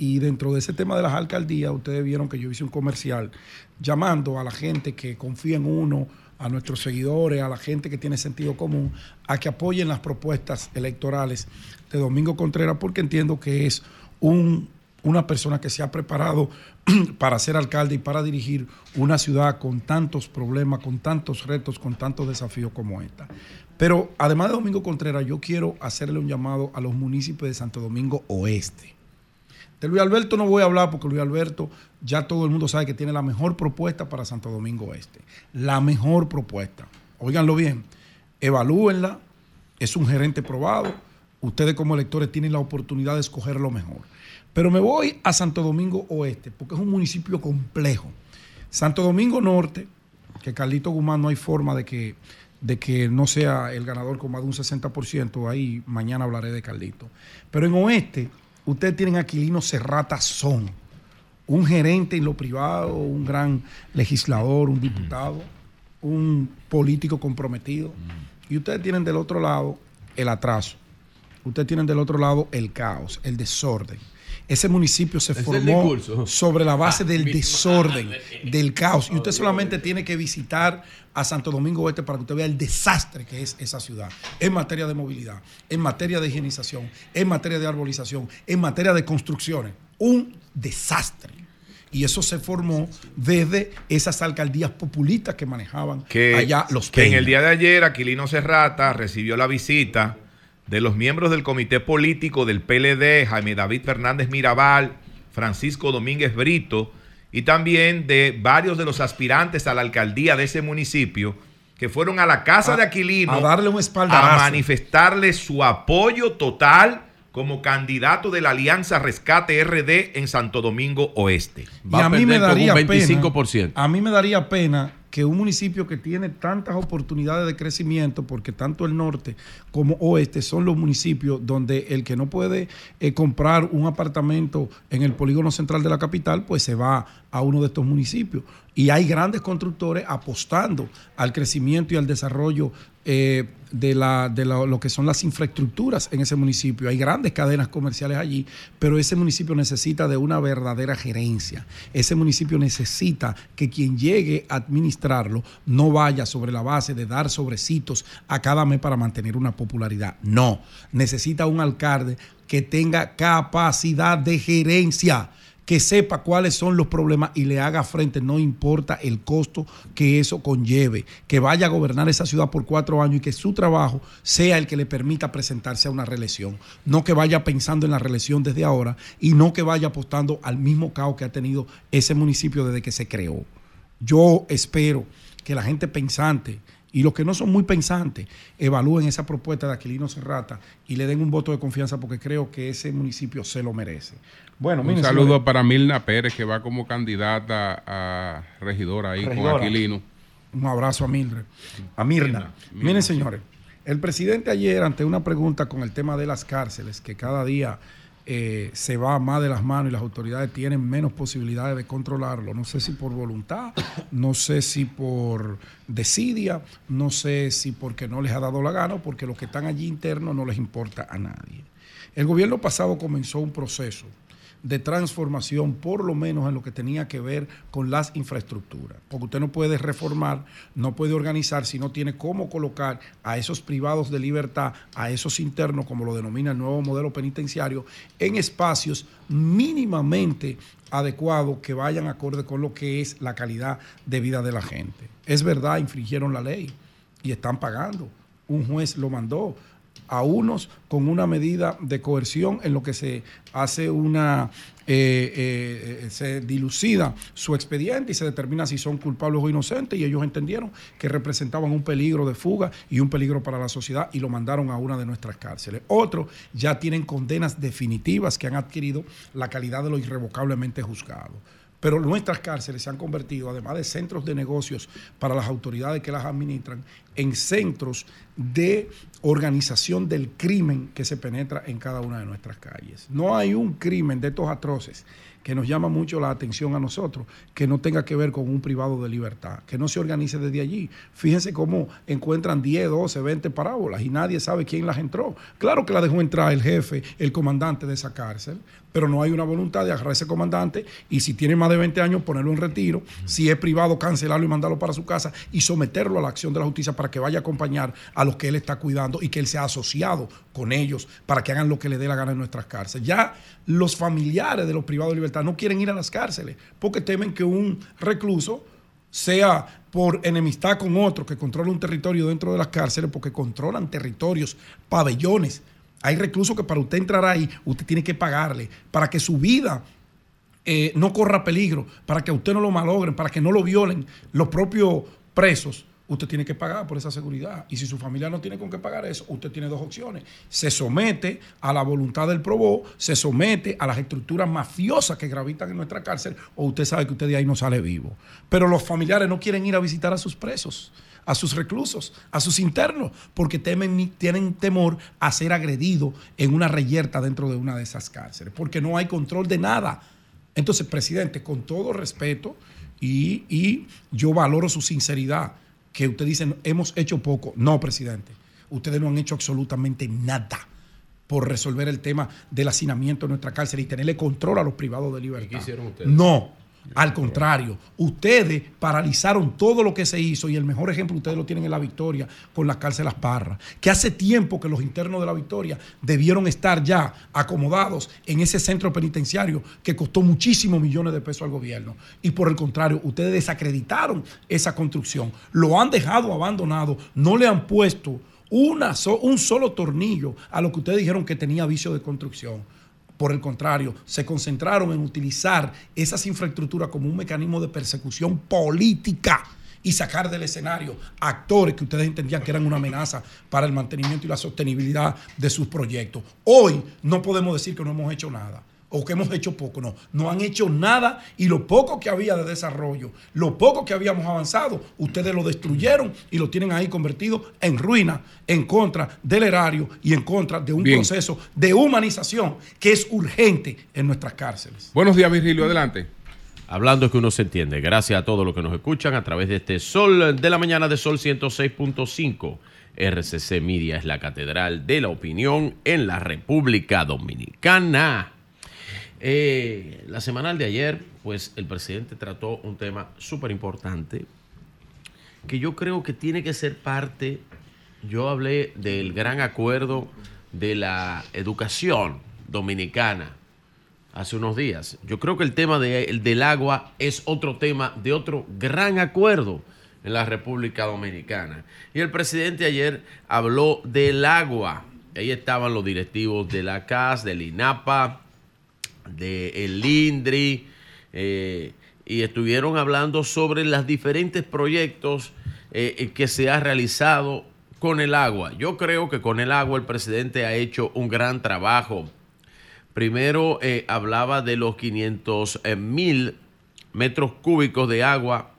Y dentro de ese tema de las alcaldías, ustedes vieron que yo hice un comercial llamando a la gente que confía en uno, a nuestros seguidores, a la gente que tiene sentido común, a que apoyen las propuestas electorales de Domingo Contreras, porque entiendo que es un, una persona que se ha preparado para ser alcalde y para dirigir una ciudad con tantos problemas, con tantos retos, con tantos desafíos como esta. Pero además de Domingo Contreras, yo quiero hacerle un llamado a los municipios de Santo Domingo Oeste. De Luis Alberto no voy a hablar porque Luis Alberto ya todo el mundo sabe que tiene la mejor propuesta para Santo Domingo Oeste. La mejor propuesta. Óiganlo bien, evalúenla, es un gerente probado, ustedes como electores tienen la oportunidad de escoger lo mejor. Pero me voy a Santo Domingo Oeste porque es un municipio complejo. Santo Domingo Norte, que Carlito Guzmán no hay forma de que, de que no sea el ganador con más de un 60%, ahí mañana hablaré de Carlito. Pero en Oeste, ustedes tienen Aquilino Serrata Son, un gerente en lo privado, un gran legislador, un diputado, un político comprometido. Y ustedes tienen del otro lado el atraso. Ustedes tienen del otro lado el caos, el desorden. Ese municipio se formó sobre la base Ah, del desorden, madre. del caos. Y usted solamente tiene que visitar a Santo Domingo Oeste para que usted vea el desastre que es esa ciudad en materia de movilidad, en materia de higienización, en materia de arbolización, en materia de construcciones. Un desastre. Y eso se formó desde esas alcaldías populistas que manejaban que, allá los que en el día de ayer Aquilino Serrata recibió la visita de los miembros del comité político del PLD, Jaime David Fernández Mirabal, Francisco Domínguez Brito, y también de varios de los aspirantes a la alcaldía de ese municipio que fueron a la casa A- de Aquilino a darle un espaldarazo. a manifestarle su apoyo total como candidato de la Alianza Rescate RD en Santo Domingo Oeste. y a mí me daría pena. A mí me daría pena que un municipio que tiene tantas oportunidades de crecimiento, porque tanto el norte como oeste son los municipios donde el que no puede eh, comprar un apartamento en el polígono central de la capital, pues se va a uno de estos municipios. Y hay grandes constructores apostando al crecimiento y al desarrollo eh, de, la, de lo que son las infraestructuras en ese municipio. Hay grandes cadenas comerciales allí, pero ese municipio necesita de una verdadera gerencia. Ese municipio necesita que quien llegue a administrarlo no vaya sobre la base de dar sobrecitos a cada mes para mantener una popularidad. No, necesita un alcalde que tenga capacidad de gerencia que sepa cuáles son los problemas y le haga frente, no importa el costo que eso conlleve, que vaya a gobernar esa ciudad por cuatro años y que su trabajo sea el que le permita presentarse a una reelección, no que vaya pensando en la reelección desde ahora y no que vaya apostando al mismo caos que ha tenido ese municipio desde que se creó. Yo espero que la gente pensante y los que no son muy pensantes evalúen esa propuesta de Aquilino Serrata y le den un voto de confianza porque creo que ese municipio se lo merece. Bueno, un saludo para Milna Pérez, que va como candidata a regidora ahí con Aquilino. Un abrazo a Mildred. A Mirna. Miren, señores, el presidente ayer, ante una pregunta con el tema de las cárceles, que cada día eh, se va más de las manos y las autoridades tienen menos posibilidades de controlarlo. No sé si por voluntad, no sé si por desidia, no sé si porque no les ha dado la gana o porque los que están allí internos no les importa a nadie. El gobierno pasado comenzó un proceso de transformación, por lo menos en lo que tenía que ver con las infraestructuras. Porque usted no puede reformar, no puede organizar si no tiene cómo colocar a esos privados de libertad, a esos internos, como lo denomina el nuevo modelo penitenciario, en espacios mínimamente adecuados que vayan acorde con lo que es la calidad de vida de la gente. Es verdad, infringieron la ley y están pagando. Un juez lo mandó a unos con una medida de coerción en lo que se hace una, eh, eh, se dilucida su expediente y se determina si son culpables o inocentes y ellos entendieron que representaban un peligro de fuga y un peligro para la sociedad y lo mandaron a una de nuestras cárceles. Otros ya tienen condenas definitivas que han adquirido la calidad de lo irrevocablemente juzgado. Pero nuestras cárceles se han convertido, además de centros de negocios para las autoridades que las administran, en centros de organización del crimen que se penetra en cada una de nuestras calles. No hay un crimen de estos atroces que nos llama mucho la atención a nosotros, que no tenga que ver con un privado de libertad, que no se organice desde allí. Fíjense cómo encuentran 10, 12, 20 parábolas y nadie sabe quién las entró. Claro que la dejó entrar el jefe, el comandante de esa cárcel, pero no hay una voluntad de agarrar a ese comandante y si tiene más de 20 años ponerlo en retiro, si es privado cancelarlo y mandarlo para su casa y someterlo a la acción de la justicia para que vaya a acompañar a los que él está cuidando y que él sea asociado con ellos para que hagan lo que le dé la gana en nuestras cárceles. Ya los familiares de los privados de libertad no quieren ir a las cárceles porque temen que un recluso sea por enemistad con otro que controla un territorio dentro de las cárceles porque controlan territorios, pabellones, hay reclusos que para usted entrar ahí, usted tiene que pagarle para que su vida eh, no corra peligro, para que usted no lo malogren, para que no lo violen los propios presos. Usted tiene que pagar por esa seguridad. Y si su familia no tiene con qué pagar eso, usted tiene dos opciones. Se somete a la voluntad del probó, se somete a las estructuras mafiosas que gravitan en nuestra cárcel, o usted sabe que usted de ahí no sale vivo. Pero los familiares no quieren ir a visitar a sus presos a sus reclusos, a sus internos, porque temen, tienen temor a ser agredidos en una reyerta dentro de una de esas cárceles, porque no hay control de nada. Entonces, presidente, con todo respeto, y, y yo valoro su sinceridad, que usted dice, hemos hecho poco. No, presidente, ustedes no han hecho absolutamente nada por resolver el tema del hacinamiento en nuestra cárcel y tenerle control a los privados de libertad. ¿Qué hicieron ustedes? No, al contrario, ustedes paralizaron todo lo que se hizo y el mejor ejemplo ustedes lo tienen en la Victoria con las cárceles Parra, que hace tiempo que los internos de la Victoria debieron estar ya acomodados en ese centro penitenciario que costó muchísimos millones de pesos al gobierno. Y por el contrario, ustedes desacreditaron esa construcción, lo han dejado abandonado, no le han puesto una, un solo tornillo a lo que ustedes dijeron que tenía vicio de construcción. Por el contrario, se concentraron en utilizar esas infraestructuras como un mecanismo de persecución política y sacar del escenario actores que ustedes entendían que eran una amenaza para el mantenimiento y la sostenibilidad de sus proyectos. Hoy no podemos decir que no hemos hecho nada. O que hemos hecho poco. No, no han hecho nada y lo poco que había de desarrollo, lo poco que habíamos avanzado, ustedes lo destruyeron y lo tienen ahí convertido en ruina, en contra del erario y en contra de un proceso de humanización que es urgente en nuestras cárceles. Buenos días, Virgilio, adelante. Hablando es que uno se entiende. Gracias a todos los que nos escuchan a través de este Sol de la mañana de Sol 106.5. RCC Media es la catedral de la opinión en la República Dominicana. Eh, la semanal de ayer, pues el presidente trató un tema súper importante que yo creo que tiene que ser parte. Yo hablé del gran acuerdo de la educación dominicana hace unos días. Yo creo que el tema del agua es otro tema de otro gran acuerdo en la República Dominicana. Y el presidente ayer habló del agua. Ahí estaban los directivos de la CAS, del INAPA, del INDRI, eh, y estuvieron hablando sobre los diferentes proyectos eh, que se ha realizado con el agua. Yo creo que con el agua el presidente ha hecho un gran trabajo. Primero eh, hablaba de los 500 mil metros cúbicos de agua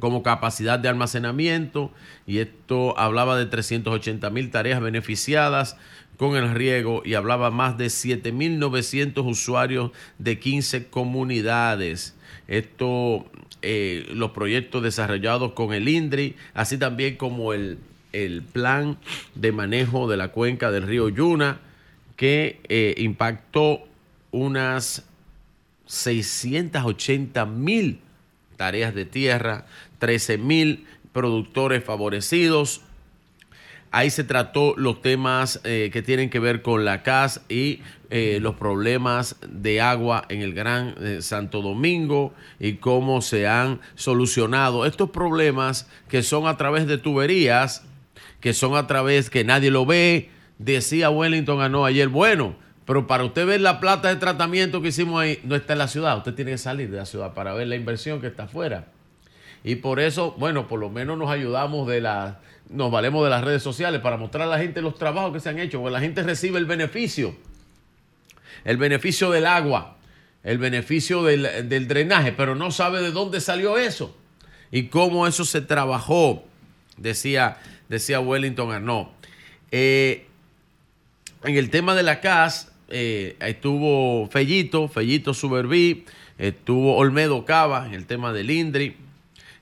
como capacidad de almacenamiento y esto hablaba de 380 mil tareas beneficiadas con el riego y hablaba más de 7.900 usuarios de 15 comunidades. Esto, eh, los proyectos desarrollados con el INDRI, así también como el, el plan de manejo de la cuenca del río Yuna, que eh, impactó unas 680 mil tareas de tierra, 13 mil productores favorecidos. Ahí se trató los temas eh, que tienen que ver con la CAS y eh, los problemas de agua en el Gran eh, Santo Domingo y cómo se han solucionado estos problemas que son a través de tuberías, que son a través que nadie lo ve. Decía Wellington ganó ayer, bueno, pero para usted ver la plata de tratamiento que hicimos ahí, no está en la ciudad. Usted tiene que salir de la ciudad para ver la inversión que está afuera. Y por eso, bueno, por lo menos nos ayudamos de la, nos valemos de las redes sociales para mostrar a la gente los trabajos que se han hecho, porque la gente recibe el beneficio, el beneficio del agua, el beneficio del, drenaje, pero no sabe de dónde salió eso y cómo eso se trabajó, decía, decía Wellington Arnaud. Eh, en el tema de la CAS, eh, estuvo Fellito, Fellito Suberví, estuvo Olmedo Cava en el tema del INDRI,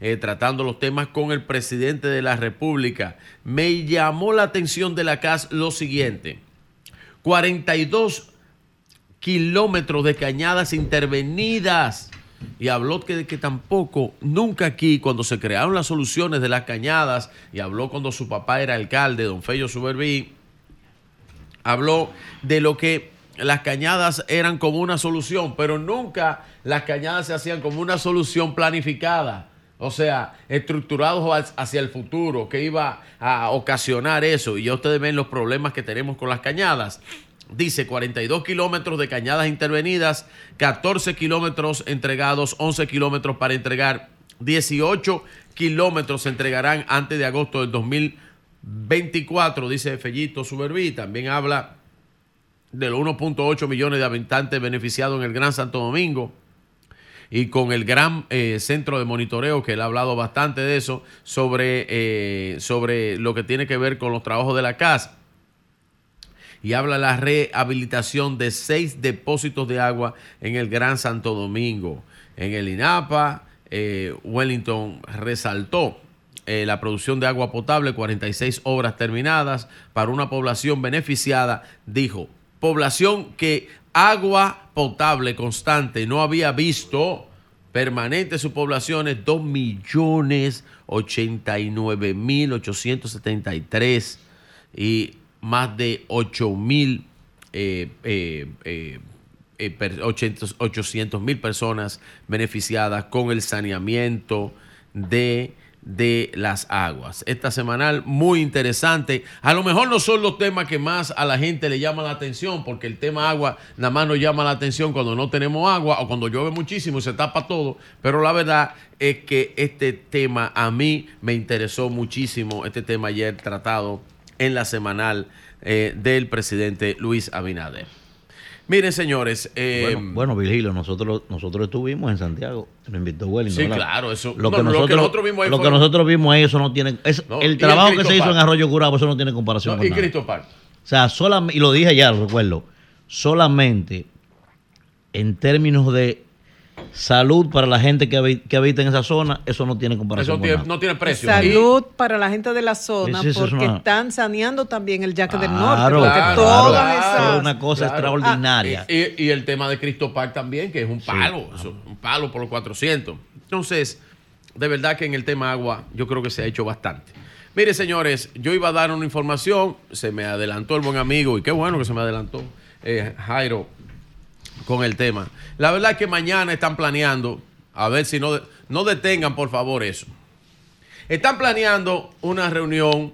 eh, tratando los temas con el presidente de la República. Me llamó la atención de la CAS lo siguiente. 42 kilómetros de cañadas intervenidas. Y habló que, que tampoco, nunca aquí, cuando se crearon las soluciones de las cañadas, y habló cuando su papá era alcalde, don Fello Suberví, habló de lo que las cañadas eran como una solución, pero nunca las cañadas se hacían como una solución planificada. O sea, estructurados hacia el futuro, que iba a ocasionar eso. Y ya ustedes ven los problemas que tenemos con las cañadas. Dice 42 kilómetros de cañadas intervenidas, 14 kilómetros entregados, 11 kilómetros para entregar, 18 kilómetros se entregarán antes de agosto del 2024, dice Fellito Suberví. También habla de los 1.8 millones de habitantes beneficiados en el Gran Santo Domingo y con el gran eh, centro de monitoreo, que él ha hablado bastante de eso, sobre, eh, sobre lo que tiene que ver con los trabajos de la casa. Y habla la rehabilitación de seis depósitos de agua en el Gran Santo Domingo. En el INAPA, eh, Wellington resaltó la producción de agua potable, 46 obras terminadas para una población beneficiada, dijo, población que agua potable constante. No había visto permanente su población es 2 millones 89 mil 873 y más de 8 mil eh, eh, eh, 800 mil personas beneficiadas con el saneamiento de de las aguas. Esta semanal muy interesante. A lo mejor no son los temas que más a la gente le llama la atención, porque el tema agua nada más nos llama la atención cuando no tenemos agua o cuando llueve muchísimo y se tapa todo. Pero la verdad es que este tema a mí me interesó muchísimo, este tema ayer tratado en la semanal eh, del presidente Luis Abinader. Miren, señores. Eh, bueno, bueno, Virgilio, nosotros, nosotros estuvimos en Santiago. Nos invitó Wellington. Sí, claro. Eso, Lo, no, que, nosotros, nosotros vimos ahí lo fue- que nosotros vimos ahí, eso no tiene. es- No, el el trabajo que se hizo Park. en Arroyo Curabo, eso no tiene comparación con y. Cristo Park. O sea, solamente, y lo dije ya, lo recuerdo, solamente en términos de salud para la gente que, habi- que habita en esa zona, eso no tiene comparación Eso con tiene- nada. no tiene precio. Salud para la gente de la zona, Sí, sí, porque una- están saneando también el Yaque del Claro, Norte. Porque claro, todas claro. esas. Es una cosa extraordinaria. Y, y el tema de Cristo Park también, que es un palo, eso, un palo por los 400. Entonces, de verdad que en el tema agua yo creo que se ha hecho bastante. Mire, señores, yo iba a dar una información, se me adelantó el buen amigo, y qué bueno que se me adelantó, eh, Jairo, con el tema. La verdad que mañana están planeando, a ver si no, no detengan por favor eso. Están planeando una reunión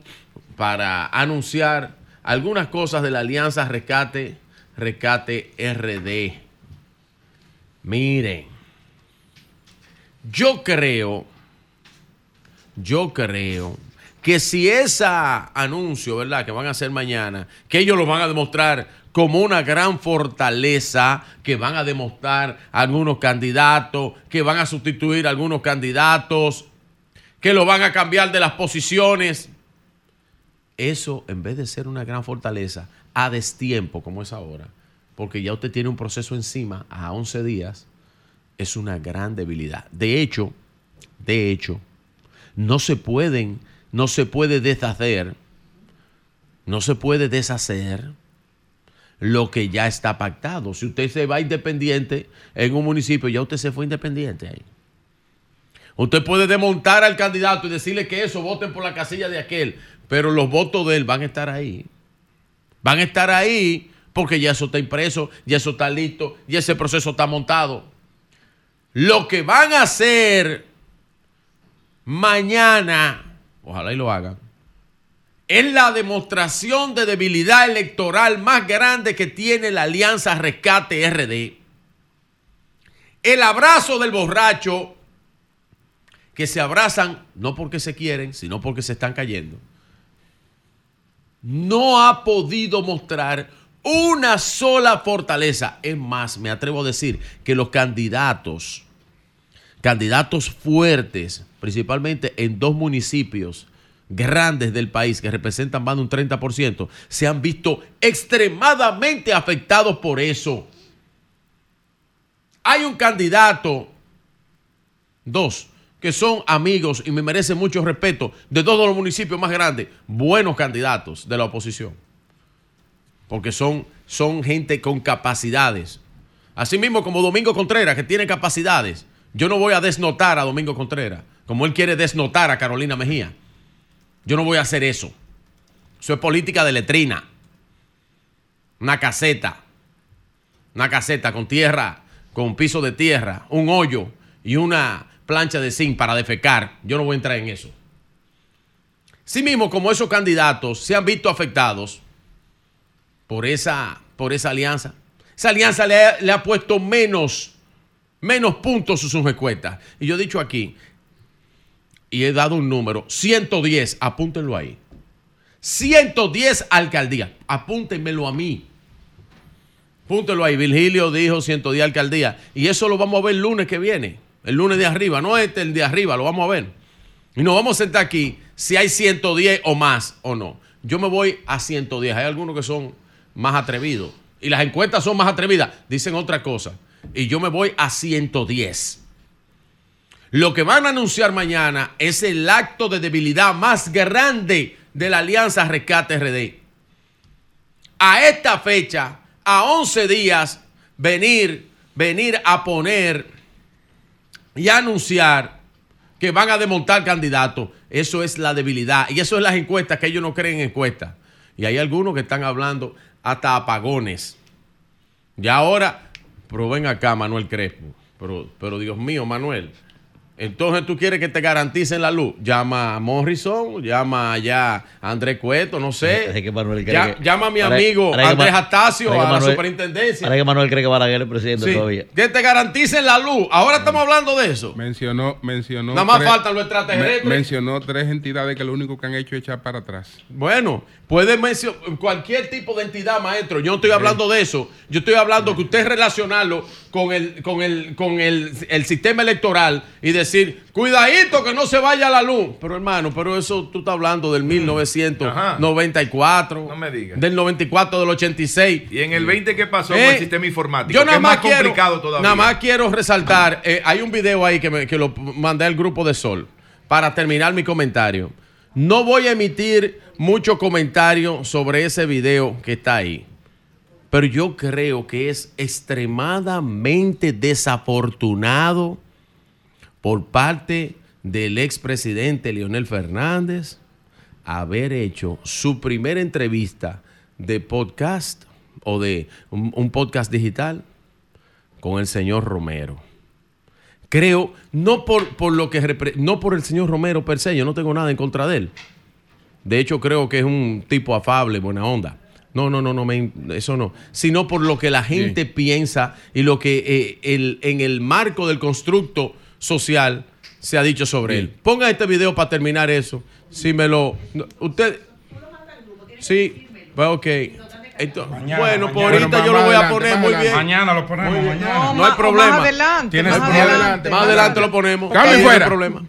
para anunciar algunas cosas de la Alianza Rescate, Rescate RD. Miren, yo creo, yo creo que si ese anuncio, ¿verdad?, que van a hacer mañana, que ellos lo van a demostrar como una gran fortaleza, que van a demostrar algunos candidatos, que van a sustituir algunos candidatos, que lo van a cambiar de las posiciones. Eso, en vez de ser una gran fortaleza, a destiempo, como es ahora, porque ya usted tiene un proceso encima a 11 días, es una gran debilidad. De hecho, de hecho, no se pueden, no se puede deshacer, no se puede deshacer lo que ya está pactado. Si usted se va independiente en un municipio, ya usted se fue independiente ahí. Usted puede desmontar al candidato y decirle que eso, voten por la casilla de aquel, pero los votos de él van a estar ahí. Van a estar ahí porque ya eso está impreso, ya eso está listo, ya ese proceso está montado. Lo que van a hacer mañana, ojalá y lo hagan, es la demostración de debilidad electoral más grande que tiene la Alianza Rescate RD. El abrazo del borracho que se abrazan no porque se quieren, sino porque se están cayendo. No ha podido mostrar una sola fortaleza. Es más, me atrevo a decir que los candidatos, candidatos fuertes, principalmente en dos municipios grandes del país que representan más de un 30%, se han visto extremadamente afectados por eso. Hay un candidato, dos, que son amigos y me merecen mucho respeto de todos los municipios más grandes, buenos candidatos de la oposición. Porque son, son gente con capacidades. Así mismo como Domingo Contreras, que tiene capacidades. Yo no voy a desnotar a Domingo Contreras, como él quiere desnotar a Carolina Mejía. Yo no voy a hacer eso. Eso es política de letrina. Una caseta. Una caseta con tierra, con piso de tierra, un hoyo y una plancha de zinc para defecar. Yo no voy a entrar en eso. Sí mismo, como esos candidatos se han visto afectados por esa, por esa alianza. Esa alianza le ha, puesto menos, menos puntos a sus encuestas. Y yo he dicho aquí, y he dado un número, 110, apúntenlo ahí. 110 alcaldías, apúntenmelo a mí. Apúntenlo ahí. Virgilio dijo 110 alcaldías. Y eso lo vamos a ver el lunes que viene. El lunes de arriba, no este, el de arriba, lo vamos a ver. Y nos vamos a sentar aquí si hay 110 o más o no. Yo me voy a 110. Hay algunos que son más atrevidos. Y las encuestas son más atrevidas. Dicen otra cosa. Y yo me voy a 110. Lo que van a anunciar mañana es el acto de debilidad más grande de la Alianza Rescate RD. A esta fecha, a 11 días, venir, venir a poner y anunciar que van a desmontar candidatos. Eso es la debilidad. Y eso es las encuestas, que ellos no creen en encuestas. Y hay algunos que están hablando hasta apagones. Y ahora, pero ven acá, Manuel Crespo. Pero, pero Dios mío, Manuel, Entonces tú quieres que te garanticen la luz. Llama a Morrison, llama allá a Andrés Cueto, no sé. Es que Manuel cree Ya- que- llama a mi ahora- amigo Andrés Astacio a la superintendencia. Ahora que Manuel cree que Balaguer es presidente Sí, todavía. Que te garanticen la luz. Ahora estamos hablando de eso. Mencionó, mencionó. Nada más tres- faltan los extraterrestres. me- mencionó tres entidades que lo único que han hecho es echar para atrás. Bueno, puede mencionar cualquier tipo de entidad, maestro. Yo no estoy hablando de eso. Yo estoy hablando que usted relacionarlo con el, con el, con el, el sistema electoral y decir, cuidadito que no se vaya la luz. Pero hermano, pero eso tú estás hablando del 1994. No me digas. Del 94, del 86. ¿Y en el 20 qué pasó con Eh, el sistema informático? Yo que nada es más, más quiero, complicado todavía. nada más quiero resaltar, eh, hay un video ahí que, me- que lo mandé al grupo de Sol para terminar mi comentario. No voy a emitir mucho comentario sobre ese video que está ahí, pero yo creo que es extremadamente desafortunado por parte del expresidente Leonel Fernández haber hecho su primera entrevista de podcast o de un, un podcast digital con el señor Romero. Creo, no por, por lo que no por el señor Romero per se, yo no tengo nada en contra de él. De hecho, creo que es un tipo afable, buena onda. No, no, no, no, me- eso no. Sino por lo que la gente piensa y lo que eh, el- en el marco del constructo social se ha dicho sobre él. Ponga este video para terminar eso. Si me lo. usted. Sí, pues ok. Esto- Mañana, bueno, mañana. ahorita Bueno, yo lo voy a poner muy bien. Mañana lo ponemos, mañana. No, hay problema. más adelante, más Más lo ponemos. Cambio no hay problema.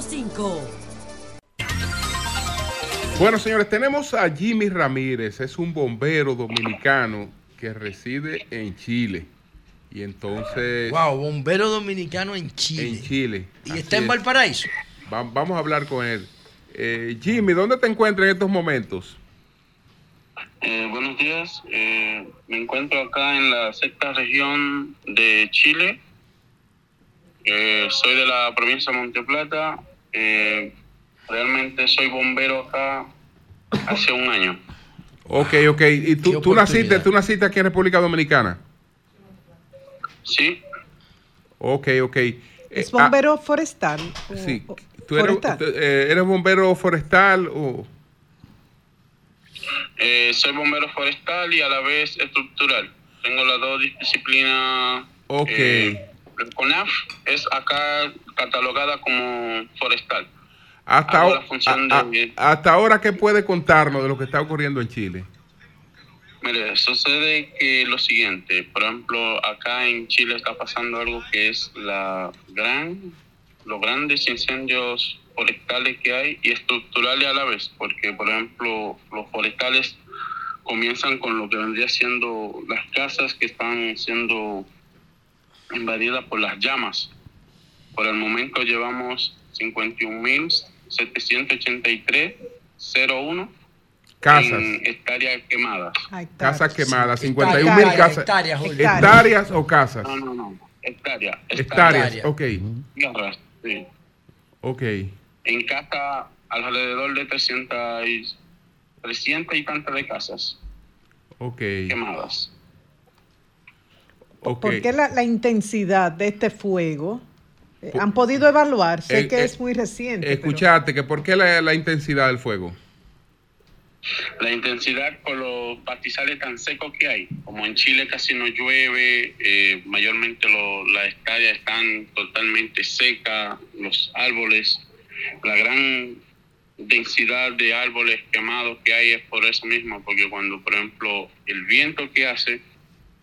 106.5. Bueno, señores, tenemos a Jimmy Ramírez, es un bombero dominicano que reside en Chile. Y entonces... Wow, bombero dominicano en Chile. En Chile. Y está en es. Valparaíso. Va- vamos a hablar con él. Eh, Jimmy, ¿dónde te encuentras en estos momentos? Eh, buenos días, eh, me encuentro acá en la sexta región de Chile. Eh, soy de la provincia de Monteplata. Eh, realmente soy bombero acá hace un año. Ok, ok. ¿Y tú, tú naciste, tú naciste aquí en República Dominicana? Sí, Ok, ok. ¿Es Eh, ah, bombero forestal? o- sí. ¿Tú eres, eh, eres bombero forestal o...? eh, soy bombero forestal y a la vez estructural. Tengo las dos disciplinas. Ok. eh, el CONAF es acá catalogada como forestal. Hasta, hago o- la función a- de- a- hasta ahora, ¿qué puede contarnos de lo que está ocurriendo en Chile? Mire, sucede que lo siguiente, por ejemplo, acá en Chile está pasando algo que es la gran, los grandes incendios forestales que hay y estructurales a la vez, porque por ejemplo los forestales comienzan con lo que vendría siendo las casas que están siendo invadidas por las llamas. Por el momento llevamos 51.783.01 Casas. en hectáreas quemadas. Casas quemadas, 51 Hectáreas, mil casas. hectáreas. ¿Hectáreas o casas? No, no, no. Hectáreas. Hectáreas, ok. Tierras, sí. Ok. En casa, alrededor de 300 y, 300 y tantas de casas Ok. quemadas. Ok. ¿Por qué la, la intensidad de este fuego? Eh, ¿Han podido evaluar? Sé Eh, que eh, es muy reciente. pero- Escuchate, que ¿por qué la, la intensidad del fuego? La intensidad por los pastizales tan secos que hay. Como en Chile casi no llueve, eh, mayormente lo- las hectáreas están totalmente secas, los árboles, la gran densidad de árboles quemados que hay es por eso mismo, porque cuando, por ejemplo, el viento que hace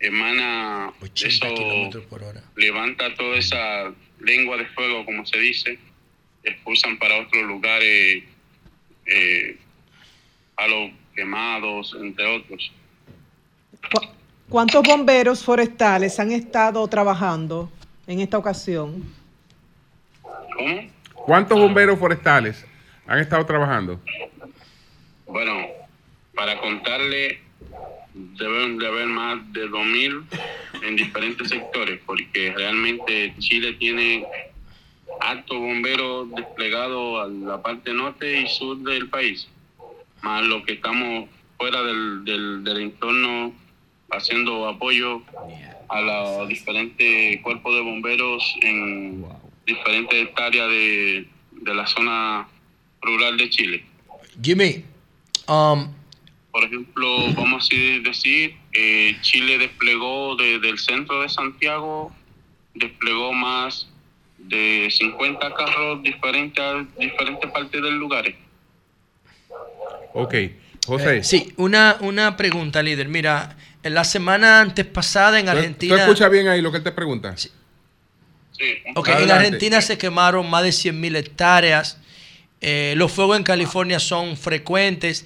emana eso, levanta toda esa lengua de fuego, como se dice, expulsan para otros lugares eh, a los quemados, entre otros. ¿Cu- ¿Cuántos bomberos forestales han estado trabajando en esta ocasión? ¿Cómo? ¿Cuántos bomberos forestales han estado trabajando? Bueno, para contarle, deben de haber más de 2.000 en diferentes sectores, porque realmente Chile tiene altos bomberos desplegados a la parte norte y sur del país, más lo que estamos fuera del, del, entorno haciendo apoyo a los diferentes cuerpos de bomberos en diferentes áreas de, de la zona rural de Chile. Jimmy, um, Por ejemplo, vamos a decir, eh, Chile desplegó desde el centro de Santiago, desplegó más de 50 carros diferentes a diferentes partes del lugar. Ok, José. Eh, sí, una, una pregunta, líder. Mira, en la semana antes pasada en ¿Tú- Argentina... ¿Tú escuchas bien ahí lo que él te pregunta? Sí. Ok, en Adelante. Argentina se quemaron más de 100.000 hectáreas. Eh, los fuegos en California son frecuentes,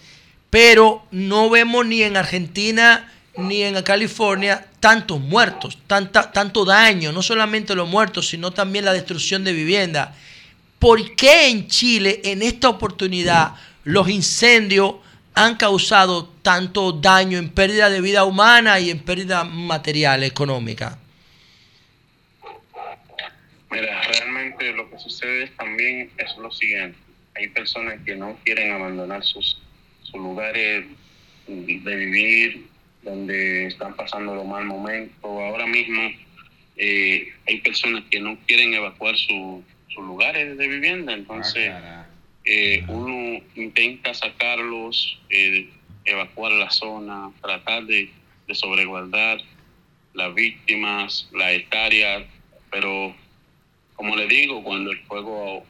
pero no vemos ni en Argentina ni en California tantos muertos, tanta, tanto daño, no solamente los muertos, sino también la destrucción de vivienda. ¿Por qué en Chile, en esta oportunidad, los incendios han causado tanto daño en pérdida de vida humana y en pérdida material, económica? Mira, realmente lo que sucede también es lo siguiente. Hay personas que no quieren abandonar sus, lugares de vivir, donde están pasando los mal momentos. Ahora mismo eh, hay personas que no quieren evacuar su- sus lugares de vivienda, entonces eh, uno intenta sacarlos, eh, evacuar la zona, tratar de, de sobreguardar las víctimas, las hectáreas, pero como le digo, cuando el fuego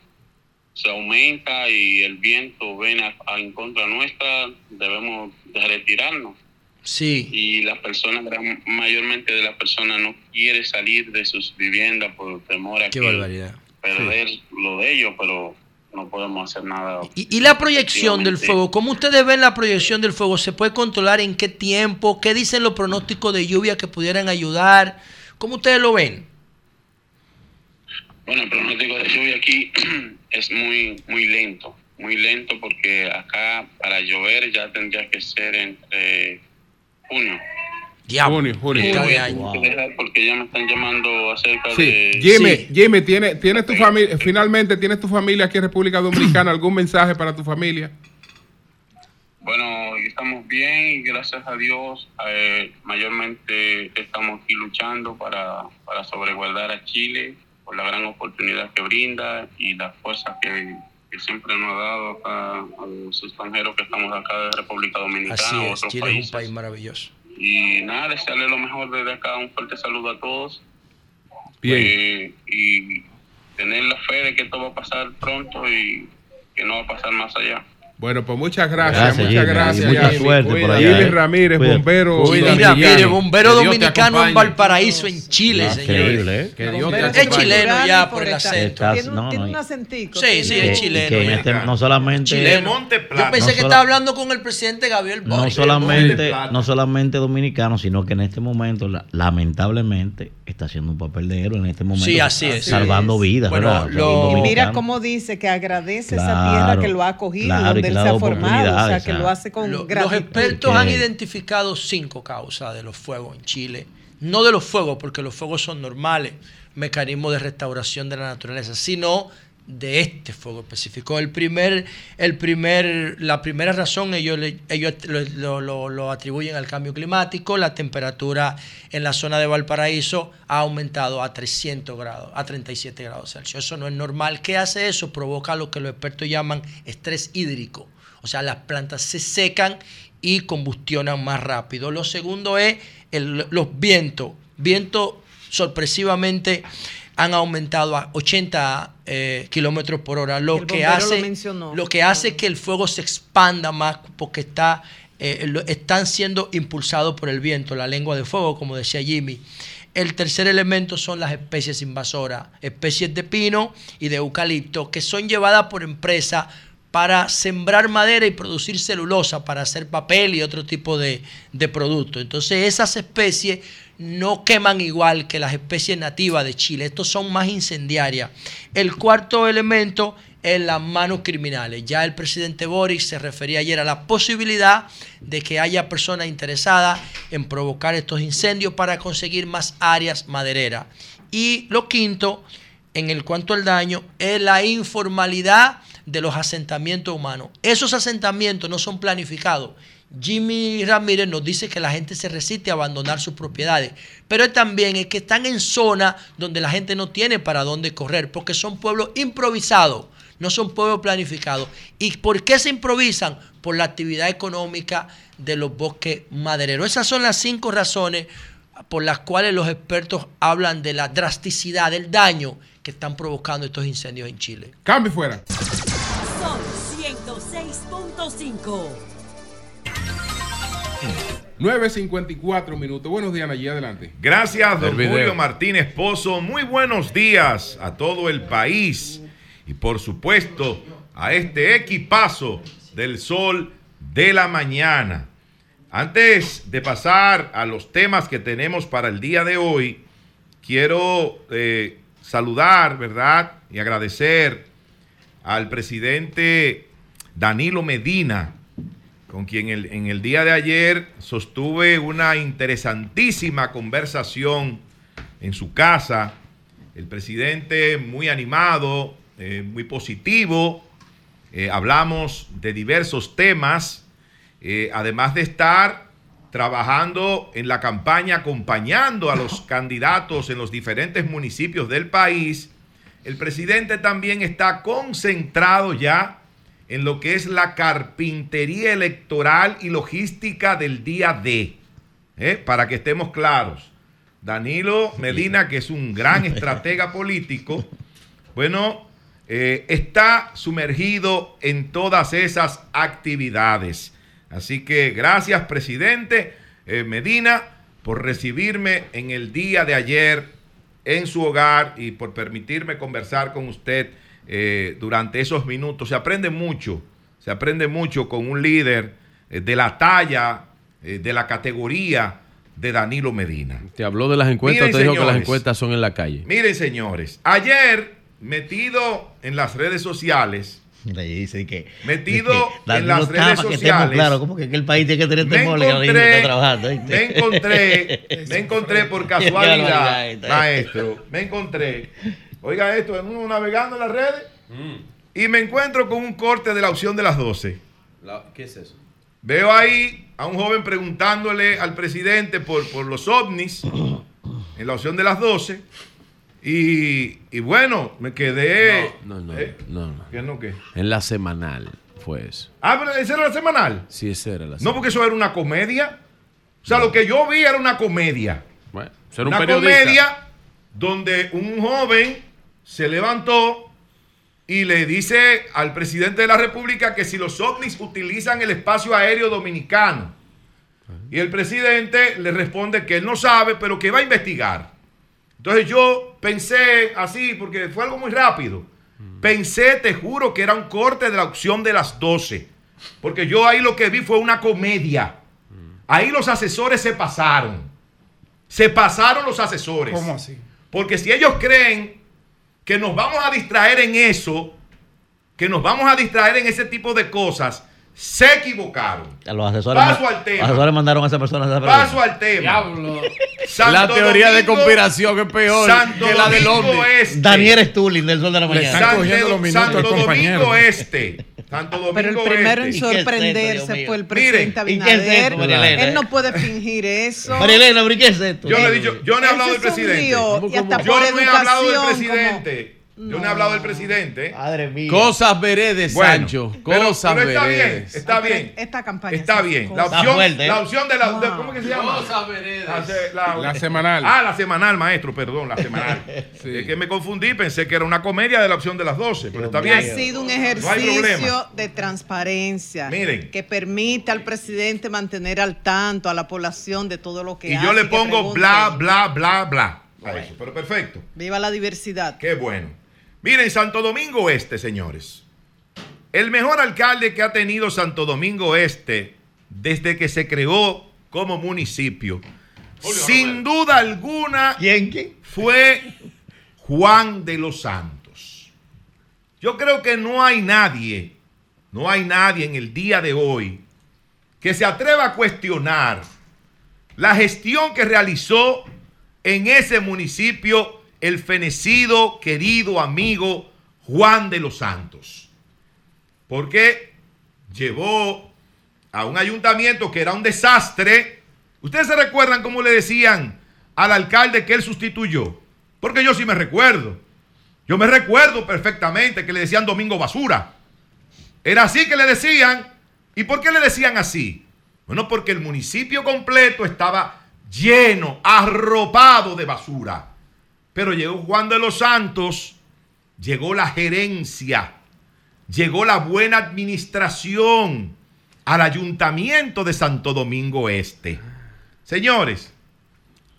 se aumenta y el viento viene a- a en contra nuestra, debemos de retirarnos. Sí. Y las personas, mayormente de las personas no quiere salir de sus viviendas por temor a Qué que barbaridad. perder lo de ellos, pero no podemos hacer nada. ¿Y, y la proyección del fuego? ¿Cómo ustedes ven la proyección del fuego? ¿Se puede controlar en qué tiempo? ¿Qué dicen los pronósticos de lluvia que pudieran ayudar? ¿Cómo ustedes lo ven? Bueno, el pronóstico de lluvia aquí es muy muy lento, muy lento porque acá para llover ya tendría que ser entre junio. Diablo. Junio, junio. Eh, voy a porque ya me están llamando acerca Sí, de... Jimmy, Jimmy, ¿tienes, ¿tienes tu familia, finalmente tienes tu familia aquí en República Dominicana? ¿Algún mensaje para tu familia? Bueno, estamos bien y gracias a Dios eh, mayormente estamos aquí luchando para, para sobreguardar a Chile por la gran oportunidad que brinda y las fuerzas que, que siempre nos ha dado acá a los extranjeros que estamos acá de República Dominicana Así es, otros Chile es un país maravilloso. Y nada, desearle lo mejor desde acá, un fuerte saludo a todos. Bien. Eh, y tener la fe de que esto va a pasar pronto y que no va a pasar más allá. Bueno, pues muchas gracias, Gracias, muchas Jimmy, gracias. y mucha Jimmy. suerte por Cuídate. allá, Jimmy. Ramírez, bombero. Mire, bombero dominicano en. Valparaíso, en Chile, señor. increíble, ¿eh? Que Dios te Bombero Es chileno ya por el acento. Estás- Tiene un, no, tiene no, un acentico. Sí, sí, Que- es chileno. que en este- no solamente Chileno. Monte Yo pensé No que estaba hablando con el presidente Gabriel no Boric. solamente, Plata. no solamente dominicano, sino que en este momento, la- lamentablemente, está haciendo un papel de héroe en este momento. Sí, así es. Salvando vidas, Bueno, lo- Y mira cómo dice que agradece esa tierra que lo ha acogido, claro, y donde que él se ha dado formado, o sea, que lo hace con Lo- los expertos han identificado cinco causas de los fuegos en Chile. No de los fuegos, porque los fuegos son normales, mecanismos de restauración de la naturaleza, sino de este fuego específico. El primer, el primer, la primera razón ellos, ellos lo, lo- lo- lo atribuyen al cambio climático. La temperatura en la zona de Valparaíso ha aumentado a 300 grados, a 37 grados Celsius. Eso no es normal. ¿Qué hace eso? Provoca lo que los expertos llaman estrés hídrico. O sea, las plantas se secan y combustionan más rápido. Lo segundo es el- los vientos. Vientos sorpresivamente han aumentado a 80 eh, kilómetros por hora, lo que lo hace lo que hace que el fuego se expanda más porque está eh, lo- están siendo impulsados por el viento, la lengua de fuego, como decía Jimmy. El tercer elemento son las especies invasoras, especies de pino y de eucalipto, que son llevadas por empresas para sembrar madera y producir celulosa para hacer papel y otro tipo de, de productos. Entonces esas especies no queman igual que las especies nativas de Chile. Estos son más incendiarias. El cuarto elemento en las manos criminales. Ya el presidente Boris se refería ayer a la posibilidad de que haya personas interesadas en provocar estos incendios para conseguir más áreas madereras. Y lo quinto, en el cuanto al daño, es la informalidad de los asentamientos humanos. Esos asentamientos no son planificados. Jimmy Ramírez nos dice que la gente se resiste a abandonar sus propiedades, pero también es que están en zonas donde la gente no tiene para dónde correr, porque son pueblos improvisados, no son pueblos planificados. ¿Y por qué se improvisan? Por la actividad económica de los bosques madereros. Esas son las cinco razones por las cuales los expertos hablan de la drasticidad, del daño que están provocando estos incendios en Chile. Cambio fuera. Son 106.5. 9.54 minutos. Buenos días, allí adelante. Gracias, don video. Julio Martínez Pozo. Muy buenos días a todo el país y por supuesto a este equipazo del sol de la mañana. Antes de pasar a los temas que tenemos para el día de hoy, quiero eh, saludar, ¿verdad? Y agradecer al presidente Danilo Medina, con quien en el día de ayer sostuve una interesantísima conversación en su casa. El presidente muy animado, eh, muy positivo. Eh, hablamos de diversos temas, eh, además de estar trabajando en la campaña, acompañando a los candidatos en los diferentes municipios del país. El presidente también está concentrado ya en lo que es la carpintería electoral y logística del día D. ¿eh? Para que estemos claros. Danilo Medina, que es un gran estratega político, bueno, eh, está sumergido en todas esas actividades. Así que gracias, presidente eh, Medina, por recibirme en el día de ayer en su hogar y por permitirme conversar con usted eh, durante esos minutos. Se aprende mucho, se aprende mucho con un líder eh, de la talla, eh, de la categoría de Danilo Medina. Te habló de las encuestas, Miren, te dijo que las señores. encuestas son en la calle. Miren, señores, ayer metido en las redes sociales, Le dice que. metido que en las redes sociales, claros, como que el país tiene que tener me temor gente encontré, está trabajando. me encontré, me encontré por casualidad, maestro, me encontré, oiga esto, en uno navegando en las redes y me encuentro con un corte de la opción de las 12. ¿Qué es eso? Veo ahí a un joven preguntándole al presidente por, por los ovnis en la opción de las 12. Y, y bueno, me quedé. No, no, ¿Eh? no, no. ¿Qué no qué? En la semanal fue eso. Ah, pero esa era la semanal. Sí, esa era la No, semanal. porque eso era una comedia. O sea, lo que yo vi era una comedia. Bueno, eso era un una periodista. comedia donde un joven se levantó y le dice al presidente de la República que si los ovnis utilizan el espacio aéreo dominicano. Y el presidente le responde que él no sabe, pero que va a investigar. Entonces yo pensé así, porque fue algo muy rápido. Pensé, te juro, que era un corte de la opción de las 12. Porque yo ahí lo que vi fue una comedia. Ahí los asesores se pasaron. Se pasaron los asesores. ¿Cómo así? Porque si ellos creen que nos vamos a distraer en eso, que nos vamos a distraer en ese tipo de cosas, se equivocaron. A los asesores, Paso al tema. los asesores mandaron a esa persona a esa Paso al tema. Diablo. Santo la teoría de conspiración es peor Santo que la del Domingo ovni. Este. Daniel Stulin del Sol de la Le Mañana. están Santo, cogiendo los minutos Santo al compañero. Domingo Este. Santo Domingo Pero el primero en Este. ¿Y qué es esto, sorprenderse fue el presidente Miren, ¿y qué es Abinader. Elena? Él no puede fingir eso. María Elena, ¿pero ¿y qué es esto? Yo no he dicho, yo no he hablado del presidente. y hasta Yo por no he hablado del educación, presidente. Yo no he hablado del presidente. Madre mía. Cosas veredes, Bueno, Sancho. pero- Cosas pero está bien, está bien. Esta campaña Está bien. La opción, fuerte, ¿eh? la opción de la. de-. ¿Cómo que se llama? Cosas veredes. La, se- la- La semanal. Ah, la semanal, maestro, perdón, la semanal. Sí. Es que me confundí, pensé que era una comedia de la opción de las 12, pero está Ha bien. sido un ejercicio de transparencia Miren. que permite al presidente mantener al tanto a la población de todo lo que Y hace. yo le pongo bla, bla, bla, bla. a eso, pero perfecto. Viva la diversidad. Qué bueno. Miren, Santo Domingo Este, señores. El mejor alcalde que ha tenido Santo Domingo Este desde que se creó como municipio, sin duda alguna, ¿Quién, quién? fue Juan de los Santos. Yo creo que no hay nadie, no hay nadie en el día de hoy que se atreva a cuestionar la gestión que realizó en ese municipio el fenecido, querido amigo Juan de los Santos. Porque llevó a un ayuntamiento que era un desastre. Ustedes se recuerdan cómo le decían al alcalde que él sustituyó. Porque yo sí me recuerdo. Yo me recuerdo perfectamente que le decían Domingo Basura. Era así que le decían. ¿Y por qué le decían así? Bueno, porque el municipio completo estaba lleno, arropado de basura. Pero llegó Juan de los Santos, llegó la gerencia, llegó la buena administración al ayuntamiento de Santo Domingo Este. Señores,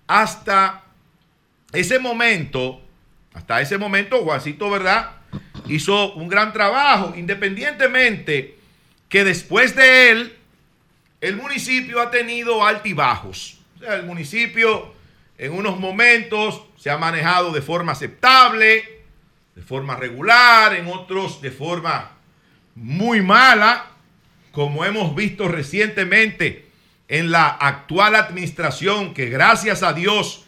hasta ese momento, hasta ese momento, Juancito, ¿verdad? Hizo un gran trabajo, independientemente que después de él, el municipio ha tenido altibajos. O sea, el municipio en unos momentos se ha manejado de forma aceptable, de forma regular, en otros de forma muy mala, como hemos visto recientemente en la actual administración, que gracias a Dios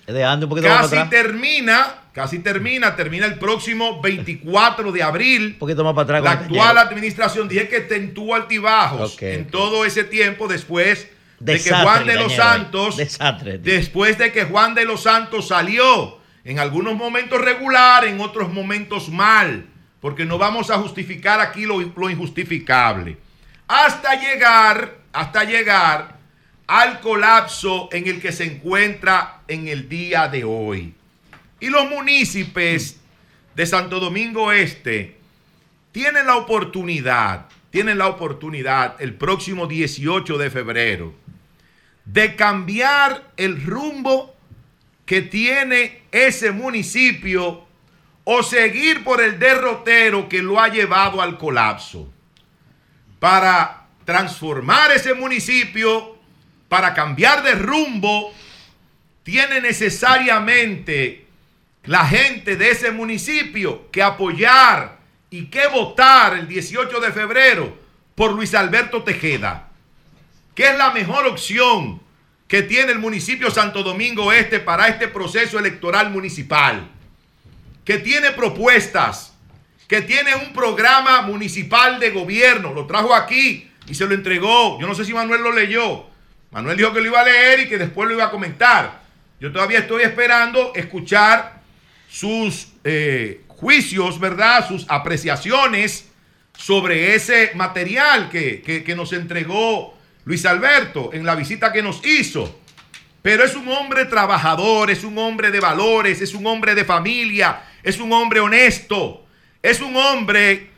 casi termina, casi termina, termina el próximo 24 de abril. Un poquito más para atrás. La actual administración, dije que tuvo altibajos Ok, en todo ese tiempo después de que Juan de los Santos, Desastre. después de que Juan de los Santos salió, en algunos momentos regular, en otros momentos mal, porque no vamos a justificar aquí lo, lo injustificable, hasta llegar, hasta llegar al colapso en el que se encuentra en el día de hoy. Y los municipios de Santo Domingo Este tienen la oportunidad, tienen la oportunidad el próximo 18 de febrero de cambiar el rumbo que tiene ese municipio o seguir por el derrotero que lo ha llevado al colapso. Para transformar ese municipio, para cambiar de rumbo, tiene necesariamente la gente de ese municipio que apoyar y que votar el 18 de febrero por Luis Alberto Tejeda, que es la mejor opción que tiene el municipio Santo Domingo Este para este proceso electoral municipal, que tiene propuestas, que tiene un programa municipal de gobierno, lo trajo aquí y se lo entregó. Yo no sé si Manuel lo leyó. Manuel dijo que lo iba a leer y que después lo iba a comentar. Yo todavía estoy esperando escuchar sus eh, juicios, ¿verdad? Sus apreciaciones sobre ese material que, que- que nos entregó Luis Alberto en la visita que nos hizo. Pero es un hombre trabajador, es un hombre de valores, es un hombre de familia, es un hombre honesto, es un hombre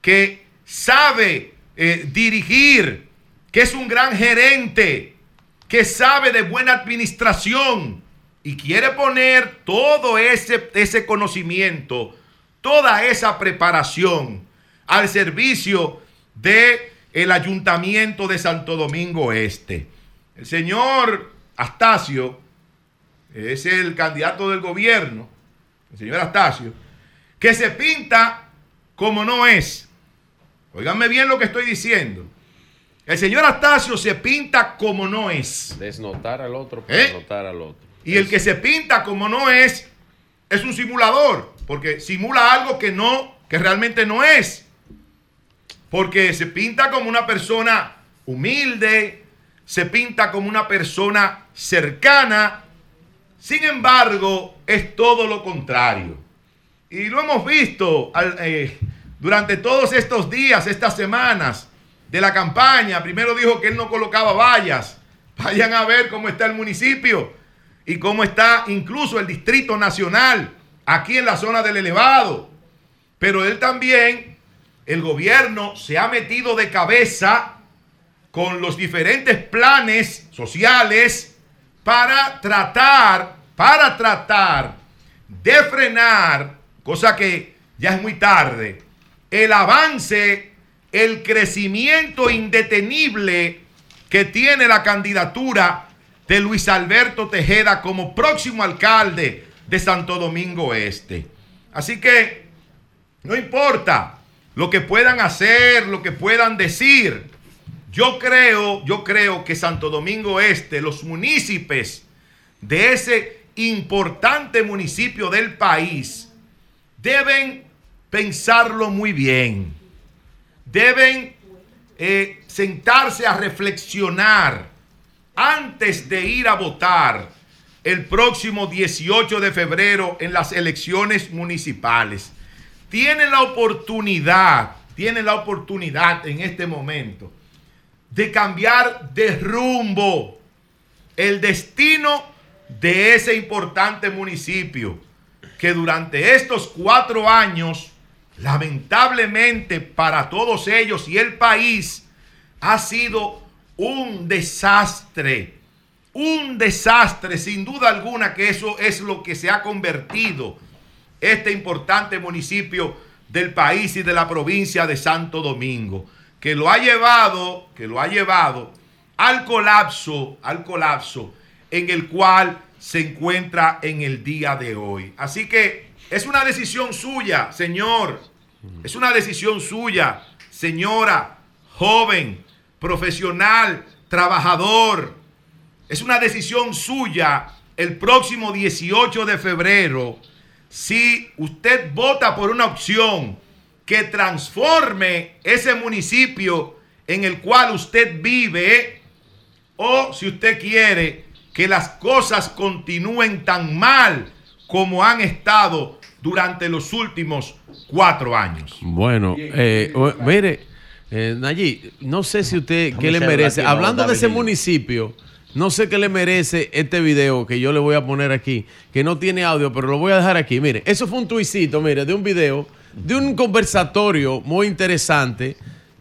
que sabe eh, dirigir, que es un gran gerente, que sabe de buena administración y quiere poner todo ese, ese conocimiento, toda esa preparación al servicio de el ayuntamiento de Santo Domingo Este. El señor Astacio es el candidato del gobierno, el señor Astacio, que se pinta como no es. Óiganme bien lo que estoy diciendo. El señor Astacio se pinta como no es. Desnotar al otro para ¿Eh? notar al otro. Y el que se pinta como no es, es un simulador, porque simula algo que no, que realmente no es. Porque se pinta como una persona humilde, se pinta como una persona cercana. Sin embargo, es todo lo contrario. Y lo hemos visto eh, durante todos estos días, estas semanas de la campaña. Primero dijo que él no colocaba vallas. Vayan a ver cómo está el municipio y cómo está incluso el Distrito Nacional aquí en la zona del elevado. Pero él también, el gobierno se ha metido de cabeza con los diferentes planes sociales para tratar, para tratar de frenar, cosa que ya es muy tarde, el avance, el crecimiento indetenible que tiene la candidatura de Luis Alberto Tejeda como próximo alcalde de Santo Domingo Este. Así que no importa lo que puedan hacer, lo que puedan decir. Yo creo, yo creo que Santo Domingo Este, los municipios de ese importante municipio del país, deben pensarlo muy bien. Deben eh, sentarse a reflexionar antes de ir a votar el próximo 18 de febrero en las elecciones municipales. Tienen la oportunidad, tienen la oportunidad en este momento de cambiar de rumbo el destino de ese importante municipio que durante estos cuatro años, lamentablemente para todos ellos y el país, ha sido un desastre. Un desastre, sin duda alguna que eso es lo que se ha convertido este importante municipio del país y de la provincia de Santo Domingo, que lo ha llevado, que lo ha llevado al colapso, al colapso en el cual se encuentra en el día de hoy. Así que es una decisión suya, señor. Es una decisión suya, señora, joven, profesional, trabajador. Es una decisión suya el próximo 18 de febrero si usted vota por una opción que transforme ese municipio en el cual usted vive o si usted quiere que las cosas continúen tan mal como han estado durante los últimos cuatro años. Bueno, eh, o- mire, eh, Nayib, no sé si usted, ¿qué le merece? Hablando de ese municipio, no sé qué le merece este video que yo le voy a poner aquí, que no tiene audio, pero lo voy a dejar aquí. Mire, eso fue un tuicito, mire, de un video, de un conversatorio muy interesante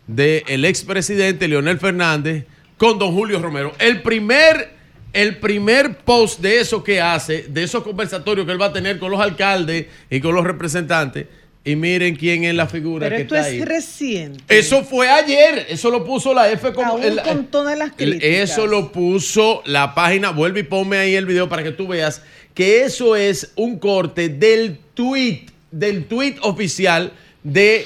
del expresidente Leonel Fernández con don Julio Romero. El primer, el primer post de eso que hace, de esos conversatorios que él va a tener con los alcaldes y con los representantes, y miren quién es la figura Pero que esto está es ahí. reciente. Eso fue ayer, eso lo puso la F como Aún el- con todas las el- críticas. eso lo puso la página, vuelve y ponme ahí el video para que tú veas que eso es un corte del tweet, del tweet oficial de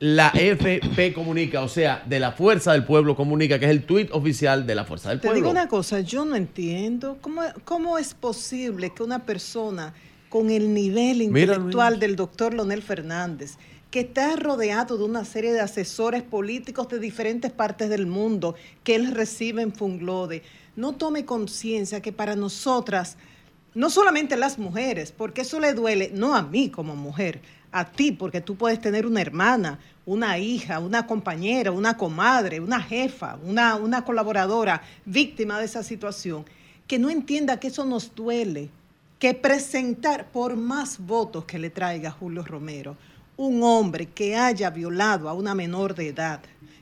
la FP Comunica, o sea, de la Fuerza del Pueblo Comunica, que es el tweet oficial de la Fuerza del Te Pueblo. digo una cosa, yo no entiendo cómo, cómo es posible que una persona con el nivel Mira, intelectual del doctor Leonel Fernández, que está rodeado de una serie de asesores políticos de diferentes partes del mundo que él recibe en Funglode, no tome conciencia que para nosotras, no solamente las mujeres, porque eso le duele, no a mí como mujer, a ti, porque tú puedes tener una hermana, una hija, una compañera, una comadre, una jefa, una, una colaboradora víctima de esa situación, que no entienda que eso nos duele, que presentar, por más votos que le traiga Julio Romero, un hombre que haya violado a una menor de edad,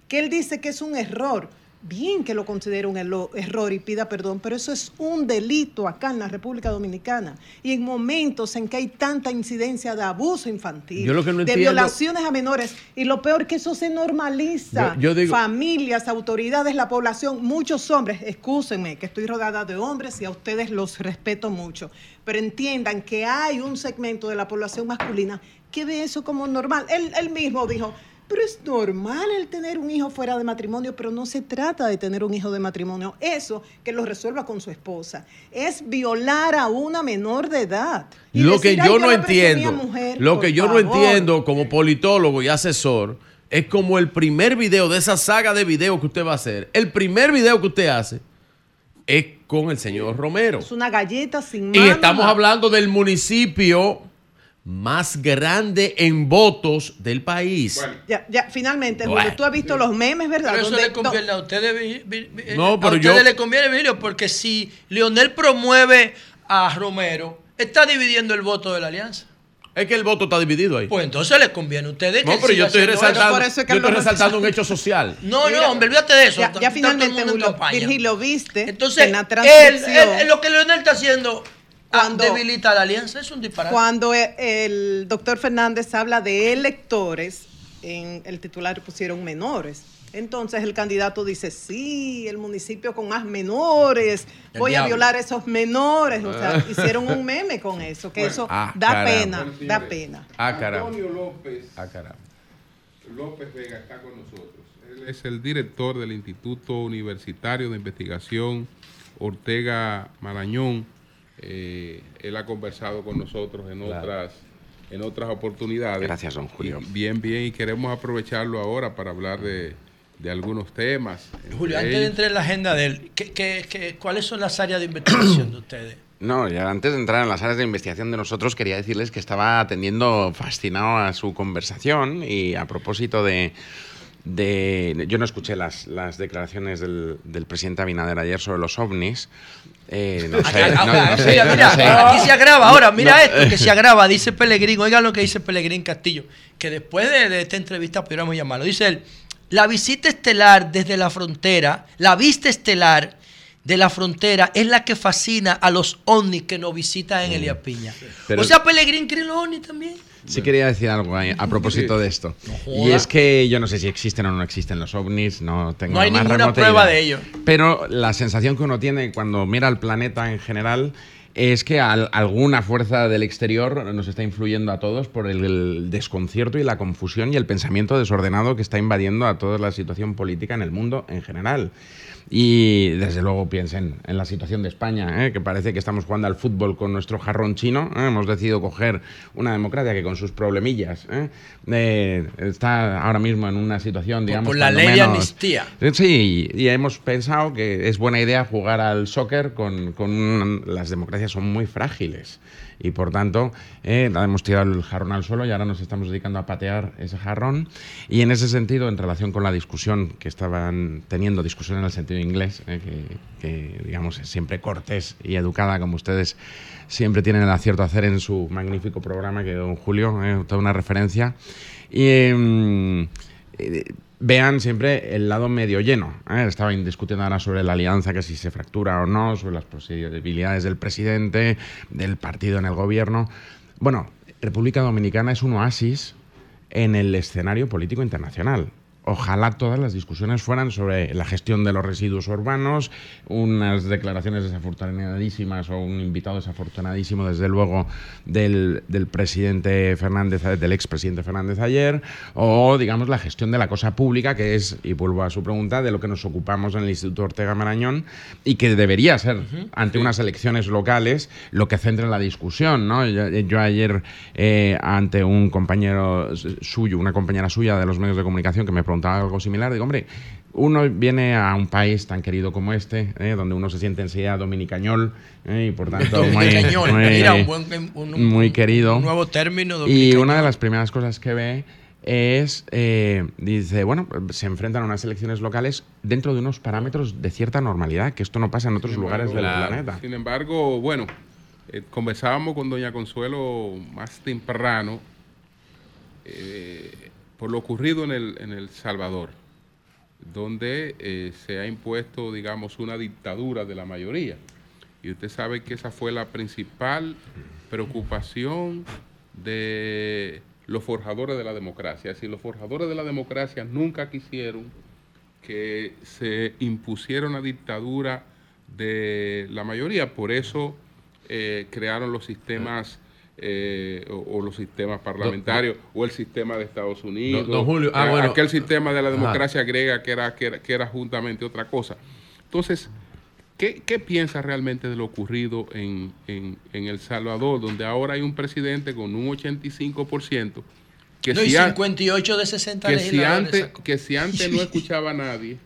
que él dice que es un error, bien que lo considere un error y pida perdón, pero eso es un delito acá en la República Dominicana. Y en momentos en que hay tanta incidencia de abuso infantil, Yo lo que no de entiendo- violaciones a menores, y lo peor que eso se normaliza. Yo- yo digo- Familias, autoridades, la población, muchos hombres, excúsenme que estoy rodeada de hombres y a ustedes los respeto mucho, pero entiendan que hay un segmento de la población masculina que ve eso como normal. Él, él mismo dijo, pero es normal el tener un hijo fuera de matrimonio, pero no se trata de tener un hijo de matrimonio. Eso que lo resuelva con su esposa. Es violar a una menor de edad. Y Lo que decir, "Ay, yo no entiendo, mujer", lo que yo no entiendo como politólogo y asesor, es como el primer video de esa saga de videos que usted va a hacer. El primer video que usted hace es con el señor Romero. Es una galleta sin Y mano. estamos hablando del municipio más grande en votos del país. Ya, ya, finalmente, Bueno. Julio, tú has visto los memes, ¿verdad? Pero eso Donde- le conviene a ustedes, Vi- Vi- Vi- No, a pero ustedes yo- le conviene, Emilio, porque si Leonel promueve a Romero, está dividiendo el voto de la alianza. Es que el voto está dividido ahí. Pues entonces les conviene a ustedes no, pero yo estoy resaltando, Por eso es que yo estoy lo- resaltando un hecho social. No, Mira, no, hombre, olvídate de eso. Ya, ya finalmente, Julio, campaña. Virgilio, viste Entonces, en la él, él- lo que Leonel está haciendo Cuando- debilita la alianza, es un disparate. Cuando e- el doctor Fernández habla de electores, en el titular pusieron menores. Entonces el candidato dice, sí, el municipio con más menores, El voy a violar a esos menores. O sea, hicieron un meme con eso, que eso Ah, da caramba. pena, da pena. Ah, caramba. Antonio López Ah, caramba. López Vega está con nosotros. Él es el director del Instituto Universitario de Investigación Ortega Marañón. Eh, él ha conversado con nosotros en Claro. otras en otras oportunidades. Gracias, don Julio. Y bien, bien, y queremos aprovecharlo ahora para hablar de, de algunos temas. Julio, antes de entrar en la agenda de él, ¿qué, qué- qué- cuáles son las áreas de investigación de ustedes? No, ya antes de entrar en las áreas de investigación de nosotros, quería decirles que estaba atendiendo fascinado a su conversación y a propósito de... de- yo no escuché las, las declaraciones del, del presidente Abinader ayer sobre los ovnis. Eh, no sé, no- no sé, mira, no mira, sé. aquí se agrava ahora, mira esto, que se agrava, dice Pellegrín, oigan lo que dice Pellegrín Castillo, que después de, de esta entrevista pudiéramos llamarlo, dice él, la visita estelar desde la frontera, la vista estelar de la frontera es la que fascina a los ovnis que nos visitan en Elías Piña. Mm. Pero- o sea, Pellegrín cree en los ovnis también. Sí quería decir algo a propósito de esto. Y es que yo no sé si existen o no existen los ovnis, no tengo No hay más ninguna prueba idea. de ello. Pero la sensación que uno tiene cuando mira al planeta en general es que al- alguna fuerza del exterior nos está influyendo a todos por el, el desconcierto y la confusión y el pensamiento desordenado que está invadiendo a toda la situación política en el mundo en general. Y desde luego piensen en la situación de España, ¿eh? que parece que estamos jugando al fútbol con nuestro jarrón chino. ¿eh? Hemos decidido coger una democracia que con sus problemillas ¿eh? Eh, está ahora mismo en una situación, digamos, por la ley de menos- amnistía. Sí, y hemos pensado que es buena idea jugar al soccer con, con las democracias son muy frágiles y por tanto eh, hemos tirado el jarrón al suelo y ahora nos estamos dedicando a patear ese jarrón. Y en ese sentido en relación con la discusión que estaban teniendo discusión en el sentido inglés eh, que, que, digamos es siempre cortés y educada como ustedes siempre tienen el acierto a hacer en su magnífico programa que don Julio eh, toda una referencia. Y em, vean siempre el lado medio lleno. ¿eh? Estaban discutiendo ahora sobre la alianza, que si se fractura o no, sobre las posibilidades del presidente, del partido en el gobierno. Bueno, República Dominicana es un oasis en el escenario político internacional. Ojalá todas las discusiones fueran sobre la gestión de los residuos urbanos, unas declaraciones desafortunadísimas o un invitado desafortunadísimo, desde luego, del, del presidente Fernández, del expresidente Fernández ayer, o digamos la gestión de la cosa pública, que es, y vuelvo a su pregunta, de lo que nos ocupamos en el Instituto Ortega Marañón y que debería ser ante unas elecciones locales lo que centra la discusión. ¿no? Yo, yo ayer, eh, ante un compañero suyo, una compañera suya de los medios de comunicación que me preguntaba algo similar, digo, hombre, uno viene a un país tan querido como este, eh, donde uno se siente enseguida dominicañol eh, y por tanto muy, Dominicañol, muy- mira, un buen- un- un- muy querido. un nuevo término, Y una de las primeras cosas que ve es, eh, dice, bueno, se enfrentan a unas elecciones locales dentro de unos parámetros de cierta normalidad, que esto no pasa en otros Sin lugares embargo, del planeta. Sin embargo, bueno, eh, conversábamos con doña Consuelo más temprano eh, por lo ocurrido en el, en el Salvador, donde eh, se ha impuesto, digamos, una dictadura de la mayoría. Y usted sabe que esa fue la principal preocupación de los forjadores de la democracia. Es decir, los forjadores de la democracia nunca quisieron que se impusiera una dictadura de la mayoría. Por eso eh, crearon los sistemas eh, o, o los sistemas parlamentarios o el sistema de Estados Unidos. Don- don Julio, ah, eh, bueno. aquel sistema de la Ajá. democracia griega que era, que era, que era juntamente otra cosa. Entonces, ¿qué, qué piensa realmente de lo ocurrido en, en- en El Salvador, donde ahora hay un presidente con un 85%? Que no, y si an- 58 de 60 que si antes que si antes no escuchaba a nadie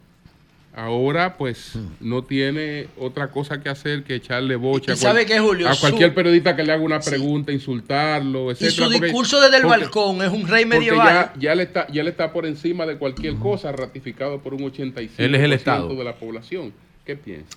ahora pues no tiene otra cosa que hacer que echarle bocha Y a, sabe qué, Julio? a Su- cualquier periodista que le haga una pregunta insultarlo Y etcétera su porque- discurso desde el porque- balcón es un rey medieval. ya, ya le está ya le está por encima de cualquier cosa ratificado por un 85% Él es el Estado. de la población ¿qué piensa?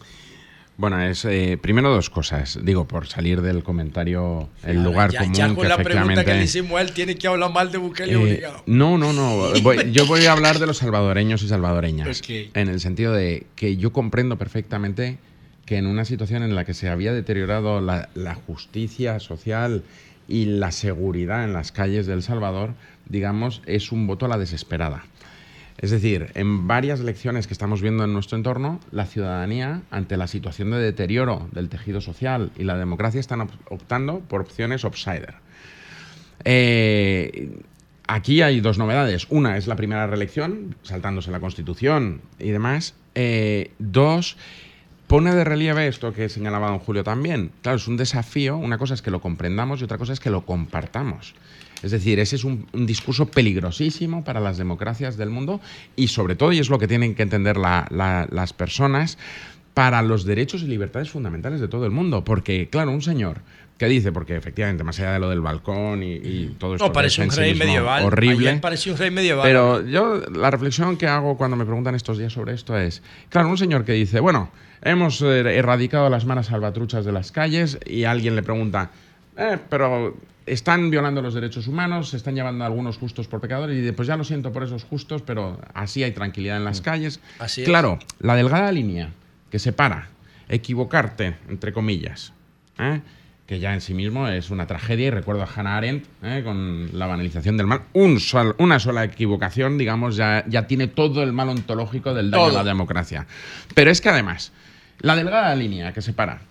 Bueno, es eh, primero dos cosas. Digo, por salir del comentario, el lugar ya, común ya que con la pregunta que le hicimos a él, tiene que hablar mal de Bukele Eh, obligado. no, no, no. Voy- yo voy a hablar de los salvadoreños y salvadoreñas. En el sentido de que yo comprendo perfectamente que en una situación en la que se había deteriorado la, la justicia social y la seguridad en las calles de El Salvador, digamos, es un voto a la desesperada. Es decir, en varias lecciones que estamos viendo en nuestro entorno, la ciudadanía, ante la situación de deterioro del tejido social y la democracia, están op- optando por opciones outsider. Eh, aquí hay dos novedades. Una es la primera reelección, saltándose la Constitución y demás. Eh, dos, pone de relieve esto que señalaba don Julio también. Claro, es un desafío. Una cosa es que lo comprendamos y otra cosa es que lo compartamos. Es decir, ese es un, un discurso peligrosísimo para las democracias del mundo y sobre todo, y es lo que tienen que entender la- la- las personas, para los derechos y libertades fundamentales de todo el mundo. Porque, claro, un señor que dice, porque efectivamente, más allá de lo del balcón y, y todo esto No, parece un rey sí medieval. horrible. Parecía un rey medieval. Pero yo la reflexión que hago cuando me preguntan estos días sobre esto es, claro, un señor que dice, bueno, hemos eh, erradicado las malas salvatruchas de las calles y alguien le pregunta, "Eh, pero están violando los derechos humanos, se están llevando a algunos justos por pecadores y dice, pues ya lo siento por esos justos, pero así hay tranquilidad en las calles. Así es. claro, la delgada línea que separa equivocarte, entre comillas, ¿eh? que ya en sí mismo es una tragedia, y recuerdo a Hannah Arendt ¿eh? con la banalización del mal, un sol- una sola equivocación, digamos, ya, ya tiene todo el mal ontológico del daño Todo. a la democracia. Pero es que además, la delgada línea que separa,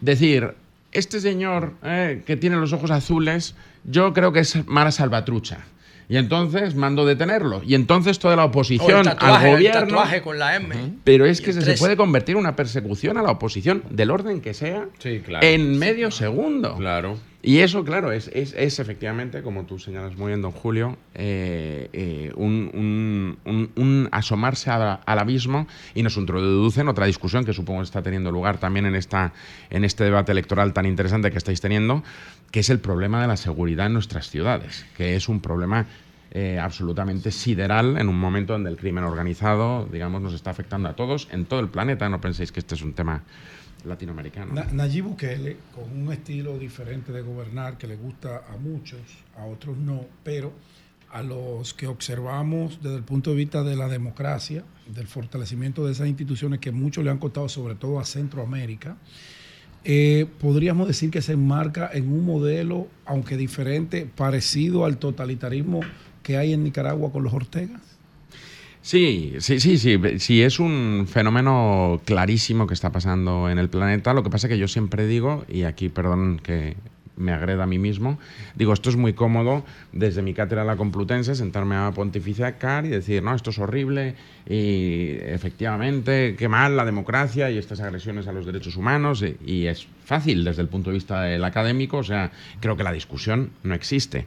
decir, este señor eh, que tiene los ojos azules, yo creo que es Mara Salvatrucha. Y entonces mando detenerlo. Y entonces toda la el oposición tatuaje, al el gobierno. tatuaje con la M. Pero es que el se, puede convertir en una persecución a la oposición del orden que sea claro. en medio segundo. Claro. Y eso, claro, es, es, es efectivamente, como tú señalas muy bien, don Julio, eh, eh, un, un- un- un asomarse a- al abismo y nos introduce en otra discusión que supongo está teniendo lugar también en, esta, en este debate electoral tan interesante que estáis teniendo, que es el problema de la seguridad en nuestras ciudades, que es un problema eh, absolutamente sideral en un momento donde el crimen organizado, digamos, nos está afectando a todos en todo el planeta. No penséis que este es un tema latinoamericano. Na- Nayib Bukele, con un estilo diferente de gobernar que le gusta a muchos, a otros no, pero a los que observamos desde el punto de vista de la democracia, del fortalecimiento de esas instituciones que mucho le han costado, sobre todo a Centroamérica, eh, podríamos decir que se enmarca en un modelo, aunque diferente, parecido al totalitarismo que hay en Nicaragua con los Ortegas. Sí, sí, sí, sí, sí, es un fenómeno clarísimo que está pasando en el planeta. Lo que pasa es que yo siempre digo, y aquí perdón que me agreda a mí mismo, digo, esto es muy cómodo desde mi cátedra la Complutense sentarme a pontificar y decir, no, esto es horrible y efectivamente, qué mal la democracia y estas agresiones a los derechos humanos y, es fácil desde el punto de vista del académico, o sea, creo que la discusión no existe.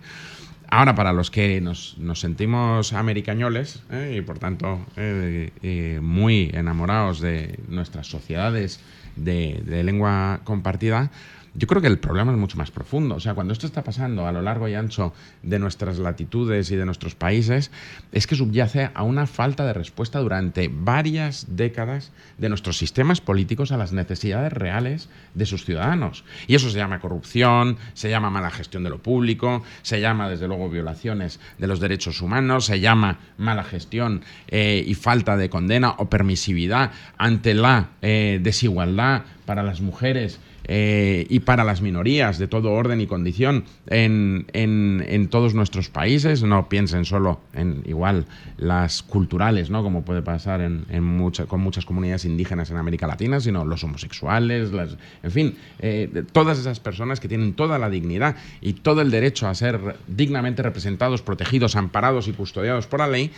Ahora, para los que nos, nos sentimos americañoles ¿eh? y por tanto eh, eh, muy enamorados de nuestras sociedades de, de lengua compartida, yo creo que el problema es mucho más profundo. O sea, cuando esto está pasando a lo largo y ancho de nuestras latitudes y de nuestros países, es que subyace a una falta de respuesta durante varias décadas de nuestros sistemas políticos a las necesidades reales de sus ciudadanos. Y eso se llama corrupción, se llama mala gestión de lo público, se llama, desde luego, violaciones de los derechos humanos, se llama mala gestión eh, y falta de condena o permisividad ante la eh, desigualdad para las mujeres eh, y para las minorías de todo orden y condición en, en- en todos nuestros países. No piensen solo en igual las culturales, ¿no? como puede pasar en, en mucha- con muchas comunidades indígenas en América Latina, sino los homosexuales, las, en fin, eh, todas esas personas que tienen toda la dignidad y todo el derecho a ser dignamente representados, protegidos, amparados y custodiados por la ley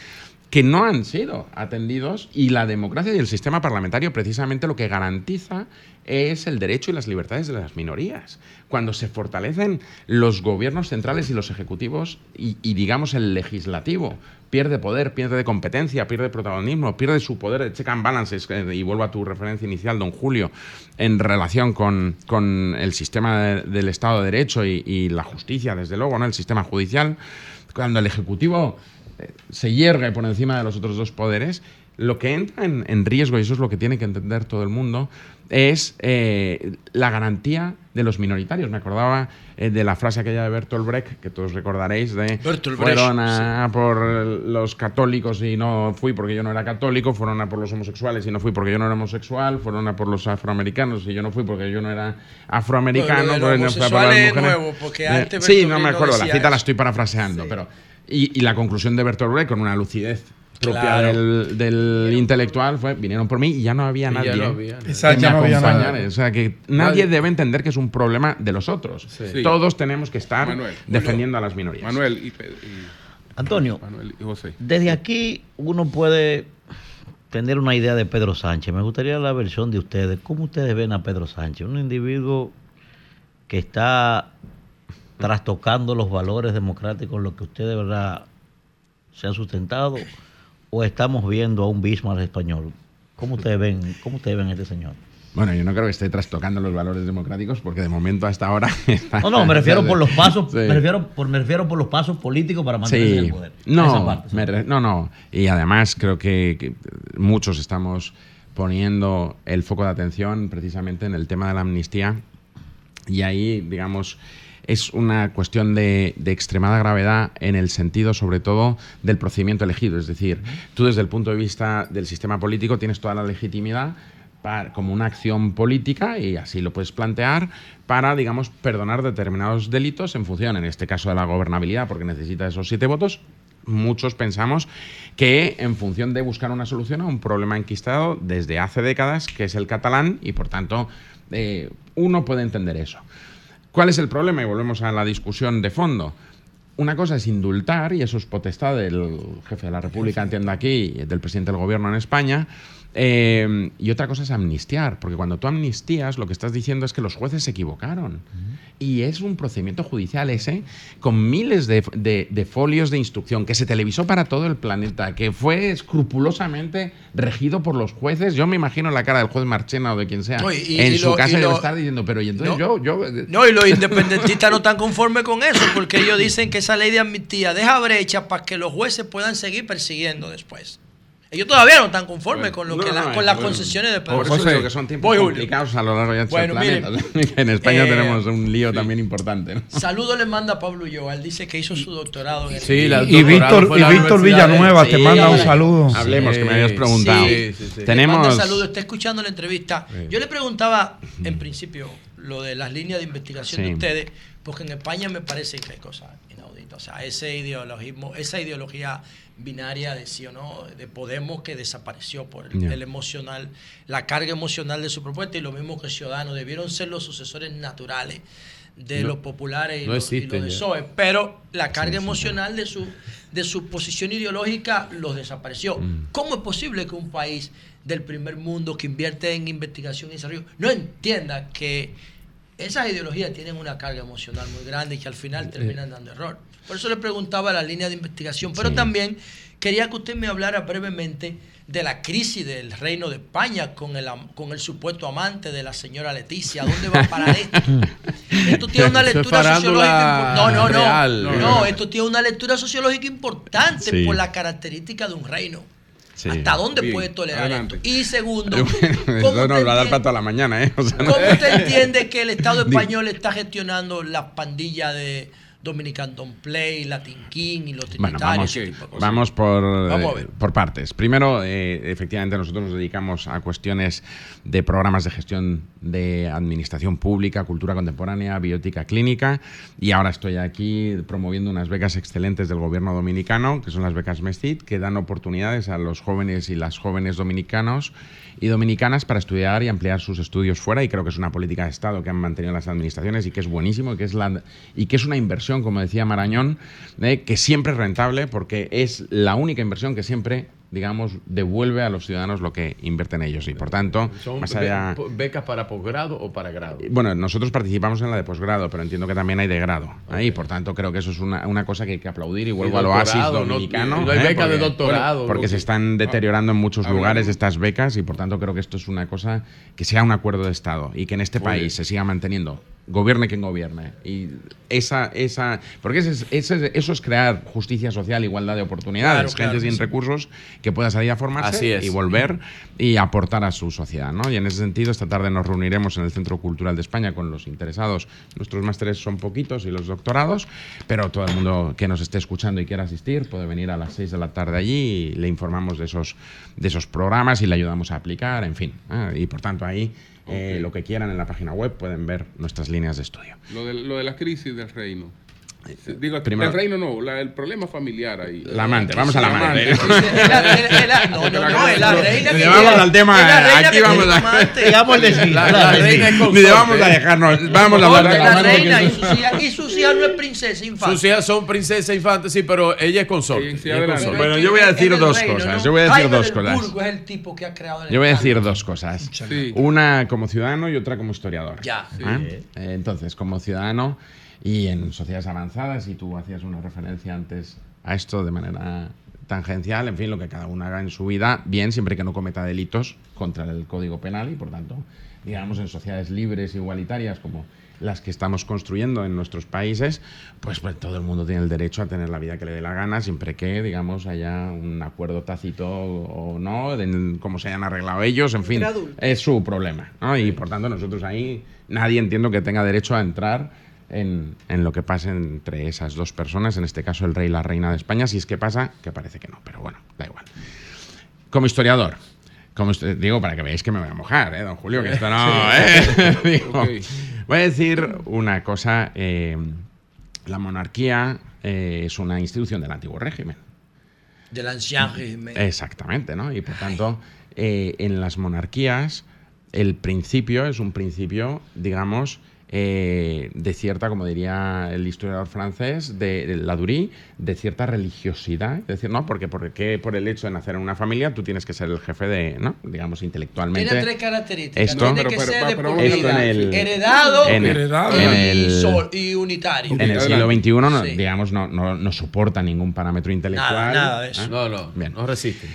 que no han sido atendidos y la democracia y el sistema parlamentario precisamente lo que garantiza es el derecho y las libertades de las minorías. Cuando se fortalecen los gobiernos centrales y los ejecutivos y, digamos el legislativo, pierde poder, pierde competencia, pierde protagonismo, pierde su poder de check and balances, eh, y vuelvo a tu referencia inicial, don Julio, en relación con, con el sistema de- del Estado de Derecho y, y la justicia, desde luego, ¿no? el sistema judicial, cuando el Ejecutivo se yergue por encima de los otros dos poderes, lo que entra en, en riesgo, y eso es lo que tiene que entender todo el mundo, es eh, la garantía de los minoritarios. Me acordaba eh, de la frase aquella de Bertolt Brecht, que todos recordaréis, de Bertolt Brecht, fueron a por los católicos y no fui porque yo no era católico, fueron a por los homosexuales y no fui porque yo no era homosexual, fueron a por los afroamericanos y yo no fui porque yo no era afroamericano. No por las mujeres. nuevo, porque Eh, Sí, no me acuerdo, la cita la estoy parafraseando, pero... Y, y la conclusión de Bertolt Brecht, con una lucidez propia Claro. del, del intelectual, fue, vinieron por mí y ya no había ya nadie no había nadie. que Exacto, me ya no había nadie. O sea, que nadie Nadie. debe entender que es un problema de los otros. Sí. Todos tenemos que estar Manuel, defendiendo a las minorías. Manuel, y, y Antonio, Manuel y José. desde aquí uno puede tener una idea de Pedro Sánchez. Me gustaría la versión de ustedes. ¿Cómo ustedes ven a Pedro Sánchez? Un individuo que está trastocando los valores democráticos, lo que ustedes de verdad se han sustentado, o estamos viendo a un Bismarck español. ¿Cómo ustedes ven, cómo ustedes ven a este señor? Bueno, yo no creo que esté trastocando los valores democráticos porque de momento hasta ahora está- No, no, me refiero por los pasos, Sí. me refiero por, me refiero por los pasos políticos para mantenerse en Sí, el poder. Esa no, parte, no, no. Y además creo que, que muchos estamos poniendo el foco de atención precisamente en el tema de la amnistía y ahí, digamos, es una cuestión de, extremada gravedad en el sentido, sobre todo, del procedimiento elegido. Es decir, tú desde el punto de vista del sistema político tienes toda la legitimidad para- como una acción política, y así lo puedes plantear, para, digamos, perdonar determinados delitos en función, en este caso, de la gobernabilidad, porque necesita esos siete votos. Muchos pensamos que en función de buscar una solución a un problema enquistado desde hace décadas, que es el catalán, y por tanto eh, uno puede entender eso. ¿Cuál es el problema? Y volvemos a la discusión de fondo. Una cosa es indultar, y eso es potestad del jefe de la República, entiendo aquí, del presidente del gobierno en España. Eh, y otra cosa es amnistiar, porque cuando tú amnistías, lo que estás diciendo es que los jueces se equivocaron. Y es un procedimiento judicial ese, con miles de, de- de folios de instrucción, que se televisó para todo el planeta, que fue escrupulosamente regido por los jueces. Yo me imagino la cara del juez Marchena o de quien sea No, y- y- en y su lo- casa y debe lo- estar diciendo, pero y entonces No. yo, yo, No, y los independentistas no están conformes con eso, porque ellos dicen que esa ley de amnistía deja brecha para que los jueces puedan seguir persiguiendo después. Ellos todavía no están conformes con, lo No, que la- no, con las bueno, concesiones de Pedro Por eso Sánchez. digo que son tiempos Voy, Julio. complicados a lo largo de Bueno, del planeta. miren, en España eh, tenemos un lío también importante. ¿no? Saludo le manda a Pablo Ulloa. Él dice que hizo su doctorado en el Sí, la- Y Víctor- y Víctor Villanueva te manda un saludo. Hablemos, que me habías preguntado. Sí, Tenemos. Te manda saludo, está escuchando la entrevista. Yo le preguntaba, en principio, lo de las líneas de investigación de ustedes, porque en España me parece que hay cosas. O sea, ese ideologismo, esa ideología binaria de sí o no, de Podemos que desapareció por el, emocional, la carga emocional de su propuesta y lo mismo que Ciudadanos debieron ser los sucesores naturales de No, los populares y, no los, y existen los de. PSOE, pero la carga emocional de su, de su posición ideológica los desapareció. Mm. ¿Cómo es posible que un país del primer mundo que invierte en investigación y desarrollo no entienda que esas ideologías tienen una carga emocional muy grande y que al final terminan dando error? Por eso le preguntaba la línea de investigación, pero Sí. también quería que usted me hablara brevemente de la crisis del reino de España con el, con el supuesto amante de la señora Leticia. ¿A dónde va a parar esto? Esto tiene una lectura sociológica. No, no, no. real. No, esto tiene una lectura sociológica importante Sí. por la característica de un reino. Sí. ¿Hasta dónde Bien, puede tolerar adelante. esto? Y segundo, ¿cómo nos usted va a dar entiende- para toda la mañana, ¿eh? O sea, no- ¿Cómo usted entiende que el Estado español está gestionando las pandillas de Dominican Don Play, Latin King y los Bueno, vamos, por, Vamos eh, por partes. Primero, eh, efectivamente, nosotros nos dedicamos a cuestiones de programas de gestión de administración pública, cultura contemporánea, biótica clínica, y ahora estoy aquí promoviendo unas becas excelentes del gobierno dominicano, que son las becas MESTIT, que dan oportunidades a los jóvenes y las jóvenes dominicanos y dominicanas para estudiar y ampliar sus estudios fuera, y creo que es una política de Estado que han mantenido las administraciones y que es buenísimo y que es, la, y que es una inversión, como decía Marañón, eh, que siempre es rentable porque es la única inversión que siempre, digamos, devuelve a los ciudadanos lo que invierten ellos. Y por tanto, ¿Son más allá... becas para posgrado o para grado? Bueno, nosotros participamos en la de posgrado, pero entiendo que también hay de grado. Ahí, por tanto, creo que eso es una, una cosa que hay que aplaudir y vuelvo al oasis doctorado, no- dominicano. y no hay ¿eh? becas de doctorado, Porque se están deteriorando en muchos lugares estas becas y, por tanto, creo que esto es una cosa que sea un acuerdo de Estado y que en este país se siga manteniendo. Gobierne quien gobierne. Y esa, esa, porque ese es- ese es- eso es crear justicia social, igualdad de oportunidades, Claro, claro gente que sin sí. recursos que pueda salir a formarse Así es. y volver y aportar a su sociedad. ¿no? Y en ese sentido, esta tarde nos reuniremos en el Centro Cultural de España con los interesados. Nuestros másteres son poquitos y los doctorados, pero todo el mundo que nos esté escuchando y quiera asistir puede venir a las 6 de la tarde allí y le informamos de esos, de esos programas y le ayudamos a aplicar, en fin. ¿eh? Y por tanto, ahí eh, lo que quieran en la página web pueden ver nuestras líneas de estudio. Lo de, lo de la crisis del reino. Digo, Primero- el reino no, la- el problema familiar ahí. La amante, vamos a la amante. No, no, no, es la reina que Llevamos tiene- al tema, es la reina aquí vamos a-. Digamos. La, reina es Ni consorte. vamos a dejarnos, vamos a hablar de la reina y sus hijas, no es princesa infante. Sus hijas son princesa e infante, sí, pero ella es consorte. Bueno, yo voy a decir dos cosas, yo voy a decir dos cosas. Burgo es el tipo que ha creado el Yo voy a decir dos cosas. Una como ciudadano y otra como historiador. Ya. ¿Eh? Eh, Entonces, como ciudadano y en sociedades avanzadas, y tú hacías una referencia antes a esto de manera tangencial, en fin, lo que cada uno haga en su vida, bien, siempre que no cometa delitos contra el Código Penal y, por tanto, digamos, en sociedades libres e igualitarias como las que estamos construyendo en nuestros países, pues, pues todo el mundo tiene el derecho a tener la vida que le dé la gana, siempre que, digamos, haya un acuerdo tácito o no, de cómo se hayan arreglado ellos, en fin, es su problema. ¿no? Y por tanto, nosotros ahí, nadie entiendo que tenga derecho a entrar en, en lo que pase entre esas dos personas, en este caso el rey y la reina de España, si es que pasa, que parece que no, pero bueno, da igual. Como historiador, como histo- digo para que veáis que me voy a mojar, ¿eh, don Julio? Que esto no. ¿eh? Digo, Ok. Voy a decir una cosa: eh, la monarquía eh, es una institución del antiguo régimen. Del ancien régimen. Exactamente, ¿no? Y por tanto, eh, en las monarquías, el principio es un principio, digamos, eh, de cierta, como diría el historiador francés, de, de Ladurie, de cierta religiosidad. Es decir, no, porque, porque por el hecho de nacer en una familia tú tienes que ser el jefe de, ¿no? Digamos, intelectualmente. Tiene tres características. Esto- Tiene Pero- que pero- ser pero- de pero- esto en el- heredado, en el- Heredado. en y, sol- y unitario. En el siglo. XXI, no, Sí. digamos, no, no, no soporta ningún parámetro intelectual. Nada, nada de eso. ¿eh? No, no, Bien. no resisten.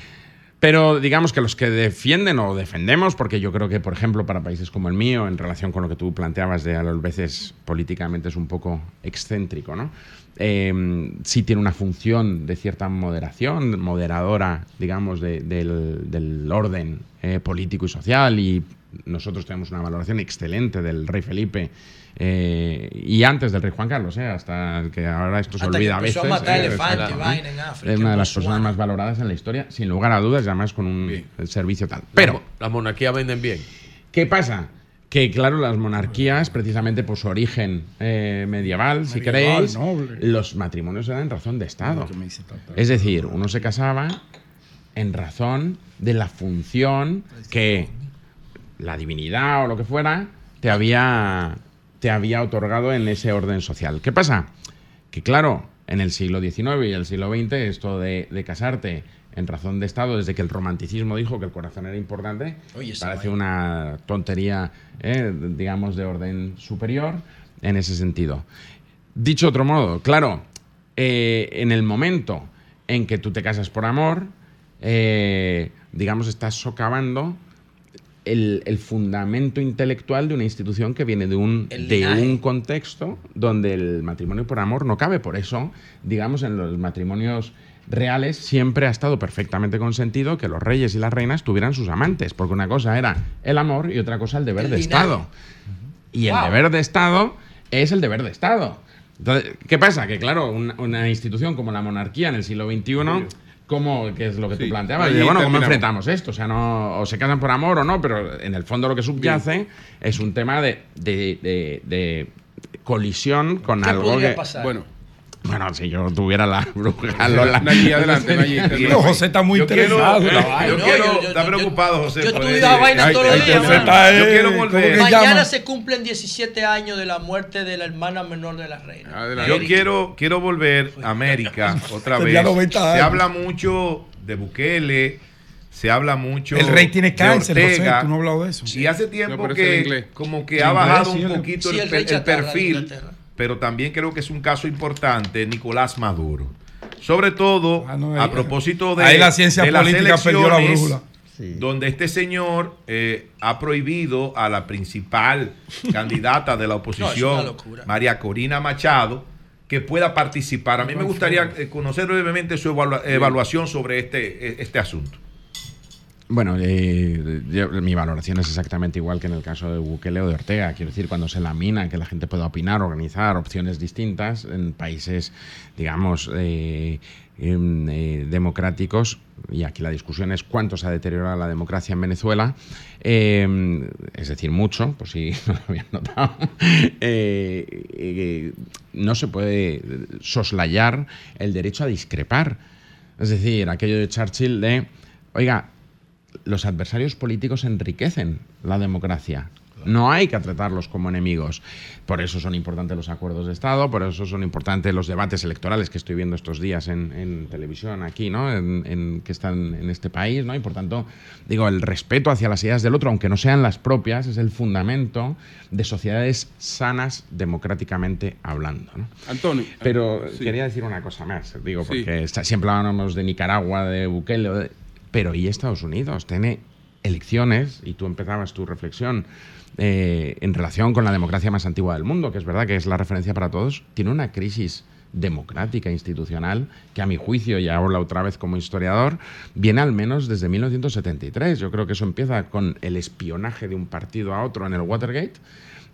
Pero digamos que los que defienden o defendemos, porque yo creo que, por ejemplo, para países como el mío, en relación con lo que tú planteabas de a las veces políticamente es un poco excéntrico, ¿no? Eh, sí tiene una función de cierta moderación, moderadora, digamos, de- del, del orden eh, político y social, y nosotros tenemos una valoración excelente del rey Felipe eh, y antes del rey Juan Carlos, eh, hasta que ahora esto se Hasta que olvida a veces. a matar eh, elefantes y exacto, vaina ¿eh? en África, Es una de las personas más valoradas en la historia, sin lugar a dudas, y además con un servicio tal. Pero, Las monarquías venden bien. ¿qué pasa? Que claro, las monarquías, precisamente por su origen eh, medieval, si queréis, noble. los matrimonios eran en razón de Estado. Es decir, uno se casaba en razón de la función que la divinidad o lo que fuera te había, te había otorgado en ese orden social. ¿Qué pasa? Que claro, en el siglo XIX y el siglo XX, esto de, de casarte en razón de Estado, desde que el romanticismo dijo que el corazón era importante, Oye, parece una tontería, eh, digamos, de orden superior en ese sentido. Dicho otro modo, claro, eh, en el momento en que tú te casas por amor, eh, digamos, estás socavando el, el fundamento intelectual de una institución que viene de un, de un contexto donde el matrimonio por amor no cabe. Por eso, digamos, en los matrimonios reales siempre ha estado perfectamente consentido que los reyes y las reinas tuvieran sus amantes, porque una cosa era el amor y otra cosa el deber El de linaje. Estado. Y el deber de Estado es el deber de Estado. Entonces, ¿qué pasa? Que claro, una, una institución como la monarquía en el siglo XXI, ¿cómo, que es lo que tú Sí, planteabas? ahí Dice, bueno, ¿cómo enfrentamos esto? O sea, no, o se casan por amor o no, pero en el fondo lo que subyace es un tema de, de- de- de colisión con ¿Qué algo que... pasar? Bueno, Bueno, si yo tuviera la bruja Lola... Nayí, adelante, Nayí. No, José está muy Yo quiero, interesado. la yo. No, quiero- yo- yo- está preocupado, José. yo estudio esa vaina Ay, todos los ay, días, José está, Yo eh, quiero ¿cómo volver. Mañana llama? se cumplen 17 años de la muerte de la hermana menor de la reina. Adelante. Yo quiero, quiero volver a América otra vez. Tenía 90 Se habla mucho de Bukele, se habla mucho El rey tiene de cáncer, José. Ortega, Tú no has hablado de eso. Y hace tiempo No, que como que ha bajado un poquito Sí, el, de perfil. Pero también creo que es un caso importante, Nicolás Maduro. Sobre todo, Ah, no, a propósito de, ahí la ciencia de las política perdió la elecciones, brújula. donde este señor eh, ha prohibido a la principal candidata de la oposición. María Corina Machado, que pueda participar. A mí me gustaría eh, conocer brevemente su evalua- evaluación sobre este, eh, este asunto. Bueno, eh, yo- mi valoración es exactamente igual que en el caso de Bukele o de Ortega. Quiero decir, cuando se lamina que la gente pueda opinar, organizar opciones distintas en países, digamos, eh, em, eh, democráticos, y aquí la discusión es cuánto se ha deteriorado la democracia en Venezuela, eh, es decir, mucho, por si no lo habían notado, eh, eh, no se puede soslayar el derecho a discrepar. Es decir, aquello de Churchill de, oiga, los adversarios políticos enriquecen la democracia. No hay que tratarlos como enemigos. Por eso son importantes los acuerdos de Estado, por eso son importantes los debates electorales que estoy viendo estos días en, en televisión aquí, ¿no? En, en- que están en este país, ¿no? Y por tanto, digo, el respeto hacia las ideas del otro, aunque no sean las propias, es el fundamento de sociedades sanas democráticamente hablando. ¿no? Antonio. Pero sí. quería decir una cosa más, digo, Sí. porque está- siempre hablamos de Nicaragua, de Bukele, de- pero ¿y Estados Unidos? Tiene elecciones, y tú empezabas tu reflexión eh, en relación con la democracia más antigua del mundo, que es verdad que es la referencia para todos, tiene una crisis democrática institucional que a mi juicio, y hablo otra vez como historiador, viene al menos desde 1973. Yo creo que eso empieza con el espionaje de un partido a otro en el Watergate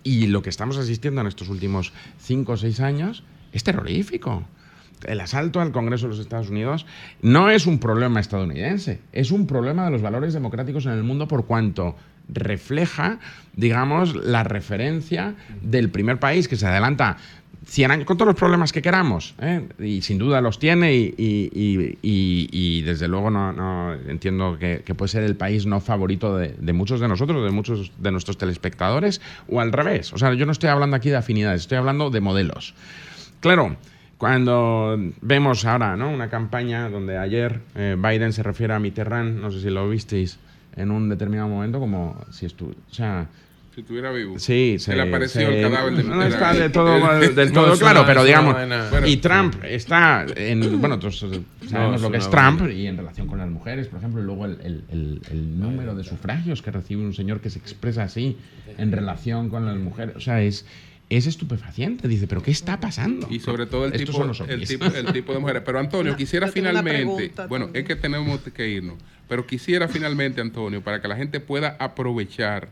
y lo que estamos asistiendo en estos últimos cinco o seis años es terrorífico. El asalto al Congreso de los Estados Unidos no es un problema estadounidense, es un problema de los valores democráticos en el mundo por cuanto refleja, digamos, la referencia del primer país que se adelanta 100 años con todos los problemas que queramos, ¿eh? y sin duda los tiene y, desde luego no, entiendo que, que puede ser el país no favorito de, de muchos de nosotros, de muchos de nuestros telespectadores, o al revés. O sea, yo no estoy hablando aquí de afinidades, estoy hablando de modelos. Claro, cuando vemos ahora ¿no? una campaña donde ayer eh, Biden se refiere a Mitterrand, no sé si lo visteis en un determinado momento, como si estuviera... O sea, Si estuviera vivo. Sí, se, le apareció se- el cadáver de No está Mitterrand. del todo, El- del No, todo es claro, una- pero digamos. y Trump está en. Bueno, todos sabemos No, lo que es Trump y en relación con las mujeres, por ejemplo, y luego el, el- el- el número de sufragios que recibe un señor que se expresa así en relación con las mujeres. O sea, es. Es estupefaciente, dice, pero ¿qué está pasando? Y sobre todo el Estos tipo, son los el, tipo, el tipo de mujeres. Pero Antonio, quisiera finalmente, bueno, es que tenemos que irnos, pero quisiera finalmente, Antonio, para que la gente pueda aprovechar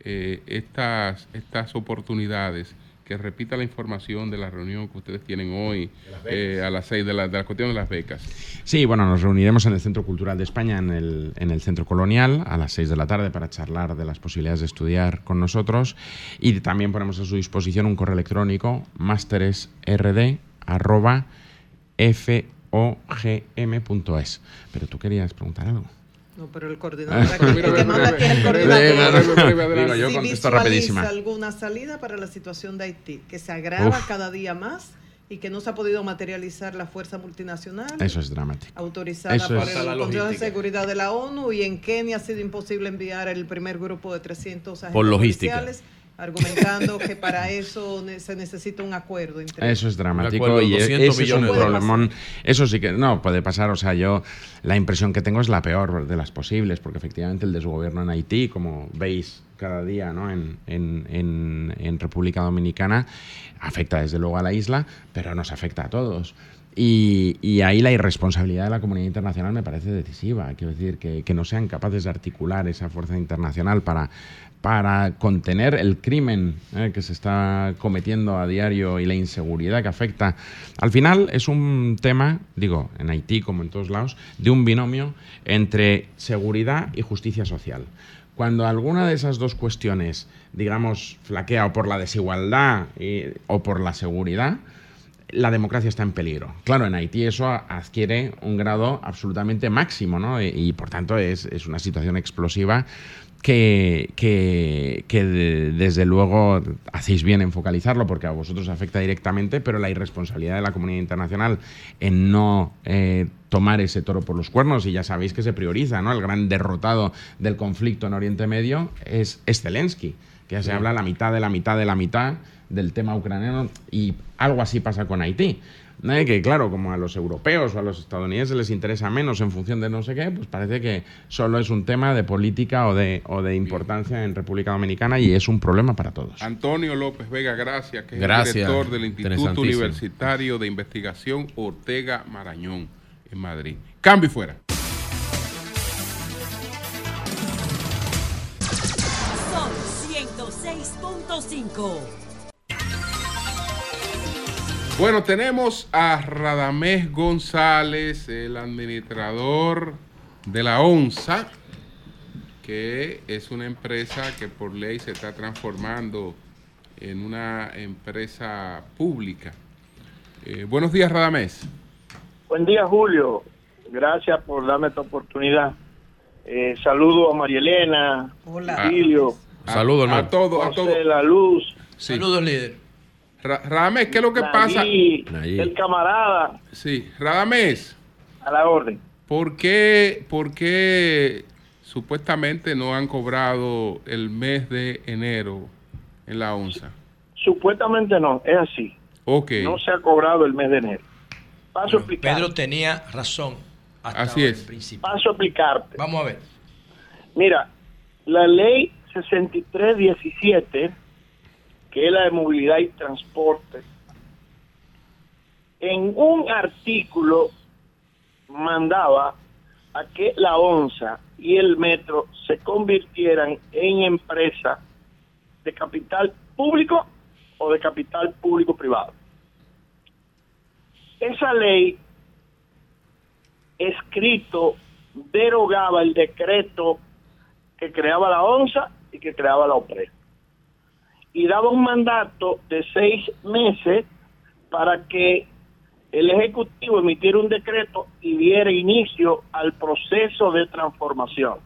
eh, estas, estas oportunidades, que repita la información de la reunión que ustedes tienen hoy eh, a las seis de la, de la cuestión de las becas. Sí, bueno, nos reuniremos en el Centro Cultural de España, en el, en el Centro Colonial, a las 6 de la tarde para charlar de las posibilidades de estudiar con nosotros. Y también ponemos a su disposición un correo electrónico, masteresrd.fogm.es. Pero tú querías preguntar algo. No, pero el coordinador el que manda aquí es el coordinador. Digo, yo contesto rapidísima. alguna salida para la situación de Haití, que se agrava Uf. cada día más y que no se ha podido materializar la fuerza multinacional Eso es dramático. autorizada Eso por es- el Consejo de. Seguridad de la ONU y en Kenia ha sido imposible enviar el primer grupo de 300 agentes Por logística. policiales, argumentando que para eso ne- se necesita un acuerdo entre Eso es dramático acuerdo, y 200 ese es un problemón. Eso sí que no puede pasar. O sea, yo la impresión que tengo es la peor de las posibles, porque efectivamente el desgobierno en Haití, como veis cada día ¿no? en, en- en- en República Dominicana, afecta desde luego a la isla, pero nos afecta a todos. Y, y ahí la irresponsabilidad de la comunidad internacional me parece decisiva. Quiero decir, que, que no sean capaces de articular esa fuerza internacional para, para contener el crimen eh, que se está cometiendo a diario y la inseguridad que afecta. Al final es un tema, digo, en Haití como en todos lados, de un binomio entre seguridad y justicia social. Cuando alguna de esas dos cuestiones, digamos, flaquea o por la desigualdad eh, o por la seguridad, la democracia está en peligro. Claro, en Haití eso adquiere un grado absolutamente máximo, ¿no? Y, y, por tanto es, es una situación explosiva que, que- que de- desde luego hacéis bien en focalizarlo porque a vosotros afecta directamente, pero la irresponsabilidad de la comunidad internacional en no eh, tomar ese toro por los cuernos, y ya sabéis que se prioriza, ¿no? El gran derrotado del conflicto en Oriente Medio es, es Zelensky, que ya se Sí. habla la mitad de la mitad de la mitad del tema ucraniano y algo así pasa con Haití. ¿Eh? que claro, como a los europeos o a los estadounidenses les interesa menos en función de no sé qué, pues parece que solo es un tema de política o de, o de importancia en República Dominicana y es un problema para todos. Antonio López Vega, gracias, que es gracias. el director del Instituto Universitario de Investigación Ortega Marañón en Madrid. Cambio y fuera. Son 106.5. Bueno, tenemos a Radamés González, el administrador de la ONSA, que es una empresa que por ley se está transformando en una empresa pública. Eh, buenos días, Radamés. Buen día, Julio. Gracias por darme esta oportunidad. Eh, saludo a María Elena, Hola. Julio, Saludos. A todos, a todos. La Luz, Saludos, líder. Ra- Radamés, ¿qué es lo que pasa? Nayib, el camarada, Sí, Radamés. a la orden. ¿Por qué, por qué supuestamente no han cobrado el mes de enero en la onza? Supuestamente no, es así. Ok, No se ha cobrado el mes de enero. Paso a explicar. Pedro tenía razón. hasta Así es. principio. Paso a explicarte. Vamos a ver. Mira, la ley 6317, que es la de movilidad y transporte, en un artículo mandaba a que la ONSA y el metro se convirtieran en empresa de capital público o de capital público privado. Esa ley escrito derogaba el decreto que creaba la ONSA y que creaba la OPRE. Y daba un mandato de seis meses para que el Ejecutivo emitiera un decreto y diera inicio al proceso de transformación.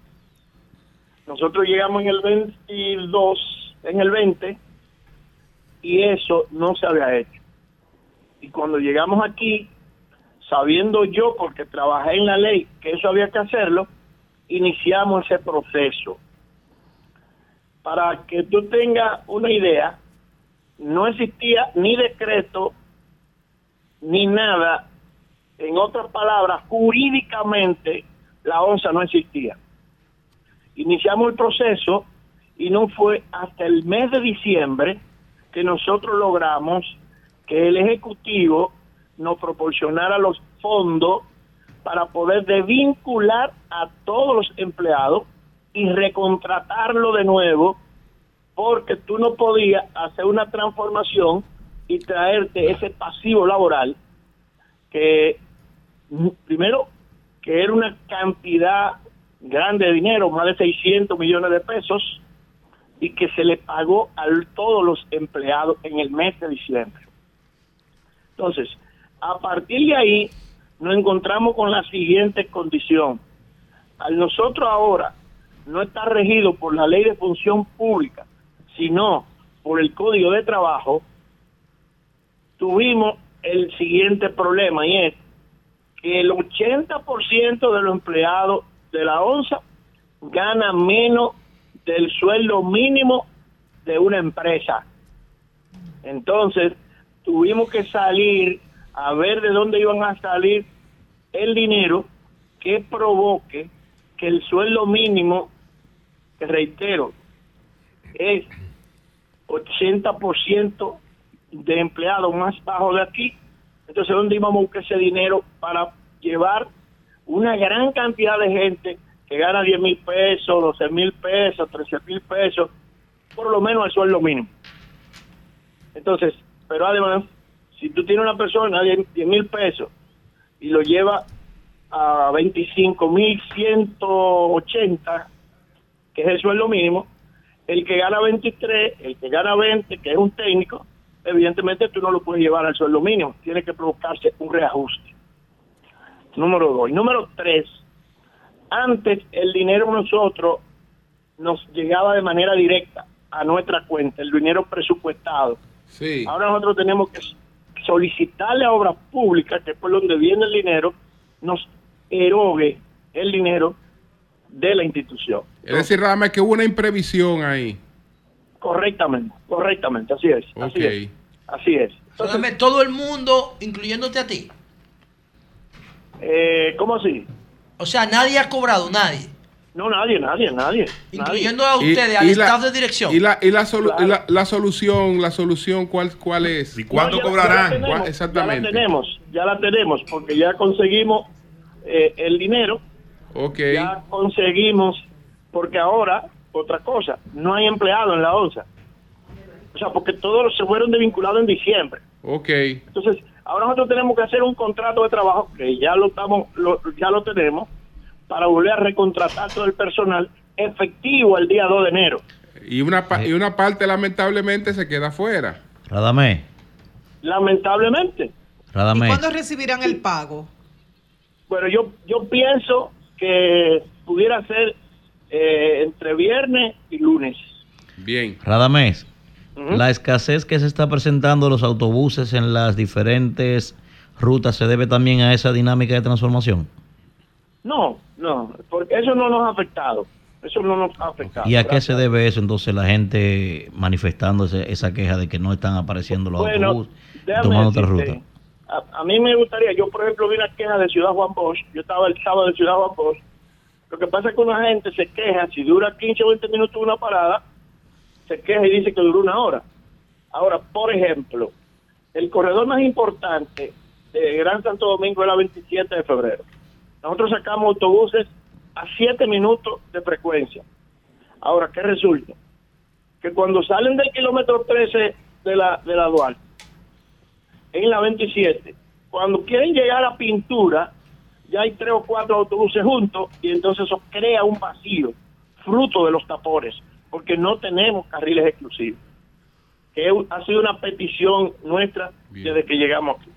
Nosotros llegamos en el 22, en el 20, y eso no se había hecho. Y cuando llegamos aquí, sabiendo yo, porque trabajé en la ley, que eso había que hacerlo, iniciamos ese proceso. Para que tú tengas una idea, no existía ni decreto ni nada. En otras palabras, jurídicamente la ONSA no existía. Iniciamos el proceso y no fue hasta el mes de diciembre que nosotros logramos que el Ejecutivo nos proporcionara los fondos para poder desvincular a todos los empleados y recontratarlo de nuevo, porque tú no podías hacer una transformación y traerte ese pasivo laboral que, primero, que era una cantidad grande de dinero, más de 600 millones de pesos, y que se le pagó a todos los empleados en el mes de diciembre. Entonces, a partir de ahí, nos encontramos con la siguiente condición. Al nosotros ahora no estar regido por la ley de función pública, sino por el código de trabajo, tuvimos el siguiente problema y es que el 80% de los empleados de la ONSA gana menos del sueldo mínimo de una empresa. Entonces, tuvimos que salir a ver de dónde iban a salir el dinero que provoque que el sueldo mínimo, reitero, es 80% de empleados más bajos de aquí. Entonces, ¿dónde íbamos a buscar ese dinero para llevar una gran cantidad de gente que gana 10 mil pesos, 12 mil pesos, 13 mil pesos, por lo menos el sueldo mínimo? Entonces, pero además, si tú tienes una persona de 10 mil pesos y lo lleva a 25 mil 180, que es el sueldo mínimo, el que gana 23, el que gana 20, que es un técnico, evidentemente tú no lo puedes llevar al sueldo mínimo, tiene que provocarse un reajuste. Número dos. Y número tres, antes el dinero nosotros nos llegaba de manera directa a nuestra cuenta, el dinero presupuestado. Sí. Ahora nosotros tenemos que solicitarle a obras públicas, que es por donde viene el dinero, nos erogue el dinero de la institución. Es decir, Radamés, que hubo una imprevisión ahí. Correctamente, correctamente, así es. Así es. Así es. Perdóname, todo el mundo, incluyéndote a ti. Eh, ¿Cómo así? O sea, nadie ha cobrado, nadie. No, nadie, nadie, nadie. Incluyendo a Y- ustedes, al y la- staff de dirección. Y la, y la, solu- y la, la solución, la solución, ¿cuál, cuál es? ¿Y No, la tenemos, Exactamente. Ya la tenemos, ya la tenemos, porque ya conseguimos eh, el dinero. Ok. Ya conseguimos, porque ahora, otra cosa, no hay empleado en la ONSA. O sea, porque todos se fueron desvinculados en diciembre. Ok. Entonces, ahora nosotros tenemos que hacer un contrato de trabajo, que ya lo estamos, lo- ya lo tenemos, para volver a recontratar todo el personal efectivo el día 2 de enero. Y una, pa- y una parte lamentablemente se queda fuera. Radamés, Lamentablemente. Radamés. ¿Cuándo recibirán el pago? Bueno, yo, yo pienso que pudiera ser eh, entre viernes y lunes. Bien. Radamés, la escasez que se está presentando de los autobuses en las diferentes rutas se debe también a esa dinámica de transformación. No, no, porque eso no nos ha afectado. Eso no nos ha afectado. ¿Y a qué se debe eso entonces la gente manifestando ese- esa queja de que no están apareciendo los Bueno, autobuses tomando otra ruta? A, a mí me gustaría, yo por ejemplo vi una queja de Ciudad Juan Bosch, yo estaba el sábado en Ciudad Juan Bosch, lo que pasa es que una gente se queja, si dura 15 o 20 minutos una parada, se queja y dice que duró una hora. Ahora, por ejemplo, el corredor más importante de Gran Santo Domingo es la 27 de febrero. Nosotros sacamos autobuses a 7 minutos de frecuencia. Ahora, ¿qué resulta? Que cuando salen del kilómetro 13 de la, de la Duarte, en la 27, cuando quieren llegar a pintura, ya hay tres o cuatro autobuses juntos y entonces eso crea un vacío, fruto de los tapones, porque no tenemos carriles exclusivos. Que ha sido una petición nuestra desde que llegamos aquí.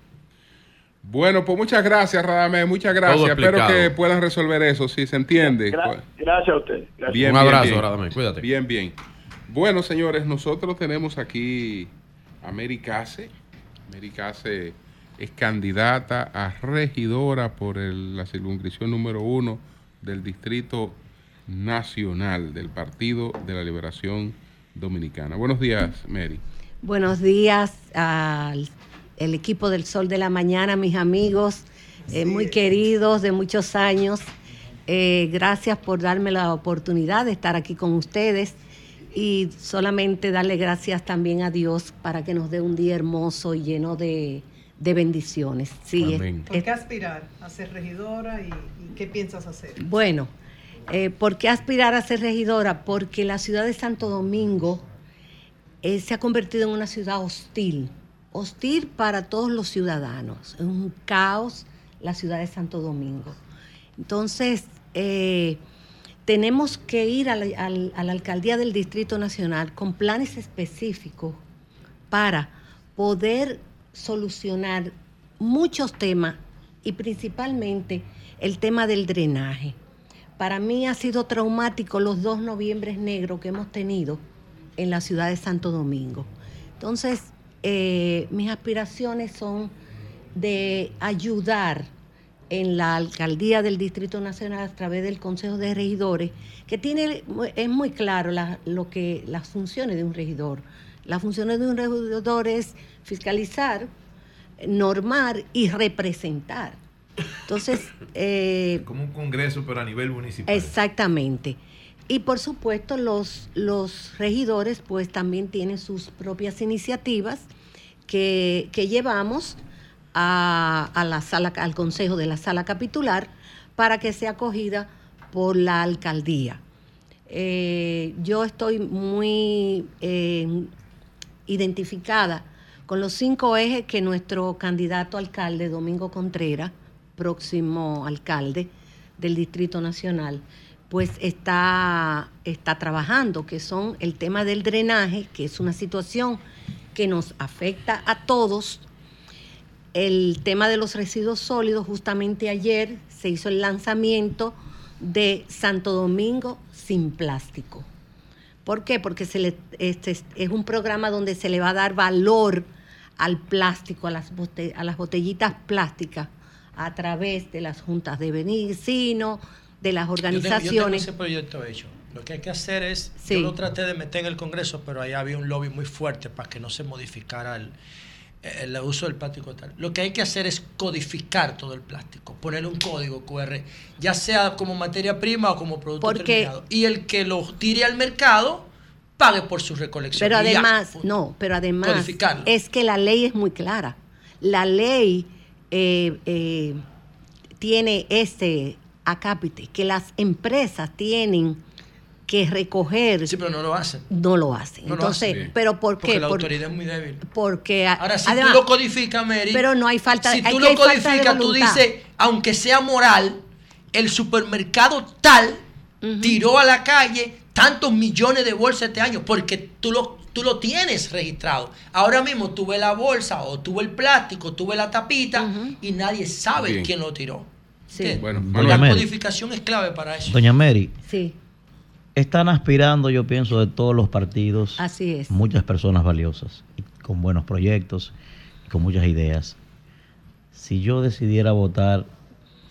Bueno, pues muchas gracias, Radamés. Muchas gracias. Espero que puedan resolver eso, si se entiende. Gra- gracias a ustedes. Gracias. Bien, Un bien, abrazo, bien. Radamés, cuídate. Bien, bien. Bueno, señores, nosotros tenemos aquí a Mary Case. Mary Case es candidata a regidora por el- la circunscripción número uno del Distrito Nacional del Partido de la Liberación Dominicana. Buenos días, Mary. Buenos días al el equipo del Sol de la Mañana, mis amigos eh, muy queridos de muchos años. Eh, gracias por darme la oportunidad de estar aquí con ustedes y solamente darle gracias también a Dios para que nos dé un día hermoso y lleno de, de bendiciones. Sí, es- ¿Por qué aspirar a ser regidora y, y qué piensas hacer? bueno, eh, ¿por qué aspirar a ser regidora? Porque la ciudad de Santo Domingo eh, se ha convertido en una ciudad hostil, hostil para todos los ciudadanos. Es un caos la ciudad de Santo Domingo. Entonces, eh, tenemos que ir a la, al- a la alcaldía del Distrito Nacional con planes específicos para poder solucionar muchos temas y principalmente el tema del drenaje. Para mí ha sido traumático los dos noviembres negros que hemos tenido en la ciudad de Santo Domingo. Entonces, eh, mis aspiraciones son de ayudar en la alcaldía del Distrito Nacional a través del Consejo de Regidores, que tiene, es muy claro la- lo que, las funciones de un regidor. Las funciones de un regidor es fiscalizar, normar y representar. Entonces, eh, Como un congreso, pero a nivel municipal. Exactamente. Y por supuesto los, los regidores pues también tienen sus propias iniciativas que, que llevamos a, a la sala, al consejo de la sala capitular para que sea acogida por la alcaldía. Eh, yo estoy muy eh, identificada con los cinco ejes que nuestro candidato alcalde, Domingo Contreras, próximo alcalde del Distrito Nacional, pues está, está trabajando, que son el tema del drenaje, que es una situación que nos afecta a todos. El tema de los residuos sólidos, justamente ayer se hizo el lanzamiento de Santo Domingo sin plástico. ¿Por qué? Porque se le, este es, un programa donde se le va a dar valor al plástico, a las, bote- a las botellitas plásticas, a través de las juntas de vecinos, de las Yo tengo- Yo tengo, organizaciones. ese proyecto hecho. Lo que hay que hacer es, Sí. yo lo traté de meter en el Congreso, pero ahí había un lobby muy fuerte para que no se modificara el, el uso del plástico tal. Lo que hay que hacer es codificar todo el plástico, ponerle un código QR, ya sea como materia prima o como producto Porque- terminado. Y el que lo tire al mercado pague por su recolección. Pero ya, además, no, pero además es que la ley es muy clara. La ley eh, eh, tiene ese acápite, que las empresas tienen que recoger. Sí, pero no lo hacen. No lo hacen. No lo Entonces, hacen. pero ¿por qué? Porque la Por- autoridad es muy débil. porque Ahora, si además- tú lo codificas, Mary. Pero no hay falta- Si tú lo codificas, tú dices, aunque sea moral, el supermercado tal tiró a la calle tantos millones de bolsas este año, porque tú lo, tú lo tienes registrado. Ahora mismo tuve la bolsa o tuve el plástico, tuve la tapita y nadie sabe Bien. quién lo tiró. Sí. Bueno, la Doña Mary. codificación es clave para eso. Doña Mary, Sí, están aspirando, yo pienso, de todos los partidos, así es. muchas personas valiosas, y con buenos proyectos, y con muchas ideas. Si yo decidiera votar,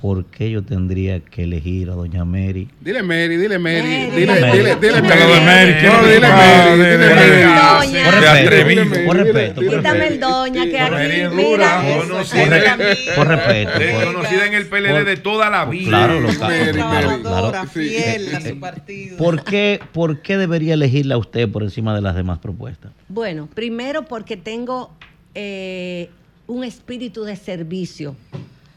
¿por qué yo tendría que elegir a Doña Mary? Dile Mary, dile Mary, dile, Mary. dile, dile, Quítame Mary. Mary, ¿quién No, dile? Mary, Dile dile Mary. Mary. Doña. Por respeto, por respeto. Quítame el doña que aquí, Mary mira, Conocida, Por respeto. conocida en el PLD de toda la vida. Claro, lo Trabajadora, claro. fiel a Eh, su eh, partido. ¿Por qué, ¿Por qué debería elegirla usted por encima de las demás propuestas? Bueno, primero porque tengo eh, un espíritu de servicio.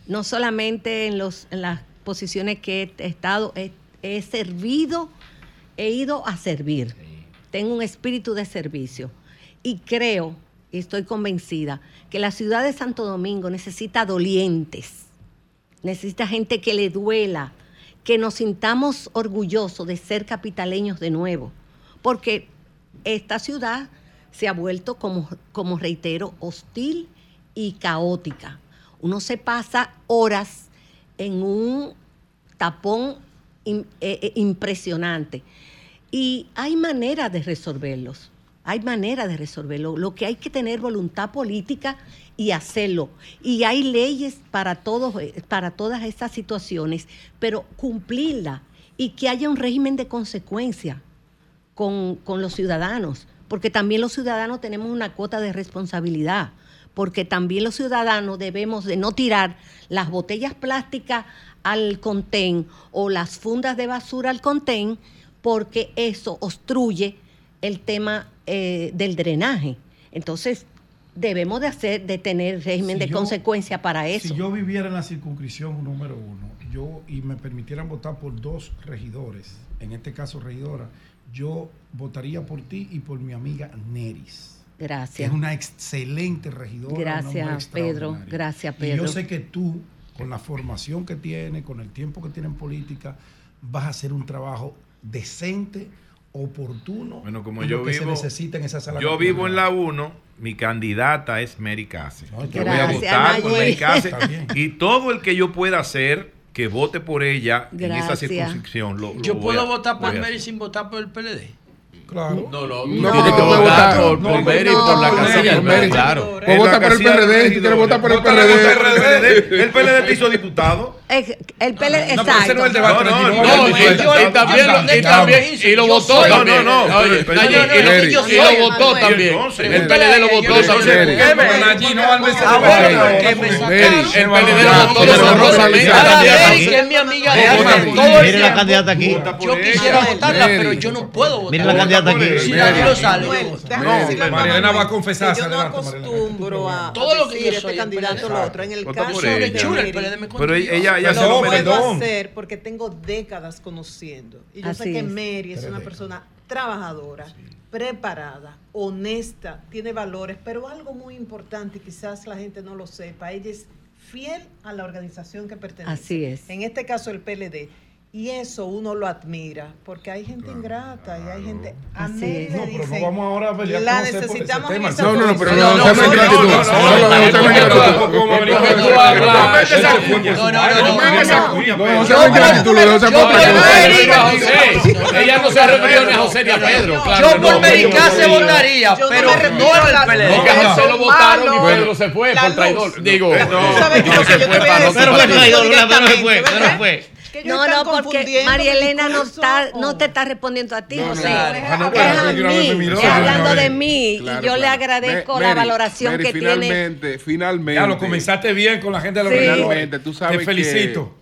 No solamente en, los, en las posiciones que he estado, he, he servido, he ido a servir. Tengo un espíritu de servicio. Y creo, y estoy convencida, que la ciudad de Santo Domingo necesita dolientes, necesita gente que le duela, que nos sintamos orgullosos de ser capitaleños de nuevo. Porque esta ciudad se ha vuelto, como, como reitero, hostil y caótica. Uno se pasa horas en un tapón eh, eh, impresionante. Y hay manera de resolverlos. Hay manera de resolverlo. Lo que hay que tener voluntad política y hacerlo. Y hay leyes para, todos, eh, para todas estas situaciones, pero cumplirla y que haya un régimen de consecuencia con, con los ciudadanos, porque también los ciudadanos tenemos una cuota de responsabilidad, porque también los ciudadanos debemos de no tirar las botellas plásticas al contén o las fundas de basura al contén, porque eso obstruye el tema eh, del drenaje. Entonces, debemos de hacer, de tener régimen Si de yo- consecuencia para eso. Si yo viviera en la circunscripción número uno, yo y me permitieran votar por dos regidores, en este caso regidora, yo votaría por ti y por mi amiga Neris. Gracias. Es una excelente regidora. Gracias, Pedro. Gracias, Y Pedro. yo sé que tú, con la formación que tiene, con el tiempo que tiene en política, vas a hacer un trabajo decente, oportuno. Bueno, como y yo lo que se vivo, necesita en esa sala. yo vivo en la 1, mi candidata es Mary Case. Yo voy a votar por. Mary Case y todo el que yo pueda hacer que vote por ella en esa circunscripción. Lo, Yo lo puedo voy a- votar por Mary sin votar por el PLD. Claro. No, no, No, tienes que no, votar no, por, no, por Mary y por la no, casilla, no, Mary. claro. Pues vota por el PRD, si quieres votar por el PRD. PRD. El PLD te hizo diputado. El PLD, No, ese no es el debate. exacto. No, no, No, no, y, también, lo- y también, y lo votó No, también. no, no, y lo- lo votó también. El PLD lo votó también. ¿qué me- Allí no al veces Ah, bueno, Mary. que me sacaron. Mary. El PLD lo votó que es mi amiga de Mire la candidata aquí. Yo quisiera votarla, pero yo no puedo votar. Mire la candidata aquí. Si sale, No, va a confesar, que yo no acostumbro a, Todo lo que decir yo soy este candidato PLD. al otro. En el caso de chula, el Mary, PLD me Pero ella ya se lo puedo hacer porque tengo décadas conociendo. Y yo sé que es. Mary es una persona trabajadora, preparada, honesta, tiene valores, pero algo muy importante, y quizás la gente no lo sepa, ella es fiel a la organización que pertenece. Así es. En este caso el PLD. Y eso uno lo admira, porque hay gente ingrata y hay gente... A le No, pero no vamos ahora a pelear la necesitamos en esa No, no, no, pero no, no, no, no, ingratitud. no, no, No, no, no, no, no, No, no, no, no. No, no. Ella no se refirió ni a José ni a Pedro. Yo por no. Mary Case votaría, no pero no al PLD. José lo votaron y. Pedro se fue por traidor. Digo, no se fue a para decir, Pero fue traidor, pero no fue, pero no fue. Que ellos No, están no, porque confundiendo María Elena no, está, no te está respondiendo a ti, No, José. claro. Es no, a mí, es hablando de mí. Claro, y yo le agradezco la valoración Mary, que tiene. finalmente, finalmente. Ya lo comenzaste bien con la gente de los Sí. Finalmente, tú sabes Te felicito.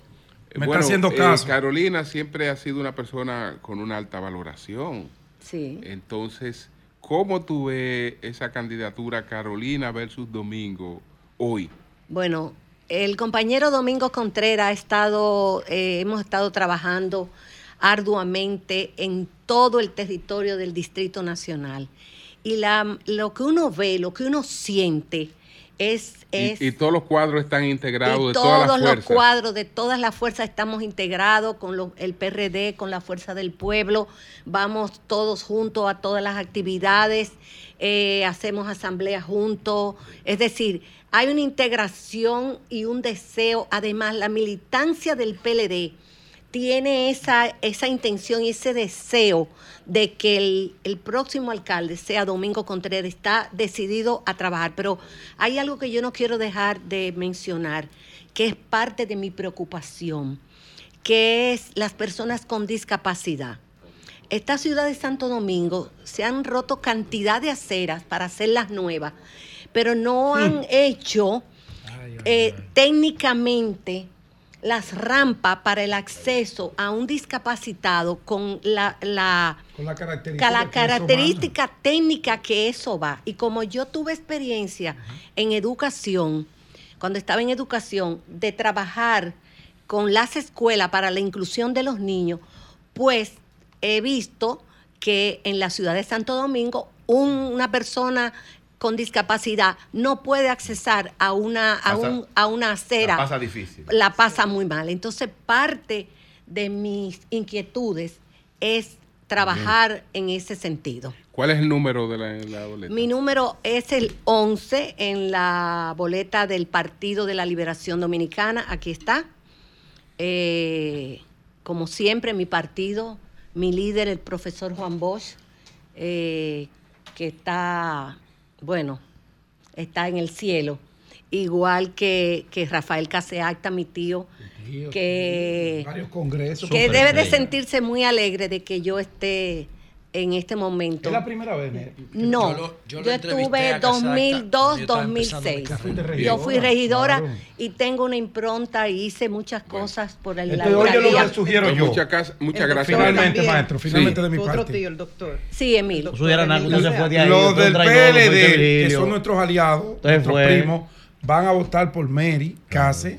que, Me bueno, está haciendo eh, caso. Carolina siempre ha sido una persona con una alta valoración. Sí. Entonces, ¿cómo tú ves esa candidatura Carolina versus Domingo hoy? Bueno, el compañero Domingo Contreras ha estado, eh, hemos estado trabajando arduamente en todo el territorio del Distrito Nacional. Y la, lo que uno ve, lo que uno siente, es, es Y, y todos los cuadros están integrados y de todas las todos los cuadros de todas las fuerzas estamos integrados con lo- el PRD, con la Fuerza del Pueblo. Vamos todos juntos a todas las actividades, eh, hacemos asambleas juntos. Es decir, hay una integración y un deseo. Además, la militancia del PLD tiene esa, esa intención y ese deseo de que el, el próximo alcalde sea Domingo Contreras, está decidido a trabajar. Pero hay algo que yo no quiero dejar de mencionar, que es parte de mi preocupación, que es las personas con discapacidad. Esta ciudad de Santo Domingo se han roto cantidad de aceras para hacerlas nuevas, pero no han hecho eh, técnicamente las rampas para el acceso a un discapacitado con la, la, Con la que característica técnica que eso va. Y como yo tuve experiencia en educación, cuando estaba en educación, de trabajar con las escuelas para la inclusión de los niños, pues he visto que en la ciudad de Santo Domingo un- una persona con discapacidad no puede accesar a una, a Pasa- un- a una acera La pasa difícil. la pasa muy mal. Entonces, parte de mis inquietudes es trabajar en ese sentido. ¿Cuál es el número de la, la boleta? Mi número es el 11 en la boleta del Partido de la Liberación Dominicana. Aquí está. Eh, como siempre, mi partido, mi líder, el profesor Juan Bosch, eh, que está, bueno, está en el cielo. Igual que, que Rafael Caseacta, mi tío, que, Varios congresos. que debe de sentirse muy alegre de que yo esté en este momento. Es la primera vez. No, Yo lo- yo yo, lo entrevisté estuve a Casaca 2002, cuando yo estaba empezando mi 2006. carrera. Fuiste Yo fui regidora, claro. y tengo una impronta y hice muchas cosas por el Entonces, oye lo que sugiero yo. muchas muchas gracias. doctor Finalmente, también. maestro, finalmente Sí. de mi Otro parte. tío, el doctor. Sí, ahí. Los del PLD, que son nuestros aliados, nuestros primos, van a votar por Mary Case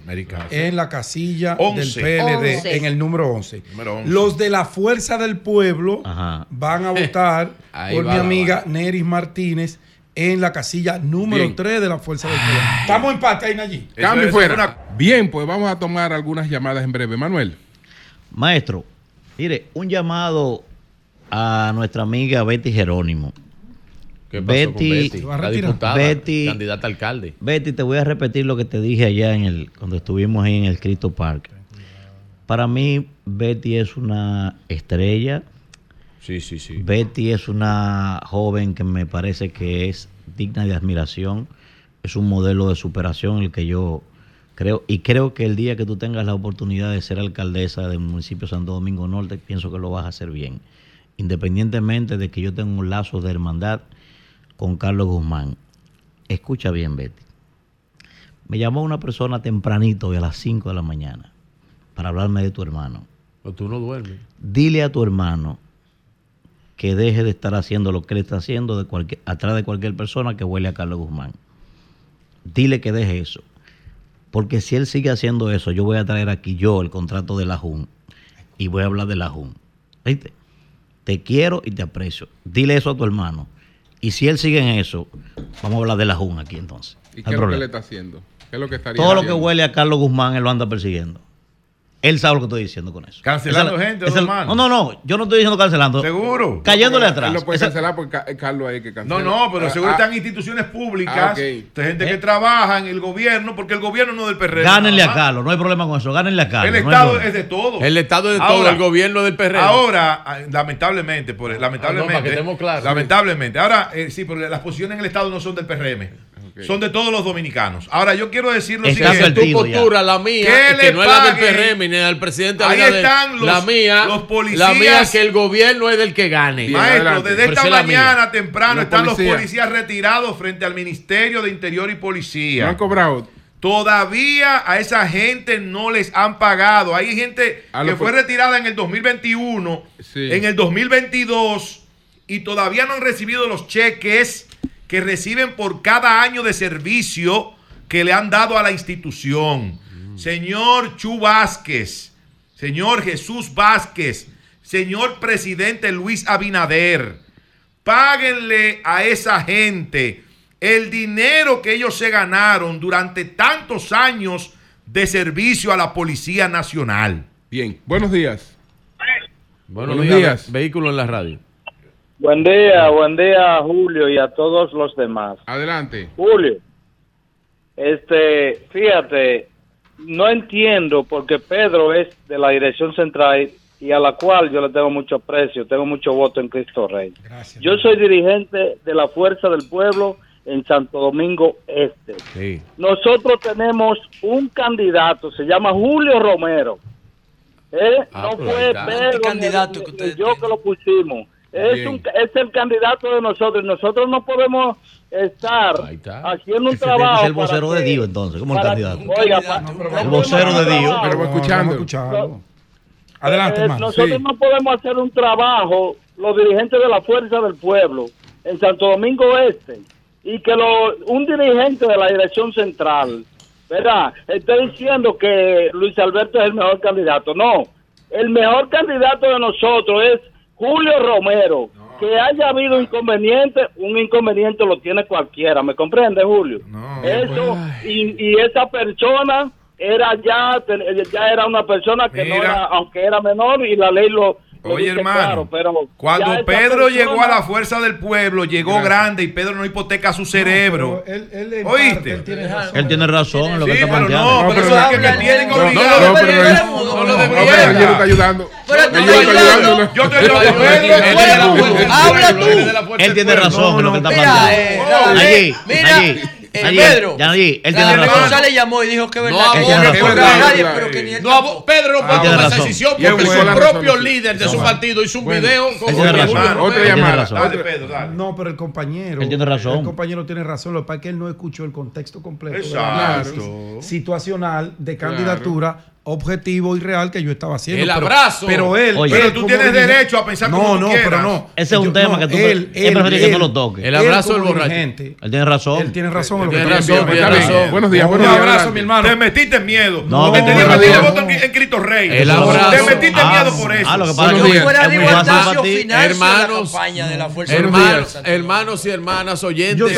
en la casilla del PLD en el número 11. Número 11. Los de la Fuerza del Pueblo Ajá. van a votar por va mi amiga Neris Martínez en la casilla número Bien. 3 de la Fuerza del Pueblo. Estamos en empate ahí, allí. Cambio fuera. una- Bien, pues vamos a tomar algunas llamadas en breve. Manuel. Maestro, mire, un llamado a nuestra amiga Betty Jerónimo. ¿Qué pasó con Betty- Betty? Candidata alcalde. Betty, te voy a repetir lo que te dije allá en el cuando estuvimos ahí en el Cristo Park. Para mí, Betty es una estrella. Sí, sí, sí. Betty es una joven que me parece que es digna de admiración. Es un modelo de superación el que yo creo. Y creo que el día que tú tengas la oportunidad de ser alcaldesa del municipio de Santo Domingo Norte, pienso que lo vas a hacer bien. Independientemente de que yo tenga un lazo de hermandad con Carlos Guzmán. Escucha bien, Betty. Me llamó una persona tempranito hoy a las 5 de la mañana para hablarme de tu hermano. Pero tú no duermes. Dile a tu hermano que deje de estar haciendo lo que él está haciendo de cualquier, atrás de cualquier persona que huele a Carlos Guzmán. Dile que deje eso. Porque si él sigue haciendo eso, yo voy a traer aquí yo el contrato de la JUN y voy a hablar de la JUN. ¿Viste? Te quiero y te aprecio. Dile eso a tu hermano. Y si él sigue en eso, vamos a hablar de la JUN aquí entonces. ¿Y No qué es lo que le está haciendo? ¿Qué es lo que estaría Todo lo que huele a Carlos Guzmán, él lo anda persiguiendo. Él sabe lo que estoy diciendo con eso. Cancelando Esa- gente, manos. No, no, no. Yo no estoy diciendo cancelando. Seguro. Cayéndole Él atrás. lo puede Esa- cancelar porque Ca- Carlos hay que No, cancelar. no, pero Ah, seguro ah, están instituciones públicas, Ah, gente Eh. que trabaja en el gobierno, porque el gobierno no es del PRD. Gánenle a. Carlos. No hay problema con eso. Gánenle a Carlos. El no Estado es de todo. El Estado es de Ahora- todo, el gobierno del PRD. Ahora, ah, lamentablemente, por, lamentablemente, Ah, no, para que estemos claros. lamentablemente, ahora eh, sí, porque las posiciones en el Estado no son del PRM, son de todos los dominicanos. Ahora yo quiero decir lo Está siguiente. tu advertido ya. postura, la mía, Que no es la del. PRM ni del presidente Ahí Abinader. están los- la mía, los policías. la mía que el gobierno es del que gane. Bien, Maestro, adelante. desde Pero esta mañana temprano Los están los policías. retirados frente al Ministerio de Interior y Policía. No han cobrado. Todavía a esa gente no les han pagado. Hay gente A que fue retirada en el 2021, Sí. en el 2022 y todavía no han recibido los cheques que reciben por cada año de servicio que le han dado a la institución. Señor Chu Vázquez, señor Jesús Vázquez, señor presidente Luis Abinader, páguenle a esa gente el dinero que ellos se ganaron durante tantos años de servicio a la Policía Nacional. Bien, buenos días. Buenos, Buenos días. días. Vehículo en la radio. Buen día, buen día Julio y a todos los demás. Adelante. Julio, este, fíjate, no entiendo porque Pedro es de la dirección central y a la cual yo le tengo mucho aprecio, tengo mucho voto en Cristo Rey. Yo soy dirigente de la Fuerza del Pueblo en Santo Domingo Este. Sí. Nosotros tenemos un candidato, se llama Julio Romero. ¿Eh? Ah, no pues fue. Pedro candidato ni- que yo que lo pusimos. Es, un, es el candidato de nosotros. y Nosotros no podemos estar haciendo un Ese trabajo. ser el vocero de Dios, entonces, como el candidato. Oiga, pa- no El vocero de Dios. Pero escuchando. escucharlo. Adelante, Eh, nosotros Sí. no podemos hacer un trabajo, los dirigentes de la Fuerza del Pueblo, en Santo Domingo Este, y que lo, un dirigente de la Dirección Central, ¿verdad? Esté diciendo que Luis Alberto es el mejor candidato. No, el mejor candidato de nosotros es Julio Romero. Que haya habido inconveniente, un inconveniente lo tiene cualquiera, ¿me comprende, Julio? Eso, y, y esa persona era ya, ya era una persona que no era, aunque era menor y la ley lo Oye, hermano, claro, pero ya Cuando Pedro persona- llegó a la fuerza del pueblo, llegó grande y Pedro no hipoteca su cerebro. ¿Oíste? Él tiene razón en lo que Sí, está pero planteando. no, pero eso es que me tienen No, no, obligado. no, no, no, no, pero él está ayudando. Pero Él está ayudando. Yo estoy ayudando a Él Pedro. está Fuera de la ayudando. fuerza. Habla tú. Él tiene razón en lo que está planteando. eh. Allí, allí, eh, Pedro. él tiene René razón. González llamó y dijo que es No verdad. no razón. toca a nadie, pero que ni él No, Pedro no puede Él tiene tomar esa decisión es porque su buena propio razón. líder de su partido hizo un Bueno. video con tiene razón. Julio Otra llamada. razón. Dale, Pedro, dale. No, pero el compañero. Él tiene razón. El compañero tiene razón. Lo que pasa es que él no escuchó el contexto completo del Exacto. análisis situacional de candidatura objetivo y real que yo estaba haciendo. El Pero- abrazo. Pero él. Oye. Pero él tú tienes dirigente- derecho a pensar no, como tú no, quieras. pero no. Ese es un Yo- tema no, que tú él, él prefiere que no lo él- toque. El abrazo él del borracho. dirigente, Él tiene razón. Él tiene razón que Tiene razón. Buenos días, Un buenos días. abrazo, mi hermano. Te metiste en miedo. No, te voto en, Cristo Rey. El Te abrazo. metiste en Ah, miedo por eso. Ah, lo que pasa es que fuera final Hermanos, de la Fuerza. Hermanos, hermanos y hermanas oyentes.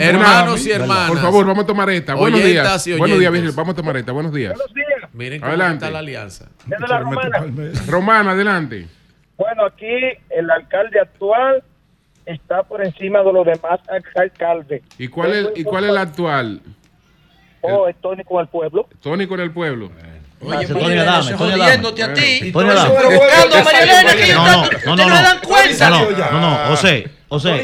Hermanos y hermanas. Por favor, vamos a tomar esta. Buenos días. Buenos días. Virgil. Vamos a tomar esta. Buenos días. Buenos días. Miren cómo Adelante. está la alianza. Desde la romana. Romana, adelante. Bueno, aquí el alcalde actual está por encima de los demás ex alcaldes. ¿Y cuál es, y cuál es la actual? Oh, es Tony con el pueblo. Tony con el pueblo. Oye, Tony Adame, Tony Adame. a ti. Adame. No, no, no, Elena,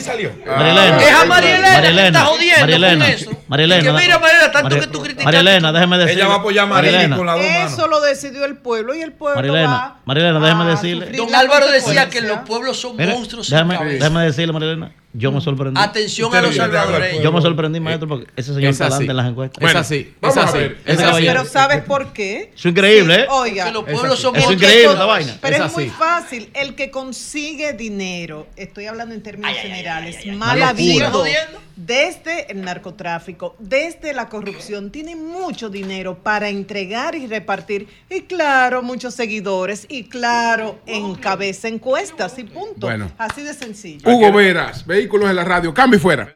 está jodiendo María con Elena, eso. María Y que Elena. mira, María Elena, tanto María- que tú criticas. María Elena, déjeme decirle. Ella va a apoyar a María Elena, con las dos manos. Eso lo decidió el pueblo y el pueblo María Elena, va María Elena, déjeme a decirle. Don la Álvaro decía que los pueblos son Mire, monstruos déjame, déjame decirle, María Elena, yo me sorprendí. Atención a los salvadoreños. Yo me sorprendí, maestro, porque ese señor Es está adelante en las encuestas. Es así, es vamos a así. ver. Es así. caballero. Pero ¿sabes por qué? Es increíble, ¿eh? Oiga, Que los pueblos son Es increíble esta vaina. Pero Es es, muy fácil. El que consigue dinero, estoy hablando en términos generales, mal habido Jodiendo. Desde el narcotráfico, desde la corrupción, tiene mucho dinero para entregar y repartir. Y claro, muchos seguidores. Y claro, encabeza encuestas y punto. Bueno. Así de sencillo. Hugo Veras, vehículos en la radio. Cambio y fuera.